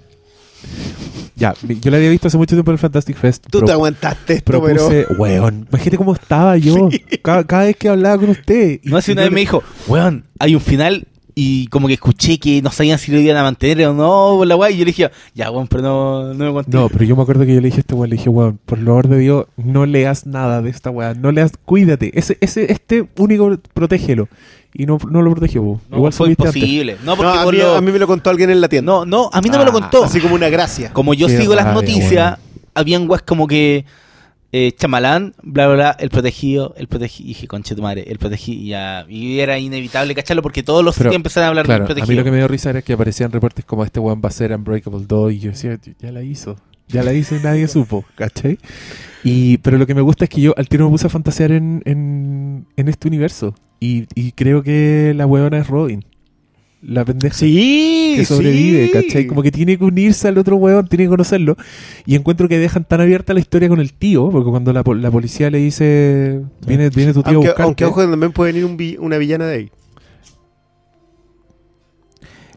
Ya, yo la había visto hace mucho tiempo en el Fantastic Fest. Tú te aguantaste esto, propuse, pero. weón, imagínate cómo estaba yo cada, cada vez que hablaba con usted. No, si y una vez le- me dijo, weón, hay un final y como que escuché que no sabían si lo iban a mantener o no, por la weá, y yo le dije, ya, weón, pero no, no me conté. No, pero yo me acuerdo que yo le dije a este weón, le dije, weón, por lo amor de Dios, no leas nada de esta weá, no leas, cuídate, ese, ese, este único, protégelo. Y no, no lo protegió. No, igual fue antes. imposible. No, No, porque a, por mí, lo- a mí me lo contó alguien en la tienda. no, no, a mí no me lo Ah, contó. Así como una gracia. Como yo Qué sigo las noticias, habían weas como que eh, Chamalán, bla, bla, bla, el protegido, el protegido, y dije, conche tu madre, el protegido, y ya, y era inevitable cacharlo porque todos los Pero, días empezaron a hablar Claro, del a mí protegido. lo que me dio risa era que aparecían reportes como este weón va a ser Unbreakable 2 y yo decía, ya la hizo. Ya la hice, nadie supo, ¿cachai? Y, pero lo que me gusta es que yo al tiro me puse a fantasear en, en, en este universo. Y, y creo que la huevona es Robin. La pendeja Sí, que sobrevive, sí. ¿cachai? Como que tiene que unirse al otro huevón, tiene que conocerlo. Y encuentro que dejan tan abierta la historia con el tío, porque cuando la, la policía le dice, viene, viene tu tío a Aunque, buscarte. aunque ojo, también puede venir un vi- una villana de ahí.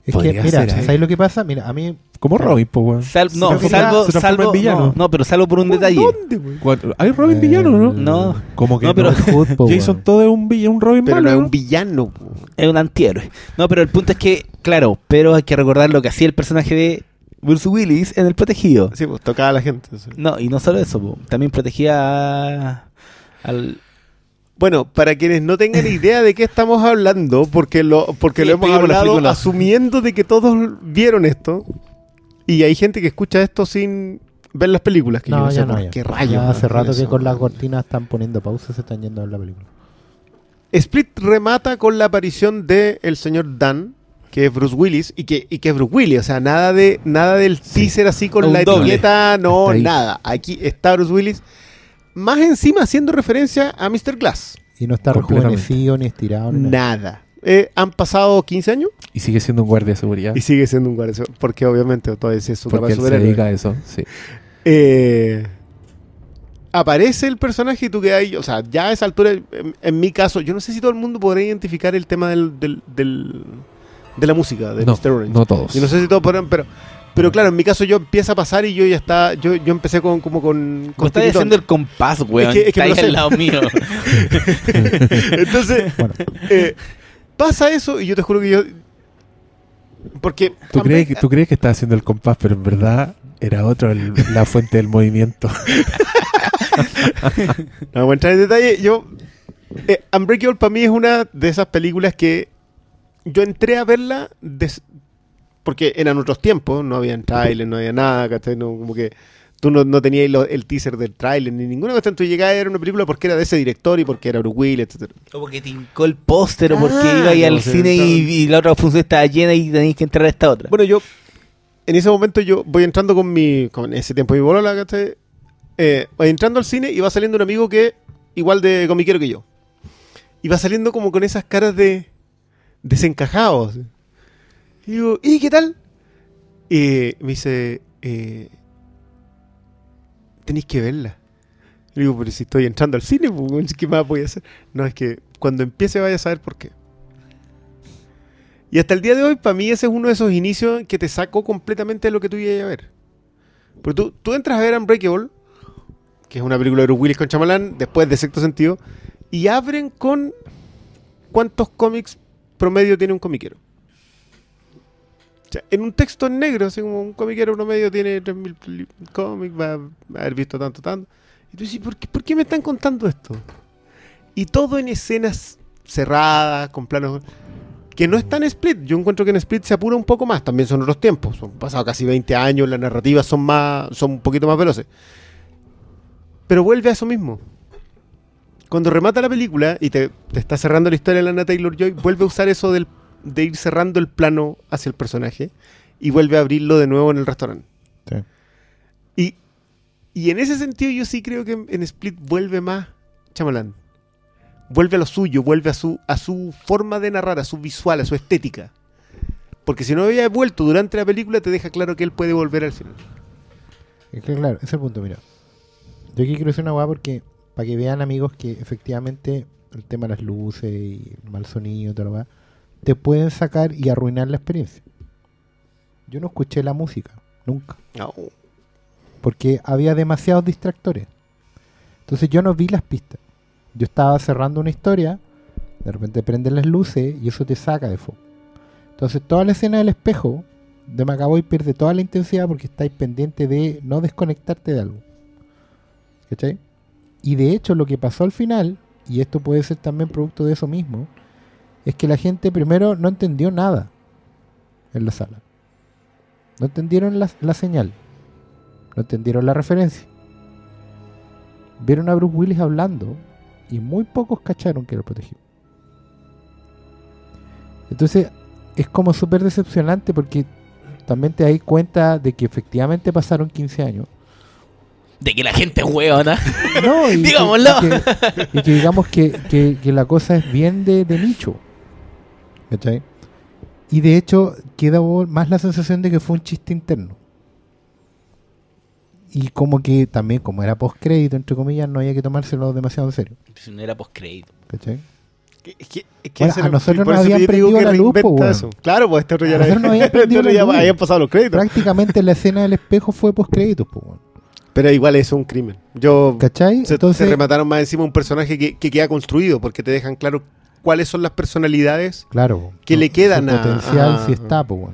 Es que, mira, ser, ¿eh? ¿sabes lo que pasa? Mira, a mí. Como Robin, pues, weón. Sal- no, salvo, salvo, en villano. no, no, pero salvo por un detalle. ¿Dónde, güey? Cuando- ¿Hay Robin Eh, villano, no? No. Como que No, pero- no. Hood, po, Jason weón. todo es un, vill- un Robin Pero malo, no es un villano. po. Es un antihéroe. No, pero el punto es que, claro, pero hay que recordar lo que hacía el personaje de Bruce Willis en El Protegido. Sí, pues tocaba a la gente. sí. No, y no solo eso, po, también protegía a- al... Bueno, para quienes no tengan idea de qué estamos hablando, porque lo, porque Sí, lo hemos hablado asumiendo de que todos vieron esto, y hay gente que escucha esto sin ver las películas, que yo No, sé por no. Ya. qué rayos. Hace rato que con las cortinas están poniendo pausas, se están yendo a ver la película. Split remata con la aparición de el señor Dan, que es Bruce Willis, y que, y que es Bruce Willis, o sea, nada de nada del teaser así con Un la doble. etiqueta, no, nada. Aquí está Bruce Willis, más encima haciendo referencia a Mr. Glass. Y no está rejuvenecido, ni estirado, ni nada. Nada. Eh, han pasado 15 años Y sigue siendo un guardia de seguridad. y sigue siendo un guardia, porque obviamente todavía es su capa porque de él se superhéroe. dedica a eso, sí. Eh, aparece el personaje y tú que hay, o sea, ya a esa altura, en, en mi caso, yo no sé si todo el mundo podrá identificar el tema del, del- del- de la música de No, Mr. Orange. no todos. Yo no sé si todos podrán, pero, pero claro, en mi caso yo empieza a pasar y yo ya está, yo, yo empecé con como con, con estás haciendo el compás, weón. Es que- es que Está ahí al lado mío. Entonces, Bueno, eh, pasa eso y yo te juro que yo porque ¿Tú crees, que, tú crees que estás haciendo el compás, pero en verdad era otro el- la fuente del movimiento. No voy a entrar en detalle. Yo. Eh, Unbreakable para mí es una de esas películas que yo entré a verla des- porque eran otros tiempos, no había trailer, no había nada, ¿cachai? No, como que tú no, no tenías lo- el teaser del trailer ni ninguna cuestión. Tú llegabas era una película porque era de ese director y porque era Bruce Willis, etc. Como que te hincó el póster o porque Ah, iba ahí al cine y, la otra función estaba llena y tenéis que entrar a esta otra. Bueno, yo en ese momento yo voy entrando con mi, con ese tiempo mi bolola, ¿cachai? Eh, voy entrando al cine y va saliendo un amigo que igual de comiquero que yo. Y va saliendo como con esas caras de desencajados. Y digo, ¿y qué tal? Y me dice, eh, tenéis que verla. Y digo, pero si estoy entrando al cine, pues, ¿qué más voy a hacer? No, es que cuando empiece vaya a saber por qué. Y hasta el día de hoy, para mí, ese es uno de esos inicios que te sacó completamente de lo que tú ibas a ver. Porque tú, tú entras a ver Unbreakable, que es una película de Bruce Willis con Chamalán, después de Sexto Sentido, y abren con cuántos cómics promedio tiene un comiquero. En un texto en negro, así como un comiquero promedio tiene 3.000 pli- cómics, va a haber visto tanto, tanto. Y tú dices, ¿por qué, ¿por qué me están contando esto? Y todo en escenas cerradas, con planos que no está en Split. Yo encuentro que en Split se apura un poco más. También son otros tiempos. Son pasado casi 20 años, las narrativas son más, son un poquito más veloces. Pero vuelve a eso mismo. Cuando remata la película y te, te está cerrando la historia de Lana Taylor Joy, vuelve a usar eso del, de ir cerrando el plano hacia el personaje y vuelve a abrirlo de nuevo en el restaurante. Sí. Y, y en ese sentido yo sí creo que en, Split vuelve más Chamalán. Vuelve a lo suyo, vuelve a su, a su forma de narrar, a su visual, a su estética. Porque si no había vuelto durante la película, te deja claro que él puede volver al final. Es que claro, ese es el punto, mira. Yo aquí quiero decir una weá porque para que vean amigos que efectivamente el tema de las luces y el mal sonido toda la weá, te pueden sacar y arruinar la experiencia. Yo no escuché la música, nunca. Porque había demasiados distractores. Entonces yo no vi las pistas. Yo estaba cerrando una historia, de repente prenden las luces y eso te saca de foco. Entonces toda la escena del espejo de Macaboy pierde toda la intensidad porque estáis pendiente de no desconectarte de algo. ¿Cachai? Y de hecho lo que pasó al final, y esto puede ser también producto de eso mismo, es que la gente primero no entendió nada en la sala. No entendieron la, la señal. No entendieron la referencia. Vieron a Bruce Willis hablando y muy pocos cacharon que era protegido. Entonces es como súper decepcionante porque también te das cuenta de que efectivamente pasaron 15 años De que la gente es hueona. No, y que- Digámoslo. Y que, y que digamos que, que- que la cosa es bien de, de nicho. ¿Cachai? Y de hecho, queda más la sensación de que fue un chiste interno. Y como que también, como era post-crédito, entre comillas, no había que tomárselo demasiado en serio. Si no era postcrédito. ¿Cachai? Es que- es que Bueno, ese a nosotros nos habían prendido la luz, po. Claro, pues este otro ya habían este la ya luz. habían pasado los créditos. Prácticamente la escena del espejo fue post-créditos. Pero igual eso es un crimen. Yo ¿Cachai? se, Entonces- se remataron más encima un personaje que, que queda construido porque te dejan claro cuáles son las personalidades Claro. que no, le quedan a- potencial si está, pues.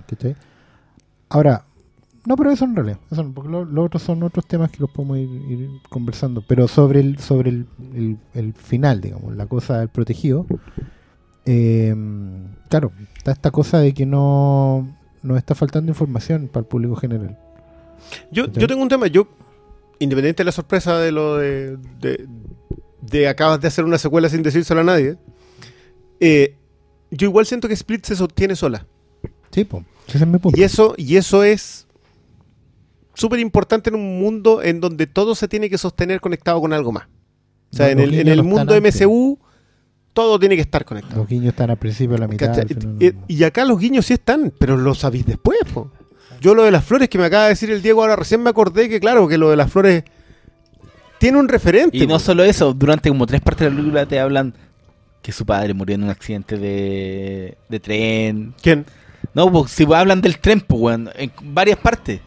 Ahora, no, pero eso en realidad, eso no, porque lo- son otros temas que los podemos ir, ir conversando. Pero sobre el, sobre el, el- el final, digamos, la cosa del protegido, eh, claro, está esta cosa de que no nos está faltando información para el público general. Yo, ¿Cachai? yo tengo un tema, yo, independiente de la sorpresa de lo de, de, de acabas de hacer una secuela sin decírselo a nadie, eh, yo igual siento que Split se sostiene sola. Sí, pues, ese es mi punto. Y eso, y eso es súper importante en un mundo en donde todo se tiene que sostener conectado con algo más. O sea, No, en el, en el no mundo antes. MCU, todo tiene que estar conectado. Los guiños están al principio, a la mitad. ¿Cachai? al final, Y, no. y acá los guiños sí están, pero lo sabéis después. po. Yo lo de las flores que me acaba de decir el Diego, ahora recién me acordé que claro, que lo de las flores tiene un referente. Y no po. solo eso, durante como tres partes de la película te hablan que su padre murió en un accidente de, de tren. ¿Quién? No, pues si hablan del tren, pues, weón, en varias partes.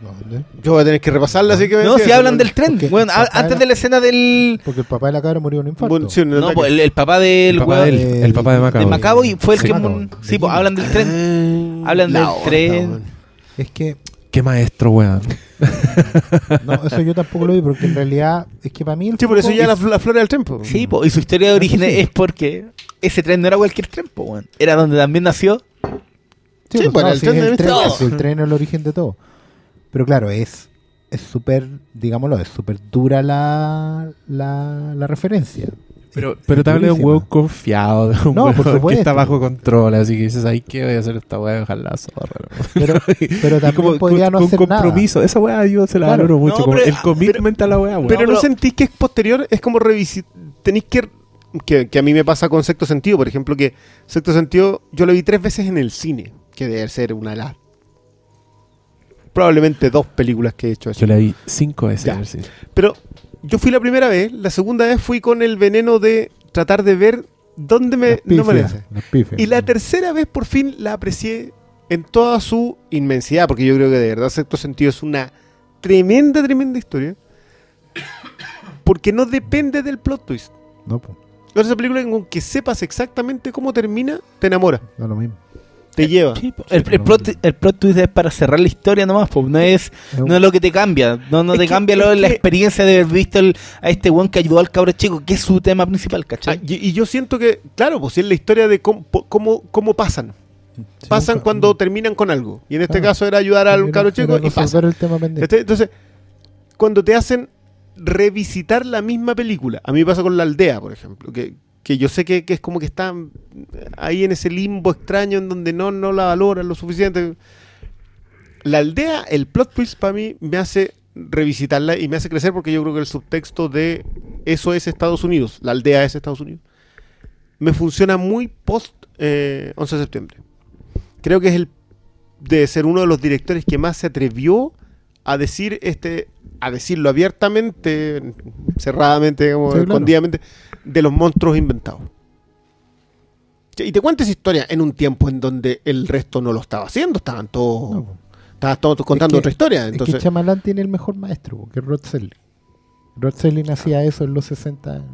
¿Dónde? Yo voy a tener que repasarla, así que No, si hablan ¿no? del tren, weón, a- antes de la escena del... Porque el papá de la cabra murió de un infarto. Bueno, sí, un No, ataque. pues el, el papá del El papá weón de él, el papá de de Macao. Macaboy fue el Sí. que... De Sí, pues hablan del tren. Ah, Hablan la del onda, tren. Es que Qué maestro, weón. No, eso yo tampoco lo vi porque en realidad es que para mí el Sí, por eso ya es- la, la flor del tiempo. Sí, po, y su historia de origen sí. es porque ese tren no era cualquier tren, po, weón. Era donde también nació. Sí, Sí, pues, no, el sí, tren el, tren, todo. sí, el tren es el origen de todo. Pero claro, es es súper, digámoslo, es súper dura la, la, la referencia. Pero, pero te habla de un huevo confiado, de un No, por huevo que está bajo control, así que dices, ay, ¿qué voy a hacer esta weá? Ojalá la zorra. ¿no?". Pero, pero también como podría con, no con hacer compromiso, esa weá yo se la Claro. valoro mucho, No, como pero- el commitment a la weá, weón. Pero no, pero- sentís que es posterior, es como revisitar. Tenéis que, que. que a mí me pasa con sexto sentido, por ejemplo, que sexto sentido yo lo vi tres veces en el cine, que debe ser una de las. Probablemente dos películas que he hecho así. Yo la vi cinco veces. Ya. en el cine. Pero yo fui la primera vez, la segunda vez fui con el veneno de tratar de ver dónde me. No me. Y la tercera vez por fin la aprecié en toda su inmensidad, porque yo creo que de verdad Sexto Sentido es una tremenda, tremenda historia. Porque no depende del plot twist. No, pues, esa película, con que sepas exactamente cómo termina, te enamora, no lo mismo. Te lleva. Sí, po. el, el plot, el plot twist es para cerrar la historia nomás, po. no es no es lo que te cambia, no, no te que- cambia lo- la que- experiencia de haber visto el- a este weón que ayudó al cabro chico, que es su tema principal, Ah, ¿cachai? y, y yo siento que, claro, pues si es la historia de cómo, cómo, cómo pasan. sí, Pasan cuando terminan con algo. Y en este caso era ayudar al cabro chico y resolver pasa. el tema pendiente. ¿Cachai? Entonces, cuando te hacen revisitar la misma película, a mí me pasa con La Aldea, por ejemplo, que, que yo sé que, que es como que está ahí en ese limbo extraño en donde no, no la valoran lo suficiente. La Aldea, el plot twist para mí me hace revisitarla y me hace crecer porque yo creo que el subtexto de eso es Estados Unidos, la aldea es Estados Unidos, me funciona muy post eh, 11 de septiembre. Creo que es el de ser uno de los directores que más se atrevió a decir este a decirlo abiertamente cerradamente digamos, Sí, claro. escondidamente de los monstruos inventados y te cuento esa historia en un tiempo en donde el resto no lo estaba haciendo estaban todos No, estaban todos contando que- otra historia Es entonces que Chamalán tiene el mejor maestro, que es Rod Serling. Rod Serling hacía eso en los 60.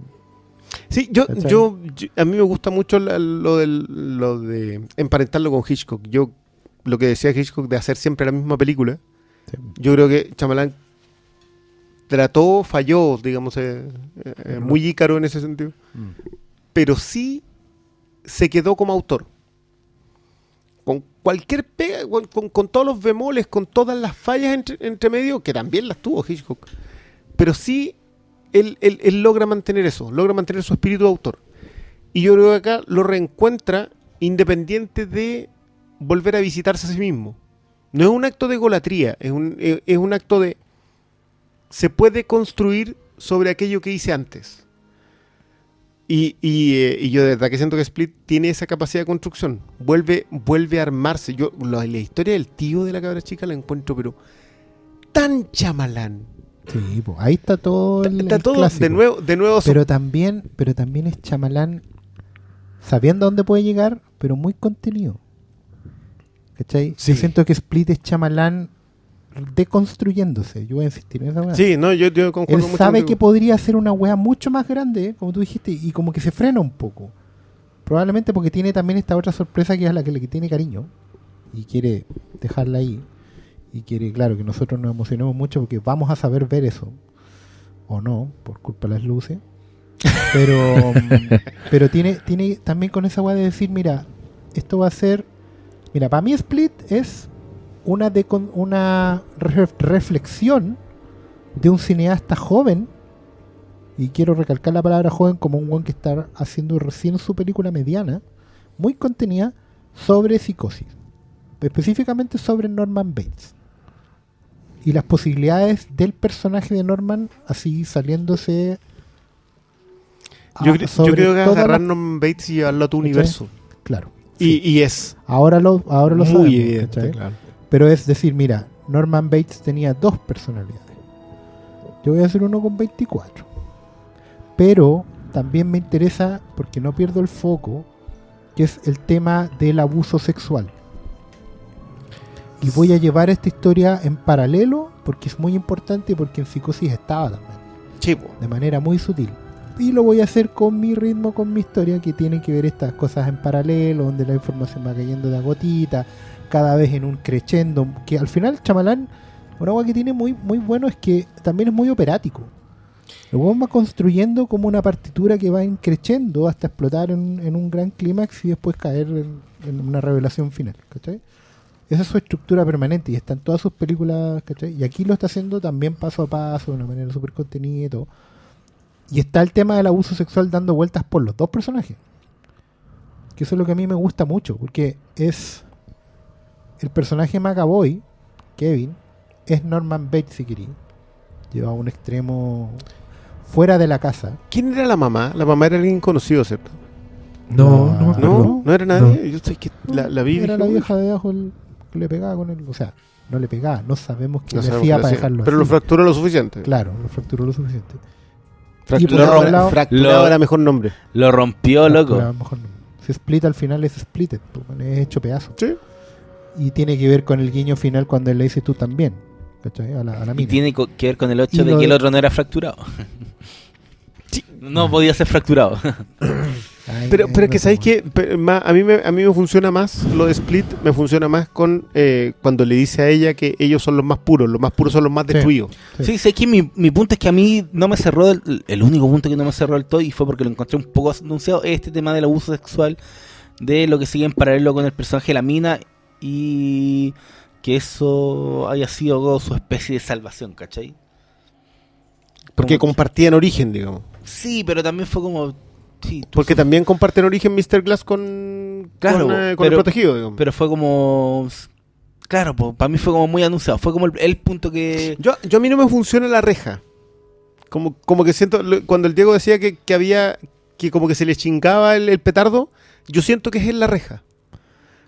sí yo, yo, yo- a mí me gusta mucho la- lo, del, lo de emparentarlo con Hitchcock yo lo que decía Hitchcock de hacer siempre la misma película Sí. yo creo que Chamalán trató, falló, digamos, eh, eh, muy ícaro en ese sentido, pero sí se quedó como autor. Con cualquier pega, con, con- con todos los bemoles, con todas las fallas entre, entre medio, que también las tuvo Hitchcock, pero sí él, él- él logra mantener eso, logra mantener su espíritu de autor. Y yo creo que acá lo reencuentra independiente de volver a visitarse a sí mismo. No es un acto de golatría, es un, es- es un acto de se puede construir sobre aquello que hice antes. Y, y, eh, y yo de verdad que siento que Split tiene esa capacidad de construcción. Vuelve, vuelve a armarse. Yo la, la historia del tío de la cabra chica la encuentro, pero tan chamalán. Sí, po, ahí está todo el, Está el todo clásico. de nuevo, de nuevo. Pero también, pero también es chamalán sabiendo a dónde puede llegar, pero muy contenido. ¿Cachai? Sí. Yo siento que Split es chamalán deconstruyéndose. Yo voy a insistir en esa weá. Sí, no, yo, yo Él concuerdo mucho sabe contigo. que podría ser una wea mucho más grande, como tú dijiste, y como que se frena un poco. Probablemente porque tiene también esta otra sorpresa que es la que le tiene cariño y quiere dejarla ahí. Y quiere, claro, que nosotros nos emocionemos mucho porque vamos a saber ver eso. O no, por culpa de las luces. Pero, pero tiene, tiene también con esa wea de decir, mira, esto va a ser. Mira, para mí Split es una, decon- una re- reflexión de un cineasta joven, y quiero recalcar la palabra joven como un buen que está haciendo recién su película mediana, muy contenida sobre psicosis, específicamente sobre Norman Bates. Y las posibilidades del personaje de Norman así saliéndose... a- Yo, cre- yo sobre creo que agarrar Norman Bates y llevarlo a tu ¿Cachai? universo. Claro. Y, y es Ahora lo, ahora lo muy sabemos, evidente, claro. Pero es decir, mira, Norman Bates tenía dos personalidades. Yo voy a hacer uno con 24. Pero también me interesa, porque no pierdo el foco, que es el tema del abuso sexual. Y voy a llevar esta historia en paralelo, porque es muy importante y porque en psicosis estaba también, po. de manera muy sutil. Y lo voy a hacer con mi ritmo, con mi historia, que tiene que ver estas cosas en paralelo, donde la información va cayendo de a gotita, cada vez en un crescendo, que al final Chamalán, una cosa que tiene muy, muy bueno es que también es muy operático. El va construyendo como una partitura que va creciendo hasta explotar en, en un gran clímax y después caer en, en una revelación final, ¿cachai? Esa es su estructura permanente y está en todas sus películas, ¿cachai? Y aquí lo está haciendo también paso a paso, de una manera súper contenida y todo. Y está el tema del abuso sexual dando vueltas por los dos personajes. Que eso es lo que a mí me gusta mucho, porque es el personaje Macaboy, Kevin, es Norman Bates si querí. Lleva a un extremo fuera de la casa. ¿Quién era la mamá? La mamá era alguien conocido, ¿cierto? No, no me acuerdo. No, no era nadie. Yo sé que la, la vi. Era la vieja de abajo el- que le pegaba con él. O sea, no le pegaba, no sabemos qué No le sabemos hacía para hacía, dejarlo Pero lo fracturó lo suficiente. Claro, lo fracturó lo suficiente. Y era- lado- fracturado Lo- era mejor nombre. Lo rompió, loco. A lo mejor no. Si split al final es split, es hecho pedazo. Sí. Y tiene que ver con el guiño final cuando él le dice tú también. ¿cachai? A la, a la Y tiene que ver con el Y hecho de que el otro no era fracturado. No podía ser fracturado. Ay, Pero, pero es que sabéis que a mí me a mí me funciona más lo de Split, me funciona más con eh, cuando le dice a ella que ellos son los más puros, los más puros son los más Sí. destruidos. Sí. Sí, sé que mi, mi punto es que a mí no me cerró, el, el único punto que no me cerró el todo y fue porque lo encontré un poco anunciado, es este tema del abuso sexual, de lo que sigue en paralelo con el personaje de la mina y que eso haya sido su especie de salvación, ¿cachai? Porque Como- compartían origen, digamos. Sí, pero también fue como... Sí, Porque sos- también comparten origen Mr. Glass con, Claro, con, eh, con el protegido, digamos. Pero fue como... Claro, para mí fue como muy anunciado. Fue como el, el punto que... Yo, yo a mí no me funciona la reja. Como, como que siento, cuando el Diego decía que, que había, que como que se le chingaba el, el petardo, yo siento que es en la reja.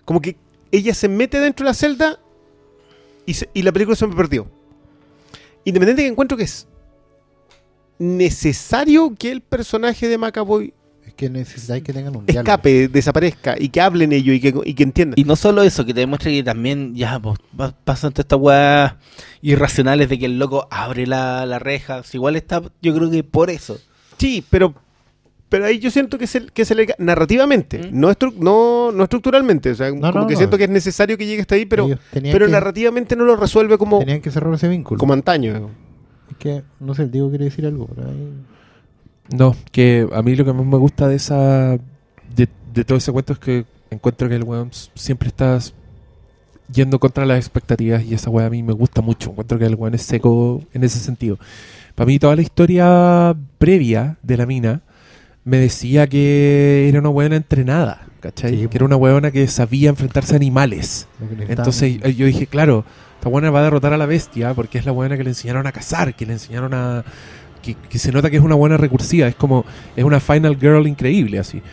Como que ella se mete dentro de la celda y, se- y la película se me perdió. Independiente de que encuentro que es necesario que el personaje de Macaboy Es que necesitáis que tengan un diálogo. escape, desaparezca y que hablen ellos y que, y que entiendan. Y no solo eso, que te demuestra que también ya pues, pa- pasan todas estas weas irracionales de que el loco abre la, la reja. Si igual está, yo creo que por eso. Sí, pero pero ahí yo siento que se, que se le narrativamente, ¿Mm? no, estru- no, no estructuralmente, o sea, No, como no, que no. siento que es necesario que llegue hasta ahí, pero, pero que- narrativamente no lo resuelve como, Tenían que cerrar ese vínculo. como antaño. Es que, no sé, el Diego quiere decir algo. pero ahí- No, que a mí lo que más me gusta de esa. de, de todo ese cuento es que encuentro que el weón siempre está yendo contra las expectativas y esa weá a mí me gusta mucho. Encuentro que el weón es seco en ese sentido. Para mí, toda la historia previa de la mina me decía que era una weona entrenada, ¿cachai? Sí, que era una weona que sabía enfrentarse a animales. Entonces yo dije, claro, esta buena va a derrotar a la bestia porque es la buena que le enseñaron a cazar, que le enseñaron a... Que, que se nota que es una buena recursiva, es como, es una Final Girl increíble así.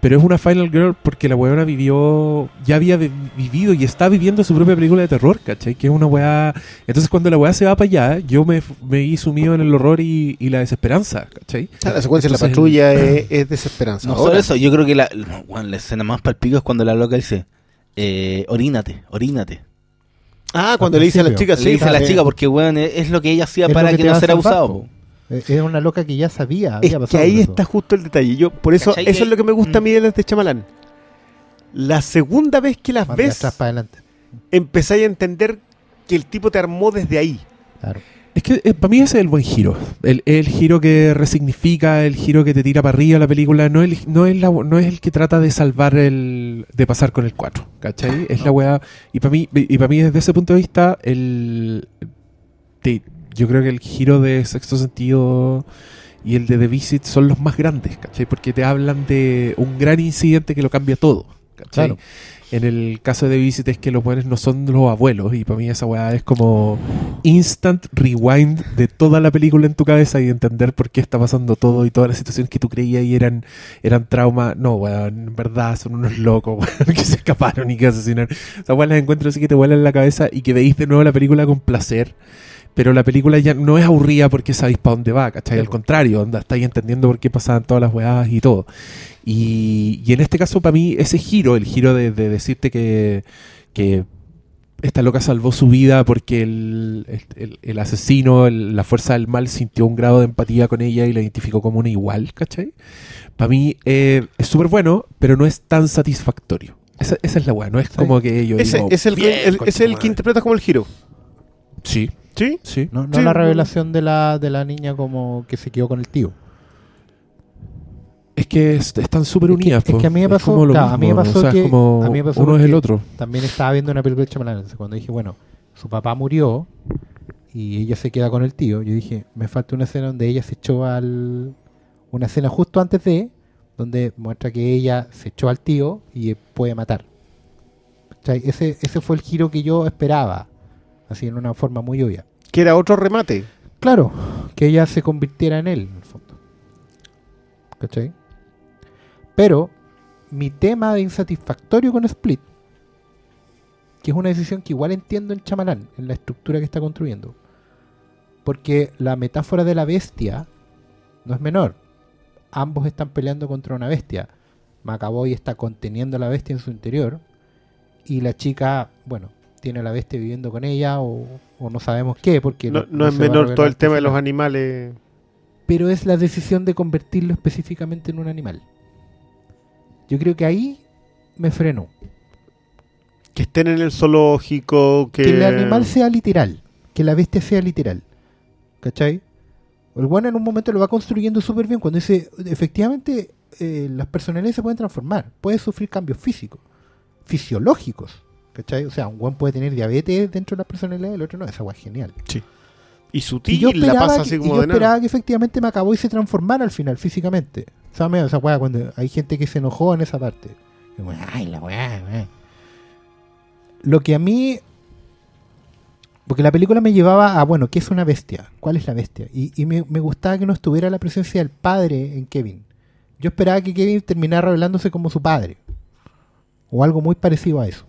Pero es una Final Girl porque la weona vivió, ya había vi- vivido y está viviendo su propia película de terror, ¿cachai? Que es una weá... Entonces cuando la weá se va para allá, yo me, me vi sumido en el horror y, y la desesperanza, ¿cachai? Sea, la secuencia de la patrulla es, es desesperanza. No Ahora, solo eso, yo creo que la, escena más palpico es cuando la loca dice, eh, orínate, orínate. Ah, cuando le dice a la chica, Le sí, dice a la chica porque, weón, es, es lo que ella hacía Es para que que, no ser abusado. Eh, Era una loca que ya sabía. Es había que ahí está justo el detalle. Yo, por eso, ¿Cachai eso es lo que me gusta a Mm. mí de este chamalán. La segunda vez que las Más de ves, atrás para adelante. empezáis a entender que el tipo te armó desde ahí. Claro. Es que eh, para mí ese es el buen giro. El, el giro que resignifica, el giro que te tira para arriba la película, no, el, no, es la, no es el que trata de salvar el. de pasar con el 4. ¿Cachai? Es la weá. Y para mí, y para mí desde ese punto de vista, el. te- yo creo que el giro de sexto sentido y el de The Visit son los más grandes, ¿cachai? Porque te hablan de un gran incidente que lo cambia todo. ¿cachai? Claro. En el caso de The Visit es que los buenos no son los abuelos y para mí esa weá es como instant rewind de toda la película en tu cabeza y entender por qué está pasando todo y todas las situaciones que tú creías y eran, eran traumas. No, weón, en verdad son unos locos, weón, que se escaparon y que asesinaron. Esa weá las encuentro así que te vuelan la cabeza y que veis de nuevo la película con placer. Pero la película ya no es aburrida porque sabéis para dónde va, ¿cachai? Al contrario, onda, estáis entendiendo por qué pasaban todas las weadas y todo. Y, y en este caso, para mí, ese giro, el giro de, de decirte que, que esta loca salvó su vida porque el, el- asesino, el- la fuerza del mal, sintió un grado de empatía con ella y la identificó como una igual, ¿cachai? Para mí eh, es súper bueno, pero no es tan satisfactorio. Esa, esa es la weá, no es como que yo Ese digo, es el, que- "Bien, el- concha es el que madre". interpreta como el giro. Sí, ¿Sí? sí. No, no Sí, la revelación de la, de la niña como que se quedó con el tío. Es que es- están súper Es que- unidas. es que a mí me pasó- como a mí me mismo, pasó o sea, que- es como a mí me pasó uno es el otro. También estaba viendo una película de entonces Cuando dije, bueno, su papá murió y ella se queda con el tío, yo dije, me falta una escena donde ella se echó al... Una escena justo antes de, donde muestra que ella se echó al tío y puede matar. ¿Cachai? Ese, ese fue el giro que yo esperaba, así en una forma muy obvia. Que era otro remate. Claro, que ella se convirtiera en él, en el fondo. ¿Cachai? Pero mi tema de insatisfactorio con Split, que es una decisión que igual entiendo en Chamalán, en la estructura que está construyendo, porque la metáfora de la bestia no es menor. Ambos están peleando contra una bestia. Macaboy está conteniendo a la bestia en su interior y la chica, bueno, tiene a la bestia viviendo con ella o, o no sabemos qué, porque No, no no es menor todo el tema de los animales. pero es la decisión de convertirlo específicamente en un animal. Yo creo que ahí me frenó. Que estén en el zoológico, que... Que el animal sea literal, que la bestia sea literal. ¿Cachai? El bueno en un momento lo va construyendo súper bien cuando dice, efectivamente, eh, las personalidades se pueden transformar, puede sufrir cambios físicos, fisiológicos. ¿Cachai? O sea, un buen puede tener diabetes dentro de las personalidades, el otro no, esa weá es genial. Y Y sutil yo la pasa que, así y como yo de nada. esperaba que efectivamente Macaboy se transformara al final físicamente. ¿Sabes? Esa weá cuando hay gente que se enojó en esa parte. Y Ay, la weá, weá. Lo que a mí. Porque la película me llevaba a, bueno, ¿qué es una bestia? ¿Cuál es la bestia? Y, y me, me gustaba que no estuviera la presencia del padre en Kevin. Yo esperaba que Kevin terminara revelándose como su padre. O algo muy parecido a eso.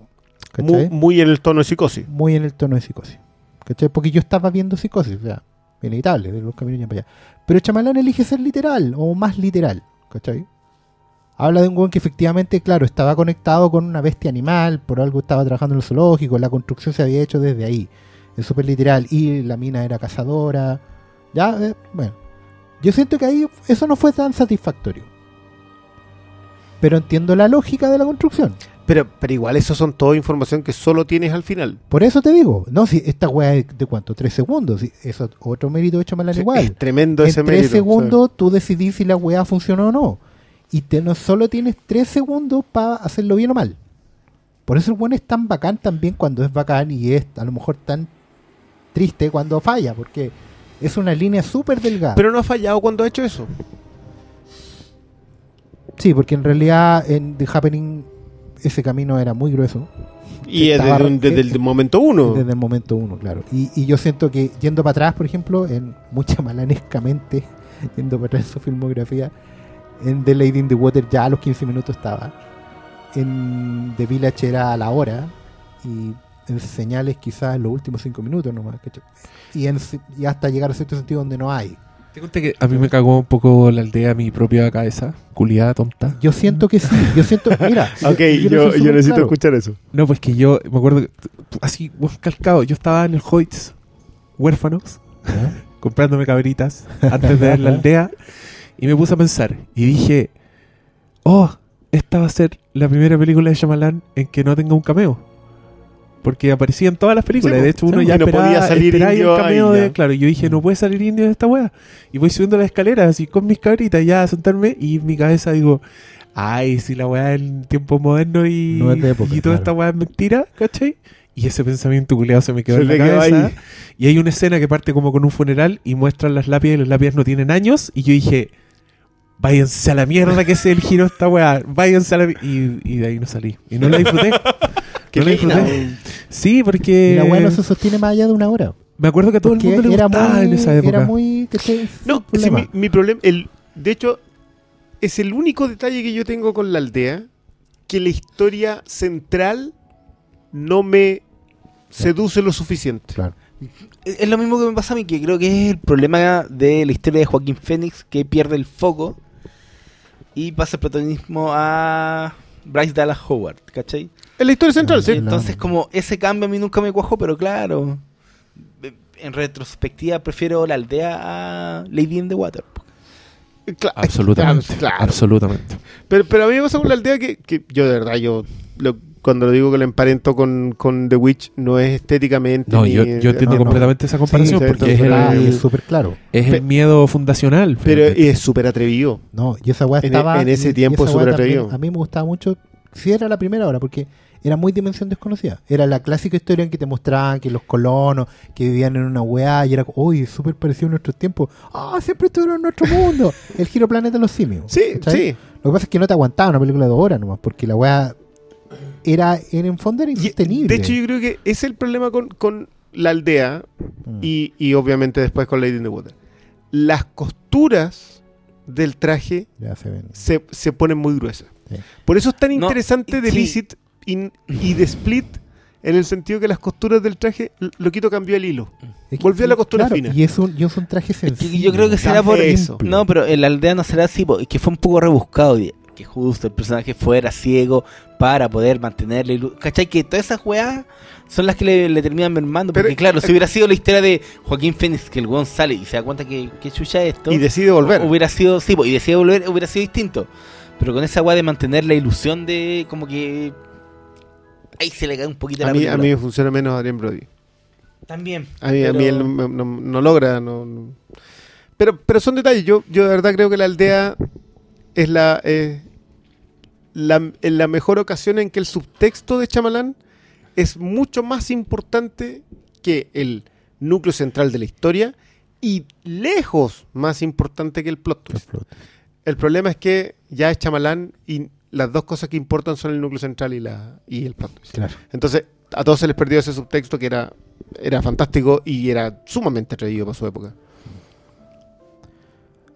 Muy, en el tono de psicosis. muy en el tono de psicosis. ¿Cachai? Porque yo estaba viendo psicosis, o sea, inevitable, de los caminos para allá. Pero Chamalán elige ser literal, o más literal, ¿cachai? Habla de un weón que efectivamente, claro, estaba conectado con una bestia animal, por algo estaba trabajando en el zoológico, la construcción se había hecho desde ahí. Es súper literal. Y la mina era cazadora. Ya, eh, bueno. Yo siento que ahí eso no fue tan satisfactorio. Pero entiendo la lógica de la construcción. Pero, pero igual eso son toda información que solo tienes al final. Por eso te digo, no, si esta weá es de cuánto, tres segundos, si eso es otro mérito de Chamalán Sí, igual. Es tremendo en ese tres mérito. segundos tú decidís si la weá funcionó o no. Y te, no solo tienes tres segundos para hacerlo bien o mal. Por eso el bueno es tan bacán también cuando es bacán y es a lo mejor tan triste cuando falla, porque es una línea súper delgada. Pero no ha fallado cuando ha hecho eso. sí, porque en realidad en The Happening ese camino era muy grueso. Y Estaba- desde, el momento uno. Desde el momento uno, claro. Y, y yo siento que yendo para atrás, por ejemplo, en mucha malanescamente, yendo para atrás en su filmografía, en The Lady in the Water ya a los 15 minutos estaba. En The Village era a la hora. Y en señales quizás en los últimos 5 minutos nomás. ¿cachai? Y, en, y hasta llegar a cierto sentido donde no hay. Te conté que a mí me cagó un poco la aldea mi propia cabeza, culiada, tonta. Yo siento que sí. Yo siento, mira. Ok, yo, yo necesito claro. escuchar eso. No, pues que yo me acuerdo, que, así, calcado, yo estaba en el Hoyts, huérfanos, ¿Ya? comprándome cabritas antes de ver la aldea, y me puse a pensar, y dije, oh, esta va a ser la primera película de Shyamalan en que no tenga un cameo. Porque aparecía en todas las películas, Sí, y de hecho sí, uno ya no esperaba, podía salir indio el cameo de, claro, y yo dije, no puede salir indio de esta wea. Y voy subiendo las escaleras así con mis cabritas ya a sentarme, y en mi cabeza digo, ay, si la weá en tiempos modernos y, No es de época, y toda claro. esta weá es mentira, ¿cachai? Y ese pensamiento culiado se me quedó Se en la cabeza. ahí. Y hay una escena que parte como con un funeral y muestran las lápidas y las lápidas no tienen años. Y yo dije, váyanse a la mierda que ese es el giro de esta weá. Váyanse a la mi-". y, y de ahí no salí. Y no la disfruté. Qué no pena. Sí, porque la weá no se sostiene más allá de una hora. me acuerdo que a todo el mundo le era gustaba muy, en esa época. Era muy. ¿cachai? No, Sin sí, mi, mi problema, el, de hecho, es el único detalle que yo tengo con la aldea, que la historia central no me seduce lo suficiente. Claro. Es lo mismo que me pasa a mí, que creo que es el problema de la historia de Joaquín Phoenix, que pierde el foco y pasa el protagonismo a Bryce Dallas Howard, ¿cachai? Es la historia central, sí. Entonces, como ese cambio a mí nunca me cuajó, pero claro, eh, en retrospectiva prefiero la aldea a Lady in the Water. Cla- Absolutamente. Claro. Absolutamente. Pero, pero a mí me pasa con la aldea que, que yo de verdad, yo lo- cuando lo digo que lo emparento con, con The Witch, no es estéticamente. No, ni- yo, yo entiendo no, no. completamente esa comparación Sí, sí, porque es el, súper claro. es Pe- el miedo fundacional. Pero fíjate. es súper atrevido. No, y esa weá En e- estaba. en ese y- y tiempo es súper atrevido. A mí me gustaba mucho. Si era la primera hora, porque era muy dimensión desconocida. Era la clásica historia en que te mostraban que los colonos que vivían en una weá y era, uy, súper parecido a nuestros tiempos. Ah, siempre estuvieron en nuestro mundo. El giro planeta de los simios. Sí, sí. Lo que pasa es que no te aguantaba una película de dos horas nomás, porque la weá era, en el fondo era Y, insostenible. de hecho, yo creo que ese es el problema con, con la aldea Mm. y, y obviamente después con Lady in the Water. Las costuras del traje Ya se ven. se, se ponen muy gruesas. Sí. Por eso es tan No, interesante de sí. Licit y, y de Split en el sentido que las costuras del traje, Loquito cambió el hilo. Es que- Volvió a la costura claro, fina. Y es un, y es un traje Es que sencillo. yo creo que será por Eso. simple. No, pero en la aldea no será así, es que fue un poco rebuscado. y- Que justo el personaje fuera ciego para poder mantenerle. ilu- ¿Cachai? Que todas esas weas son las que le, le terminan mermando. Pero- Porque, claro, si hubiera sido la historia de Joaquín Phoenix, que el weón sale y se da cuenta que, que chucha es esto. Y decide volver. Hubiera sido, sí, y decide volver, hubiera sido distinto. Pero con esa wea de mantener la ilusión de como que. Ahí se le cae un poquito A la mí, a mí me funciona menos Adrien Brody. También. A mí, a mí él no, no- no logra. No, no. Pero, pero son detalles. Yo, yo de verdad creo que la aldea es la, eh, la, en la mejor ocasión en que el subtexto de Chamalán es mucho más importante que el núcleo central de la historia y lejos más importante que el plot twist. El problema es que ya es Chamalán y las dos cosas que importan son el núcleo central y, la, y el plot twist. Claro. Entonces, a todos se les perdió ese subtexto que era, era fantástico y era sumamente atrevido para su época.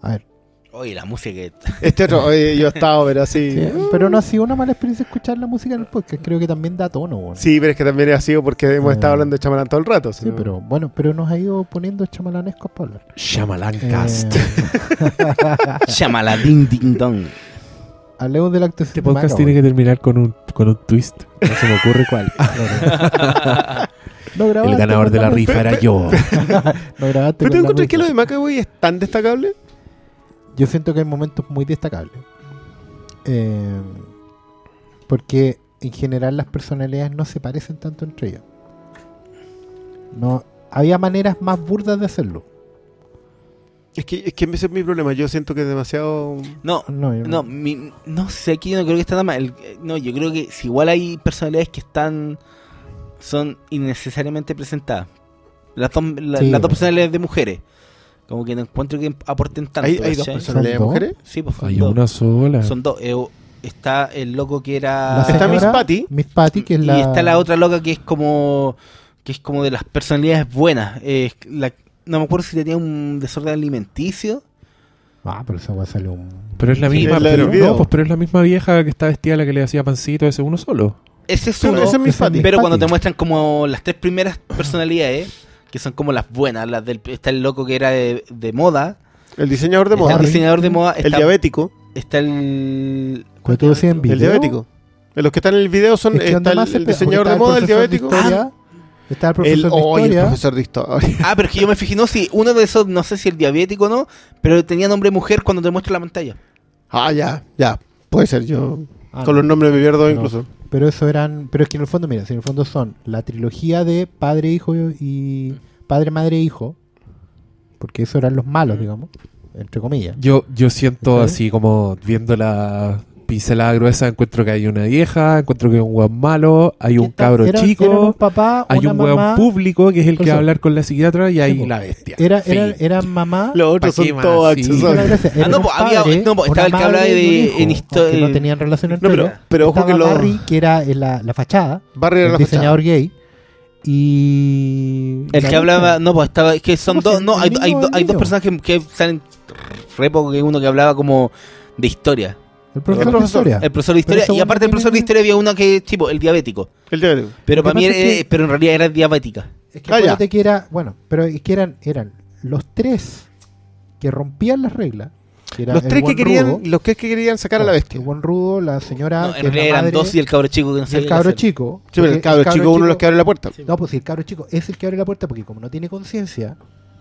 A ver. Oye, la música que. Este otro, oye, yo he estado, pero así. Sí, pero no ha sido una mala experiencia escuchar la música en el podcast. Creo que también da tono. bueno. Sí, pero es que también ha sido porque hemos Eh, estado hablando de Chamalán todo el rato. Sí, pero bueno, pero nos ha ido poniendo chamalanescos para hablar. Shyamalan Eh, Cast. Llámala Ding Ding Dong. Hablemos del acto Este podcast tiene que terminar con un, con un twist. No se me ocurre cuál. No grabaste El ganador de la rifa era yo. no grabaste ¿Pero la encuentras que lo de Macaboy es tan destacable? Yo siento que hay momentos muy destacables. Eh, porque en general las personalidades no se parecen tanto entre ellas. No, había maneras más burdas de hacerlo. Es que, es que ese es mi problema. Yo siento que es demasiado. No, No, yo no, mi- no sé, aquí yo no creo que está tan mal. El- no, yo creo que si igual hay personalidades que están. son innecesariamente presentadas. Las dos, la- Sí, las dos personalidades de mujeres. Como que no encuentro que aporten tanto. ¿Hay, hay dos personalidades de mujeres? Sí, pues Hay dos. una sola. Son dos. eh, está el loco que era... Está Miss Patty. Miss Patty, que es la... Y está la otra loca que es como que es como de las personalidades buenas. Eh, la- no me acuerdo si tenía un desorden alimenticio. Ah, pero esa weá sale un... Pero es la misma, pero, no, pues, pero es la misma vieja que está vestida la que le hacía pancito a ese uno solo. Ese es Pero uno, esa es Patty. Miss pero cuando te muestran como las tres primeras personalidades, que son como las buenas, las del está el loco que era de, de moda, El diseñador de está moda. el diseñador de moda, El diabético. está el Cuando tú decías en video... El diabético. Los que están en el video son es que donde está más el, el diseñador de moda, el de diabético. Está el El, profesor de oh, el historia. profesor de historia. Ah, pero es que yo me fijé, no, si uno de esos, no sé si el diabético o no, pero tenía nombre mujer cuando te muestra la pantalla. Ah, ya, ya. Puede ser, yo Ah, con no. los nombres me pierdo No. incluso. Pero eso eran. Pero es que en el fondo, mira, si en el fondo son la trilogía de padre, hijo y. Padre, madre, hijo. Porque eso eran los malos, digamos. Entre comillas. Yo, yo siento ¿Sí? así como viendo la pincelada gruesa, encuentro que hay una vieja, encuentro que hay un hueón malo, hay un cabro era- un chico, papá, hay un hueón mamá, público que es el que va a hablar con la psiquiatra y hay la bestia. Era, era, eran mamá. Los otros ¿Pa' qué son todos Ah, no, pues, había- padre, no, pues, estaba el que hablaba de- hijo, en histo- que no en- tenían relación No, entre pero, ellos. pero ojo que los. Barry, que era la, la fachada, Barry era el la diseñador fachada. gay. Y. El que la hablaba, no, pues estaba, es que son dos, no, hay, hay, hay dos personajes que, que salen re poco, que uno que hablaba como de historia, El profesor, El de profesor. historia. el profesor de Pero historia, y aparte del tiene- profesor de historia había uno que, tipo, el diabético, El diabético. pero para mí, era- es que- pero en realidad era diabética. Es que Ah, que era, bueno, pero es que eran, eran los tres que rompían las reglas. que Los el tres que querían, rudo, los tres que querían sacar a la bestia. El buen rudo, la señora, No, que en es la realidad eran madre, dos y el cabro chico que no el cabro chico. Sí, pero el cabro chico uno de los que abre la puerta. No, pues si el cabro chico es el que abre la puerta porque como no tiene conciencia,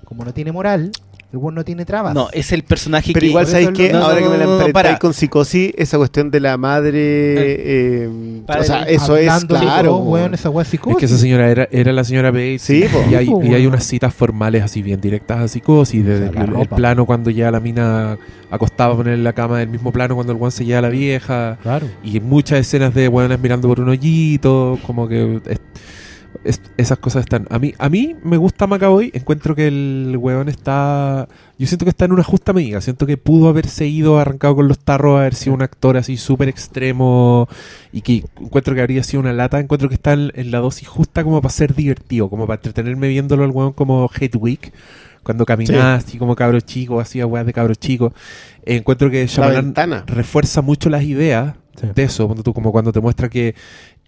como no tiene moral, el buen no tiene trabas. No, es el personaje Pero que... igual, ¿sabéis no, Ahora no, que me la emparentáis para. con psicosis, esa cuestión de la madre. eh, Padre, o sea, eso es claro. todo, weón, esa weá Es psicosis. que esa señora era, era la señora Bates. Sí, po. y, hay, Sí, po, y hay unas citas formales así bien directas a psicosis. Desde O sea, la el, plano cuando ya la mina acostaba a poner en la cama del mismo plano cuando el guan se lleva a la vieja. Claro. Y muchas escenas de hueones mirando por un hoyito. Como que es- es- esas cosas están. A mí, a mí me gusta Macaboy. Encuentro que el hueón está. Yo siento que está en una justa medida. Siento que pudo haberse ido arrancado con los tarros, haber sido un actor así súper extremo. Y que encuentro que habría sido una lata. Encuentro que está en, en la dosis justa como para ser divertido. Como para entretenerme viéndolo al hueón como Hedwig. Cuando caminaba así como cabro chico, hacía weas de cabro chico. Eh, encuentro que La Shyamalan refuerza mucho las ideas de eso, cuando tú, como cuando te muestra que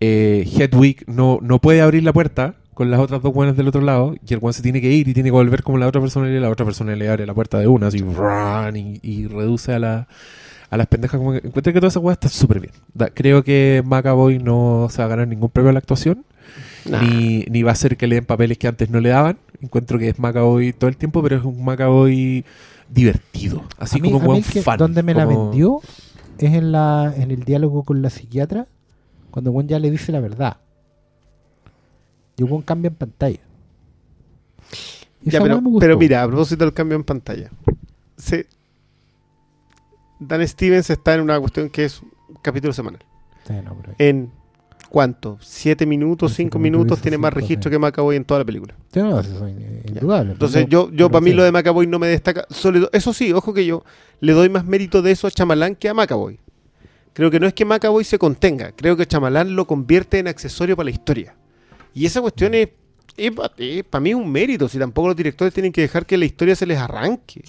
eh, Hedwig no, no puede abrir la puerta con las otras dos buenas del otro lado y el guan se tiene que ir y tiene que volver como la otra persona y la otra persona le abre la puerta de una así run, y, y reduce a, la, a las pendejas como que encuentro que toda esa weá está súper bien Da- creo que Macaboy no se va a ganar ningún premio a la actuación Nah. ni, ni va a ser que le den papeles que antes no le daban encuentro que es Macaboy todo el tiempo pero es un Macaboy divertido así mí- como un que- fan donde me la vendió es en la en el diálogo con la psiquiatra cuando Juan ya le dice la verdad y Juan cambia en pantalla Ya, pero, mira, a propósito del cambio en pantalla. Se, Dan Stevens está en una cuestión que es un capítulo semanal. Sí, no, pero- En ¿cuánto? ¿Siete minutos? Sí, ¿Cinco minutos? dices, Tiene más registro sí. que Macaboy en toda la película. Sí, no, eso es in- indudable. Entonces yo, yo para mí lo de Macaboy no me destaca. Sobre- eso sí, ojo que yo le doy más mérito de eso a Chamalán que a Macaboy. Creo que no es que Macaboy se contenga, creo que Chamalán lo convierte en accesorio para la historia. Y esa cuestión es, para mí es un mérito, si tampoco los directores tienen que dejar que la historia se les arranque.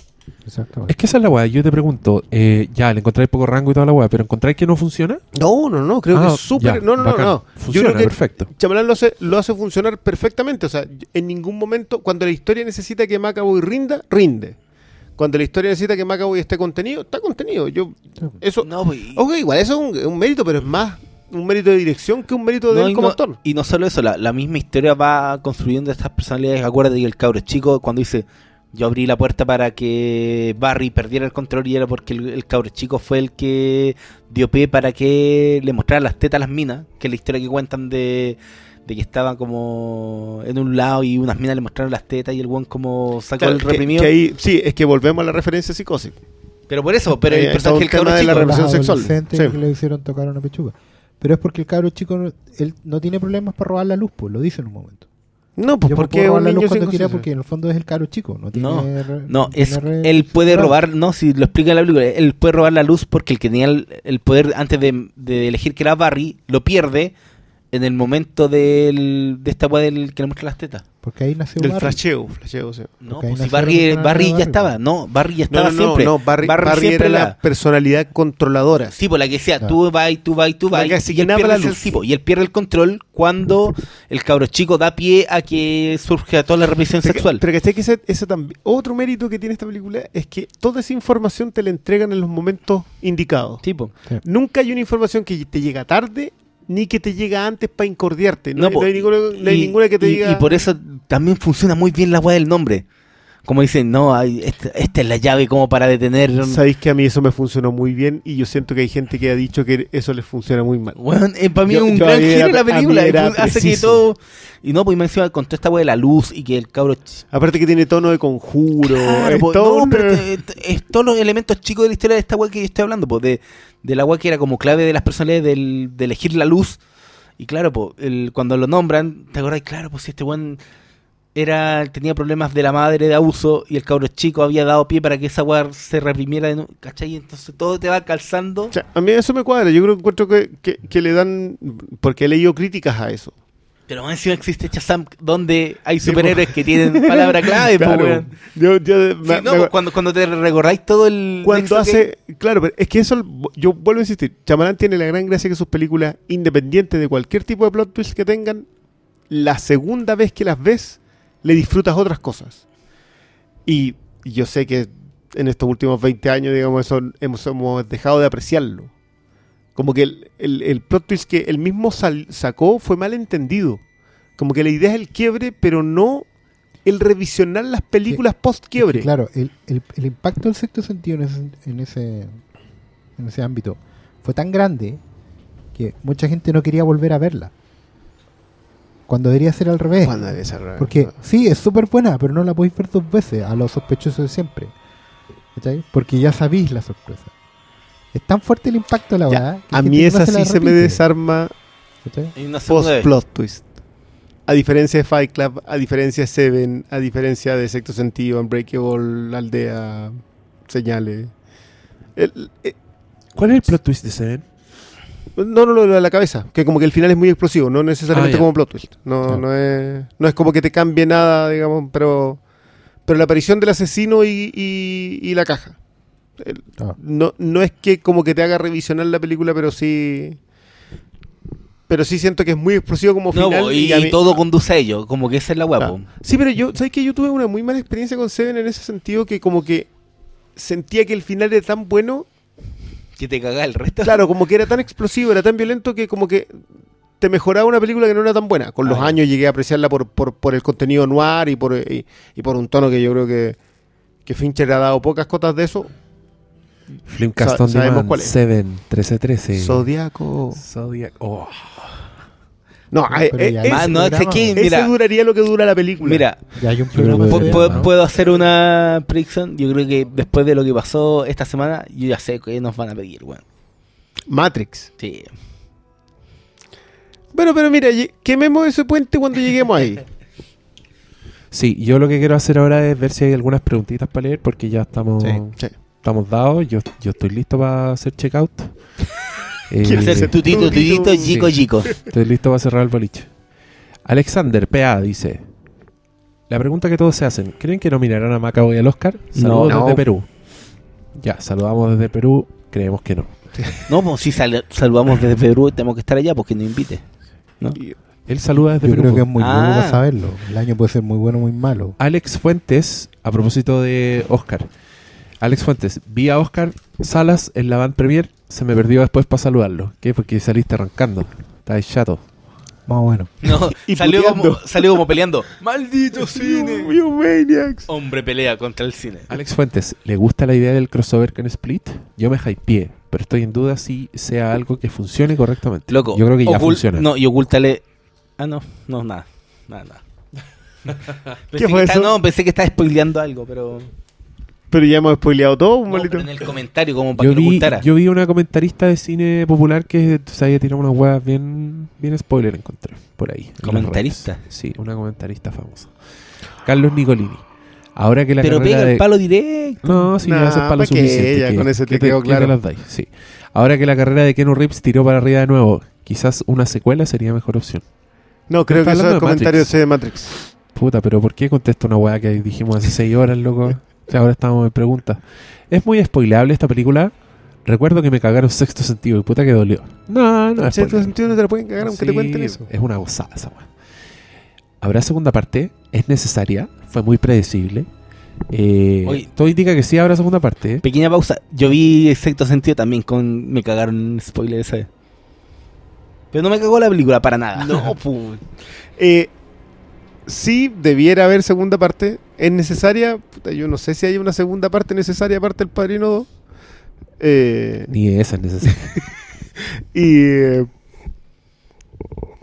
Exactamente. Es que esa es la weá. Yo te pregunto, eh, ya, le encontráis poco rango y toda la weá, pero ¿encontráis que no funciona? No, no, no, creo Ah, que es súper... No, no, no, bacán. no. Yo Funciona, creo que perfecto. Chamalán lo hace, lo hace funcionar perfectamente. O sea, en ningún momento, cuando la historia necesita que Macaboy rinda, rinde. Cuando la historia necesita que Macaboy esté contenido, está contenido. Yo, eso, No, pues, y- ok, igual eso es un, un mérito, pero es más un mérito de dirección que un mérito de No, él como no, actor. y no solo eso, la, la misma historia va construyendo estas personalidades. Acuérdate que el cabro chico, cuando dice yo abrí la puerta para que Barry perdiera el control, y era porque el, el cabro chico fue el que dio pie para que le mostrara las tetas a las minas, que es la historia que cuentan de, de que estaban como en un lado y unas minas le mostraron las tetas y el buen como sacó Claro, el reprimido. que ahí- sí, es que volvemos a la referencia psicosis. Pero por eso, pero Ahí el está personaje cabro tema de la represión sexual. Sí. que le hicieron tocar una pechuga. Pero es porque el cabro chico, no- él no tiene problemas para robar la luz, pues lo dice en un momento. No, pues Yo porque robar un la niño luz sin cuando quiera porque en el fondo es el caro chico. No, tiene No, re- No, tiene es re- él puede robar, no, si lo explica en la película, él puede robar la luz porque el que tenía el, el poder antes de, de elegir que era Barry, lo pierde en el momento del, de esta weá del que le muestra las tetas. Porque ahí nació Del Barry. flasheo, flasheo. No, Porque ahí pues si nació Barry, ya Barry, estaba, pues. no, Barry ya estaba no, siempre. Barry, Barry siempre era la personalidad controladora. Sí, por la que sea, Claro. tú vas, tú vas, tú La vas. que Y él asignaba pierde la el luz. sí, po, y él pierde el control cuando el cabro chico da pie a que surge a toda la represión Pero, sexual. pero ¿cachai que ese, ese también, otro mérito que tiene esta película es que toda esa información te la entregan en los momentos indicados. Tipo, Nunca hay una información que te llega tarde ni que te llega antes para incordiarte. No, No, hay, po, no hay ninguna, no hay y, ninguna que te y- diga. y por eso también funciona muy bien la weá del nombre. Como dicen, no, hay, esta, esta es la llave como para detener. Sabéis que a mí eso me funcionó muy bien y yo siento que hay gente que ha dicho que eso les funciona muy mal. Weón, eh, para mí es un yo gran giro la película. era hace que preciso. todo. Y no, pues me encima con toda esta weá de la luz y que el cabro. Aparte que tiene tono de conjuro. Claro, po, todo no, pero es todos los elementos chicos de la historia de esta weá que yo estoy hablando, pues, de, de la weá que era como clave de las personalidades del, de elegir la luz. Y claro, pues, el, cuando lo nombran, ¿te acordás? Claro, pues este weón era, tenía problemas de la madre de abuso y el cabro chico había dado pie para que esa weá se reprimiera, de nuevo, ¿cachai? Entonces todo te va calzando. O sea, a mí eso me cuadra. Yo creo que encuentro que, que, que le dan. Porque he leído críticas a eso. Pero más encima existe Shazam donde hay superhéroes que tienen palabra clave, Claro. Yo, yo- Sí, me- no, me- cuando, cuando te recordáis todo el. cuando que hace. Claro, pero es que eso. Yo vuelvo a insistir. Chamalán tiene la gran gracia que sus películas, independientes de cualquier tipo de plot twist que tengan, la segunda vez que las ves, le disfrutas otras cosas. Y yo sé que en estos últimos 20 años, digamos, eso hemos, hemos dejado de apreciarlo. Como que el, el- el plot twist que él mismo sal- sacó fue mal entendido. Como que la idea es el quiebre, pero no el revisionar las películas post quiebre. Claro, el, el- el impacto del sexto sentido en ese, en ese en ese ámbito fue tan grande que mucha gente no quería volver a verla. Cuando debería ser al revés. Cuando debe ser al revés. Porque sí, es súper buena, pero no la podéis ver dos veces a los sospechosos de siempre. ¿Cachai? Porque ya sabéis la sorpresa. Es tan fuerte el impacto la verdad. a mí esa sí se me desarma post-plot twist. A diferencia de Fight Club, a diferencia de Seven, a diferencia de Sexto Sentido, Unbreakable, Aldea, Señales. El- ¿Cuál es el plot twist de Seven? No, no, lo de la cabeza, que como que el final es muy explosivo, no necesariamente Ah, como plot twist. No, Claro. no, es, no es como que te cambie nada, digamos, pero, pero la aparición del asesino y, y- y la caja. El- Ah. no, no es que como que te haga revisionar la película, pero sí. Pero sí siento que es muy explosivo como final. y, mí- todo conduce a ello, como que esa es la Ah. guapo. Sí, pero yo, ¿sabes que Yo tuve una muy mala experiencia con Seven en ese sentido que como que sentía que el final era tan bueno, Que te caga el resto. claro, como que era tan explosivo, era tan violento que como que te mejoraba una película que no era tan buena. Con los Ah, años llegué a apreciarla por, por, por el contenido noir y por, y, y por un tono que yo creo que, que Fincher ha dado pocas cotas de eso. Flimcast Sa- on sabemos Demand cuál es. 7, 1313. Zodíaco. Zodiac. Oh. No, Pero- eh, pero eh, ya ese- Ah, no, es que, ese mira, duraría lo que dura la película. mira, Ya hay un creo programa que ¿puedo, de- podría- puedo- ¿no? puedo hacer una predicción? Yo creo que después de lo que pasó esta semana, yo ya sé que nos van a pedir, weón. Matrix. Sí. Bueno, pero mira, quememos ese puente cuando lleguemos ahí. Sí, yo lo que quiero hacer ahora es ver si hay algunas preguntitas para leer porque ya estamos, Sí, sí. estamos dados. Yo, yo estoy listo para hacer checkout. Eh, ¿Quieres Hacer ser tutito, tutito? chico, chico. Estoy listo para cerrar el boliche. Alexander PA dice: La pregunta que todos se hacen: ¿Creen que nominarán a Macaboy al Oscar? Saludos No. desde Perú. Ya, saludamos desde Perú. Creemos que no. No, pues si sal- saludamos desde Perú, tenemos que estar allá porque nos invite. ¿no? Él saluda desde Yo Perú. creo que es muy Ah. bueno para saberlo. El año puede ser muy bueno o muy malo. Alex Fuentes, a propósito de Oscar. Alex Fuentes, vi a Oscar Salas en la Van Premier. Se me perdió después para saludarlo. ¿Qué? Porque saliste arrancando. Estáis chato. Más bueno. No, Y salió, como, salió como peleando. ¡Maldito cine! You maniacs. Hombre pelea contra el cine. Alex Fuentes, ¿le gusta la idea del crossover con Split? Yo me hypeé, pero estoy en duda si sea algo que funcione correctamente. Loco, Yo creo que ya funciona. No, y ocúltale. Ah, no, no, nada. Nada, nada. pensé fue que está- eso? no, pensé que estaba spoileando algo, pero. Pero ya hemos spoileado todo, No, pero en el comentario, como para Yo que lo yo vi una comentarista de cine popular que se había tirado unas huevas bien, bien spoiler, encontré por ahí. ¿Comentarista? Sí, una comentarista famosa. Carlos Nicolini. Ahora que la pero carrera pega de... el palo directo. No, sí, Nah, es el palo suficiente. Ya que- con eso te que quedó que claro. las dais, sí. Ahora que la carrera de Kenu Reeves tiró para arriba de nuevo, quizás una secuela sería mejor opción. No, creo que eso es de comentario Matrix. de Matrix. Puta, pero ¿por qué contesto una weá que dijimos hace seis horas, loco? Ahora estamos en preguntas. ¿Es muy spoileable esta película? Recuerdo que me cagaron sexto sentido y puta que dolió. No, no spoiler. sentido no te la pueden cagar aunque te Sí, cuenten eso. Es una gozada esa weá. ¿Habrá segunda parte? ¿Es necesaria? Fue muy predecible. Eh, Oye. todo indica que sí habrá segunda parte. ¿eh? Pequeña pausa. Yo vi sexto sentido también con. Me cagaron spoiler esa vez. Pero no me cagó la película para nada. No, pu. Eh, sí, debiera haber segunda parte. ¿Es necesaria? Puta, yo no sé si hay una segunda parte necesaria aparte del Padrino 2. Eh, Ni esa es necesaria. y... eh,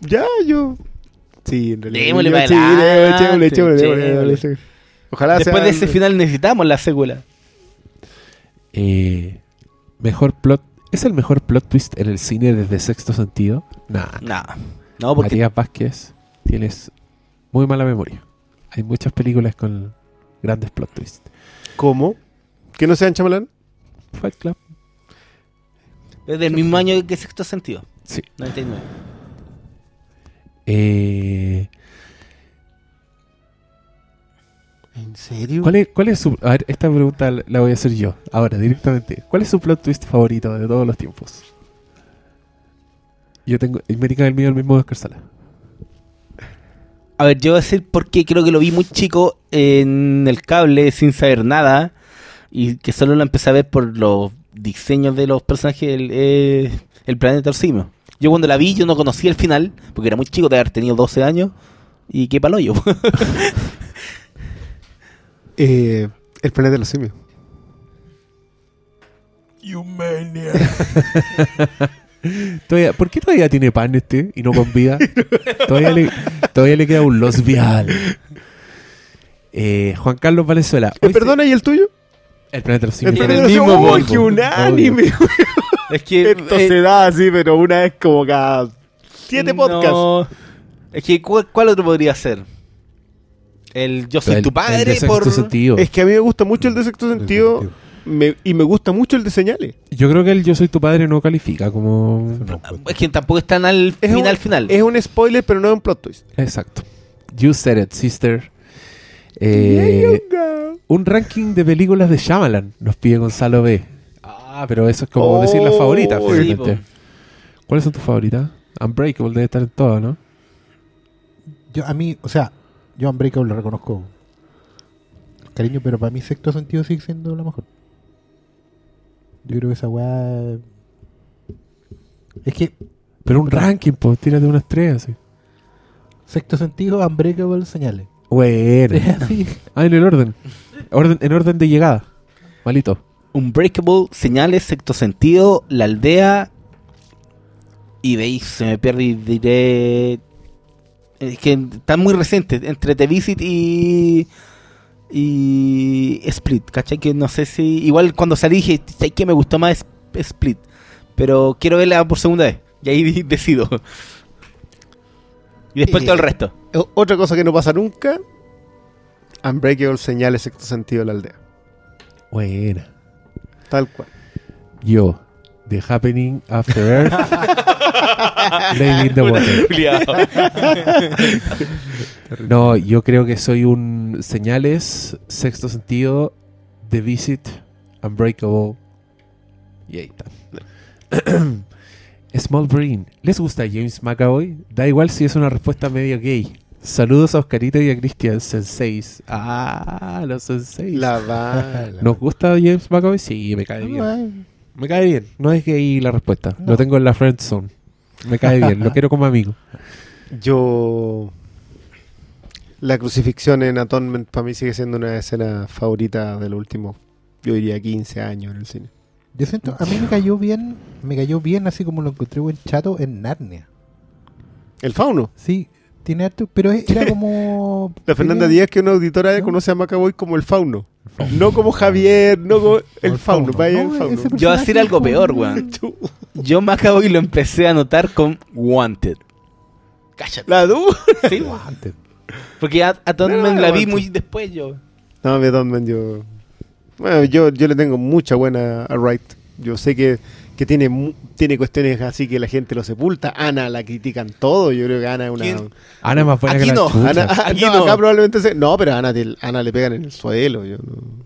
ya, yo... Sí, en realidad. Démosle yo- para sí, adelante, démosle, démosle. Ojalá Después sea- de ese final necesitamos la secuela. Eh, mejor plot. ¿Es el mejor plot twist en el cine desde sexto sentido? Nah. Nah. No, porque. Matías Vázquez, tienes muy mala memoria. Hay muchas películas con grandes plot twists. ¿Cómo? ¿Que no sean chamalán? Fight Club. Es del mismo año que sexto sentido. Sí. 99. Eh, ¿En serio? ¿cuál, es, ¿Cuál es su... A ver, esta pregunta la voy a hacer yo, ahora, directamente. ¿Cuál es su plot twist favorito de todos los tiempos? Yo tengo... Y me el mío el mismo de Oscar Sala. A ver, yo voy a decir porque creo que lo vi muy chico en el cable sin saber nada y que solo lo empecé a ver por los diseños de los personajes el, eh, el planeta Orsimo. Yo cuando la vi yo no conocía el final porque era muy chico de haber tenido 12 años y qué palo yo. Eh, el planeta de los simios. Todavía- ¿Por qué todavía tiene pan este y no con vida? todavía, le, todavía le queda un Los Vial. Eh, Juan Carlos Valenzuela. Eh, Hoy ¿Perdona y el tuyo? El planeta de los El simios. planeta el de los mismo simios. ¡Oh, Volvo. qué unánime! es que Esto eh, se da así, pero una vez como cada siete podcasts. es que ¿cuál, cuál otro podría ser? El Yo soy El- tu el padre de sexto por sentido. Es que a mí me gusta mucho el de sexto sentido me- y me gusta mucho el de señales. Yo creo que el Yo soy tu padre no califica como... es que tampoco están al Es final un, final. Es un spoiler, pero no es un plot twist. Exacto. You said it, sister. Eh, un ranking de películas de Shyamalan nos pide Gonzalo B. Ah, pero eso es como Oh, decir las favoritas. finalmente. ¿Cuáles son tus favoritas? Unbreakable debe estar en todo, ¿no? Yo, a mí, o sea, yo Unbreakable lo reconozco cariño, pero para mí sexto sentido sigue siendo la mejor. Yo creo que esa weá. Es que Pero un ranking, pues tírate unas tres así. sexto sentido, Unbreakable, señales. Bueno. Ah, en el orden. orden. En orden de llegada. Malito. Unbreakable, señales, sexto sentido, la aldea. Y de ahí se me pierde y diré. Es que están muy recientes. Entre The Visit y. Y. Split, ¿cachai? Que no sé si. Igual cuando salí dije, ¿sabes qué? Me gustó más Sp- Split. Pero quiero verla por segunda vez. Y ahí decido. Y después Eh, todo el resto. Otra cosa que no pasa nunca. Unbreakable señales sexto sentido de la aldea. Buena. Tal cual. Yo. The Happening After Earth. Lady in the Water. No, yo creo que soy un señales, sexto sentido, The Visit, Unbreakable. Y ahí está. Small Brain. ¿Les gusta James McAvoy? Da igual si es una respuesta medio gay. Saludos a Oscarito y a Christian Senseis. Ah, los Senseis. La va. ¿Nos gusta James McAvoy? Sí, me cae bien. Me cae bien. No es gay la respuesta. No. Lo tengo en la friend zone. Me cae bien. Lo quiero como amigo. Yo. La crucifixión en Atonement para mí sigue siendo una escena favorita de los últimos, yo diría 15 años en el cine. Yo siento, a mí me cayó bien, me cayó bien así como lo encontré buen chato en Narnia. El fauno. Sí, tiene harto, pero era como. La Fernanda Díaz, que es una auditora, ¿No? conoce a Macaboy como el fauno. No como Javier, no como el fauno. Vaya No, el fauno. Yo voy a decir algo peor, weón. Yo me acabo y lo empecé a anotar con Wanted. Cállate. La du. Sí, Antes. Porque a, a Tom No, Man la vi muy después yo. No, me Donman, yo. Bueno, yo, yo le tengo mucha buena a Wright. Yo sé que, que tiene, tiene cuestiones así que la gente lo sepulta. Ana la critican todo. Yo creo que Ana es una. ¿Quién? Ana es más buena Aquí que la no. Ana, Aquí no, no. acá probablemente se- No, pero a Ana, te- Ana le pegan en el suelo. Yo no-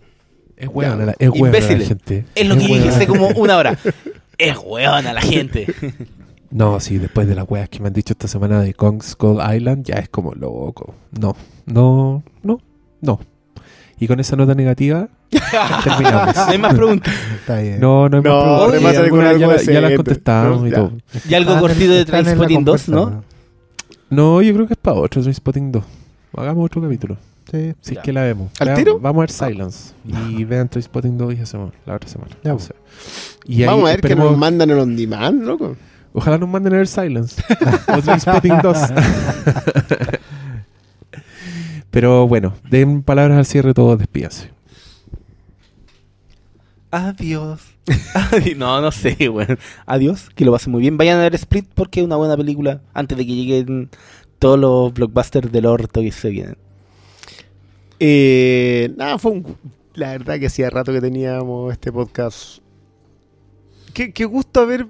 Es hueona, la- es hueona la gente. Es lo que dije hace como una hora. Es weona la gente. No, sí, después de las weas que me han dicho esta semana de Kong Skull Island, ya es como loco. No, no, no, no. Y con esa nota negativa, terminamos. No hay más preguntas. Está bien. No, no hay más preguntas. ya, la- ya las contestamos No, y ya. todo. Y algo en- cortito de Trainspotting 2, ¿no? No, yo creo que es para otro Trainspotting 2. Hagamos otro capítulo. Sí. Si Ya. es que la vemos. ¿Al tiro? Vamos a ver Silence. Y vean Trainspotting 2 y hacemos la otra semana. Ya, sé. Y ahí Vamos a ver que nos mandan el on demand, loco. Ojalá nos manden a ver Silence. o Trainspotting 2. Pero bueno, den palabras al cierre todos, despídanse. Adiós. Adi- no, no sé, weón. Adiós, que lo pasen muy bien. Vayan a ver Split porque es una buena película antes de que lleguen todos los blockbusters del orto que se vienen. Eh, nada, fue un. La verdad que hacía rato que teníamos este podcast. Qué, qué gusto haber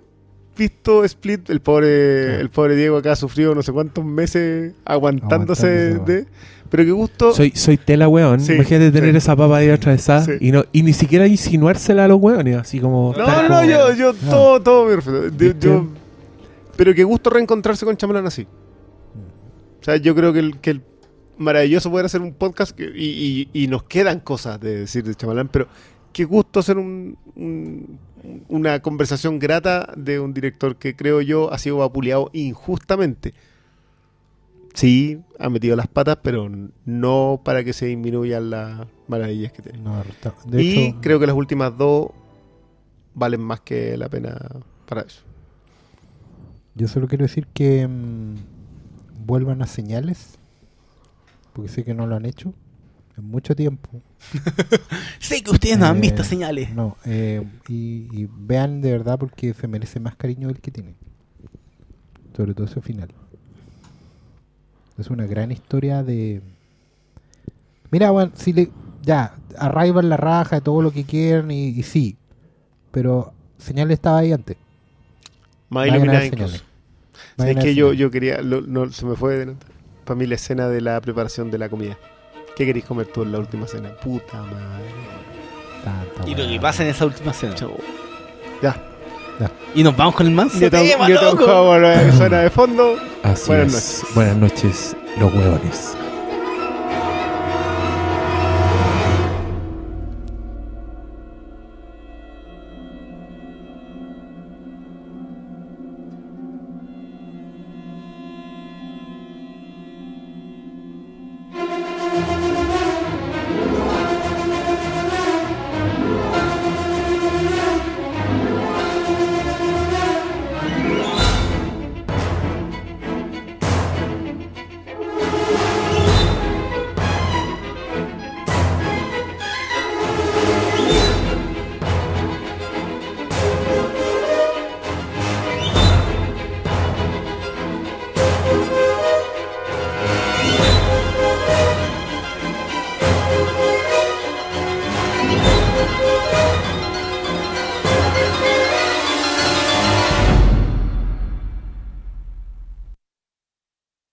visto Split. El pobre, el pobre Diego acá sufrió no sé cuántos meses aguantándose Aguantándose, de. Pero qué gusto. Soy, soy tela, weón. Sí, Imagínate tener sí. esa papa ahí atravesada Sí. y, no, y ni siquiera insinuársela a los weones, así como. No, no, como- yo, yo todo, todo me refiero. Yo- pero qué gusto reencontrarse con Chamalán así. O sea, yo creo que el, que el maravilloso poder hacer un podcast que- y, y- y nos quedan cosas de decir de Chamalán, pero qué gusto hacer un- un- una conversación grata de un director que creo yo ha sido vapuleado injustamente. Sí, ha metido las patas, pero no para que se disminuyan las maravillas que tiene. No, está- de y hecho, creo que las últimas dos valen más que la pena para eso. yo solo quiero decir que mm, vuelvan a señales, porque sé que no lo han hecho en mucho tiempo. Sé que ustedes no han Eh, visto señales. No, eh, y, y vean de verdad porque se merece más cariño del que tiene. Sobre todo ese final. Es una gran historia de... Mira, bueno, si le... Ya, arriban la raja, todo lo que quieran y, y sí. Pero señales estaba ahí antes. Más iluminada ver incluso. señales. Es que yo, yo quería, lo- no, se me fue de para mí la escena de la preparación de la comida. ¿Qué queréis comer tú en la última cena? Puta madre. Tanta Y lo que pasa en esa última escena. Ya. Y nos vamos con el manso Yo tema, yo loco. juego la suena de fondo. Así Buenas es. Buenas noches, los hueones.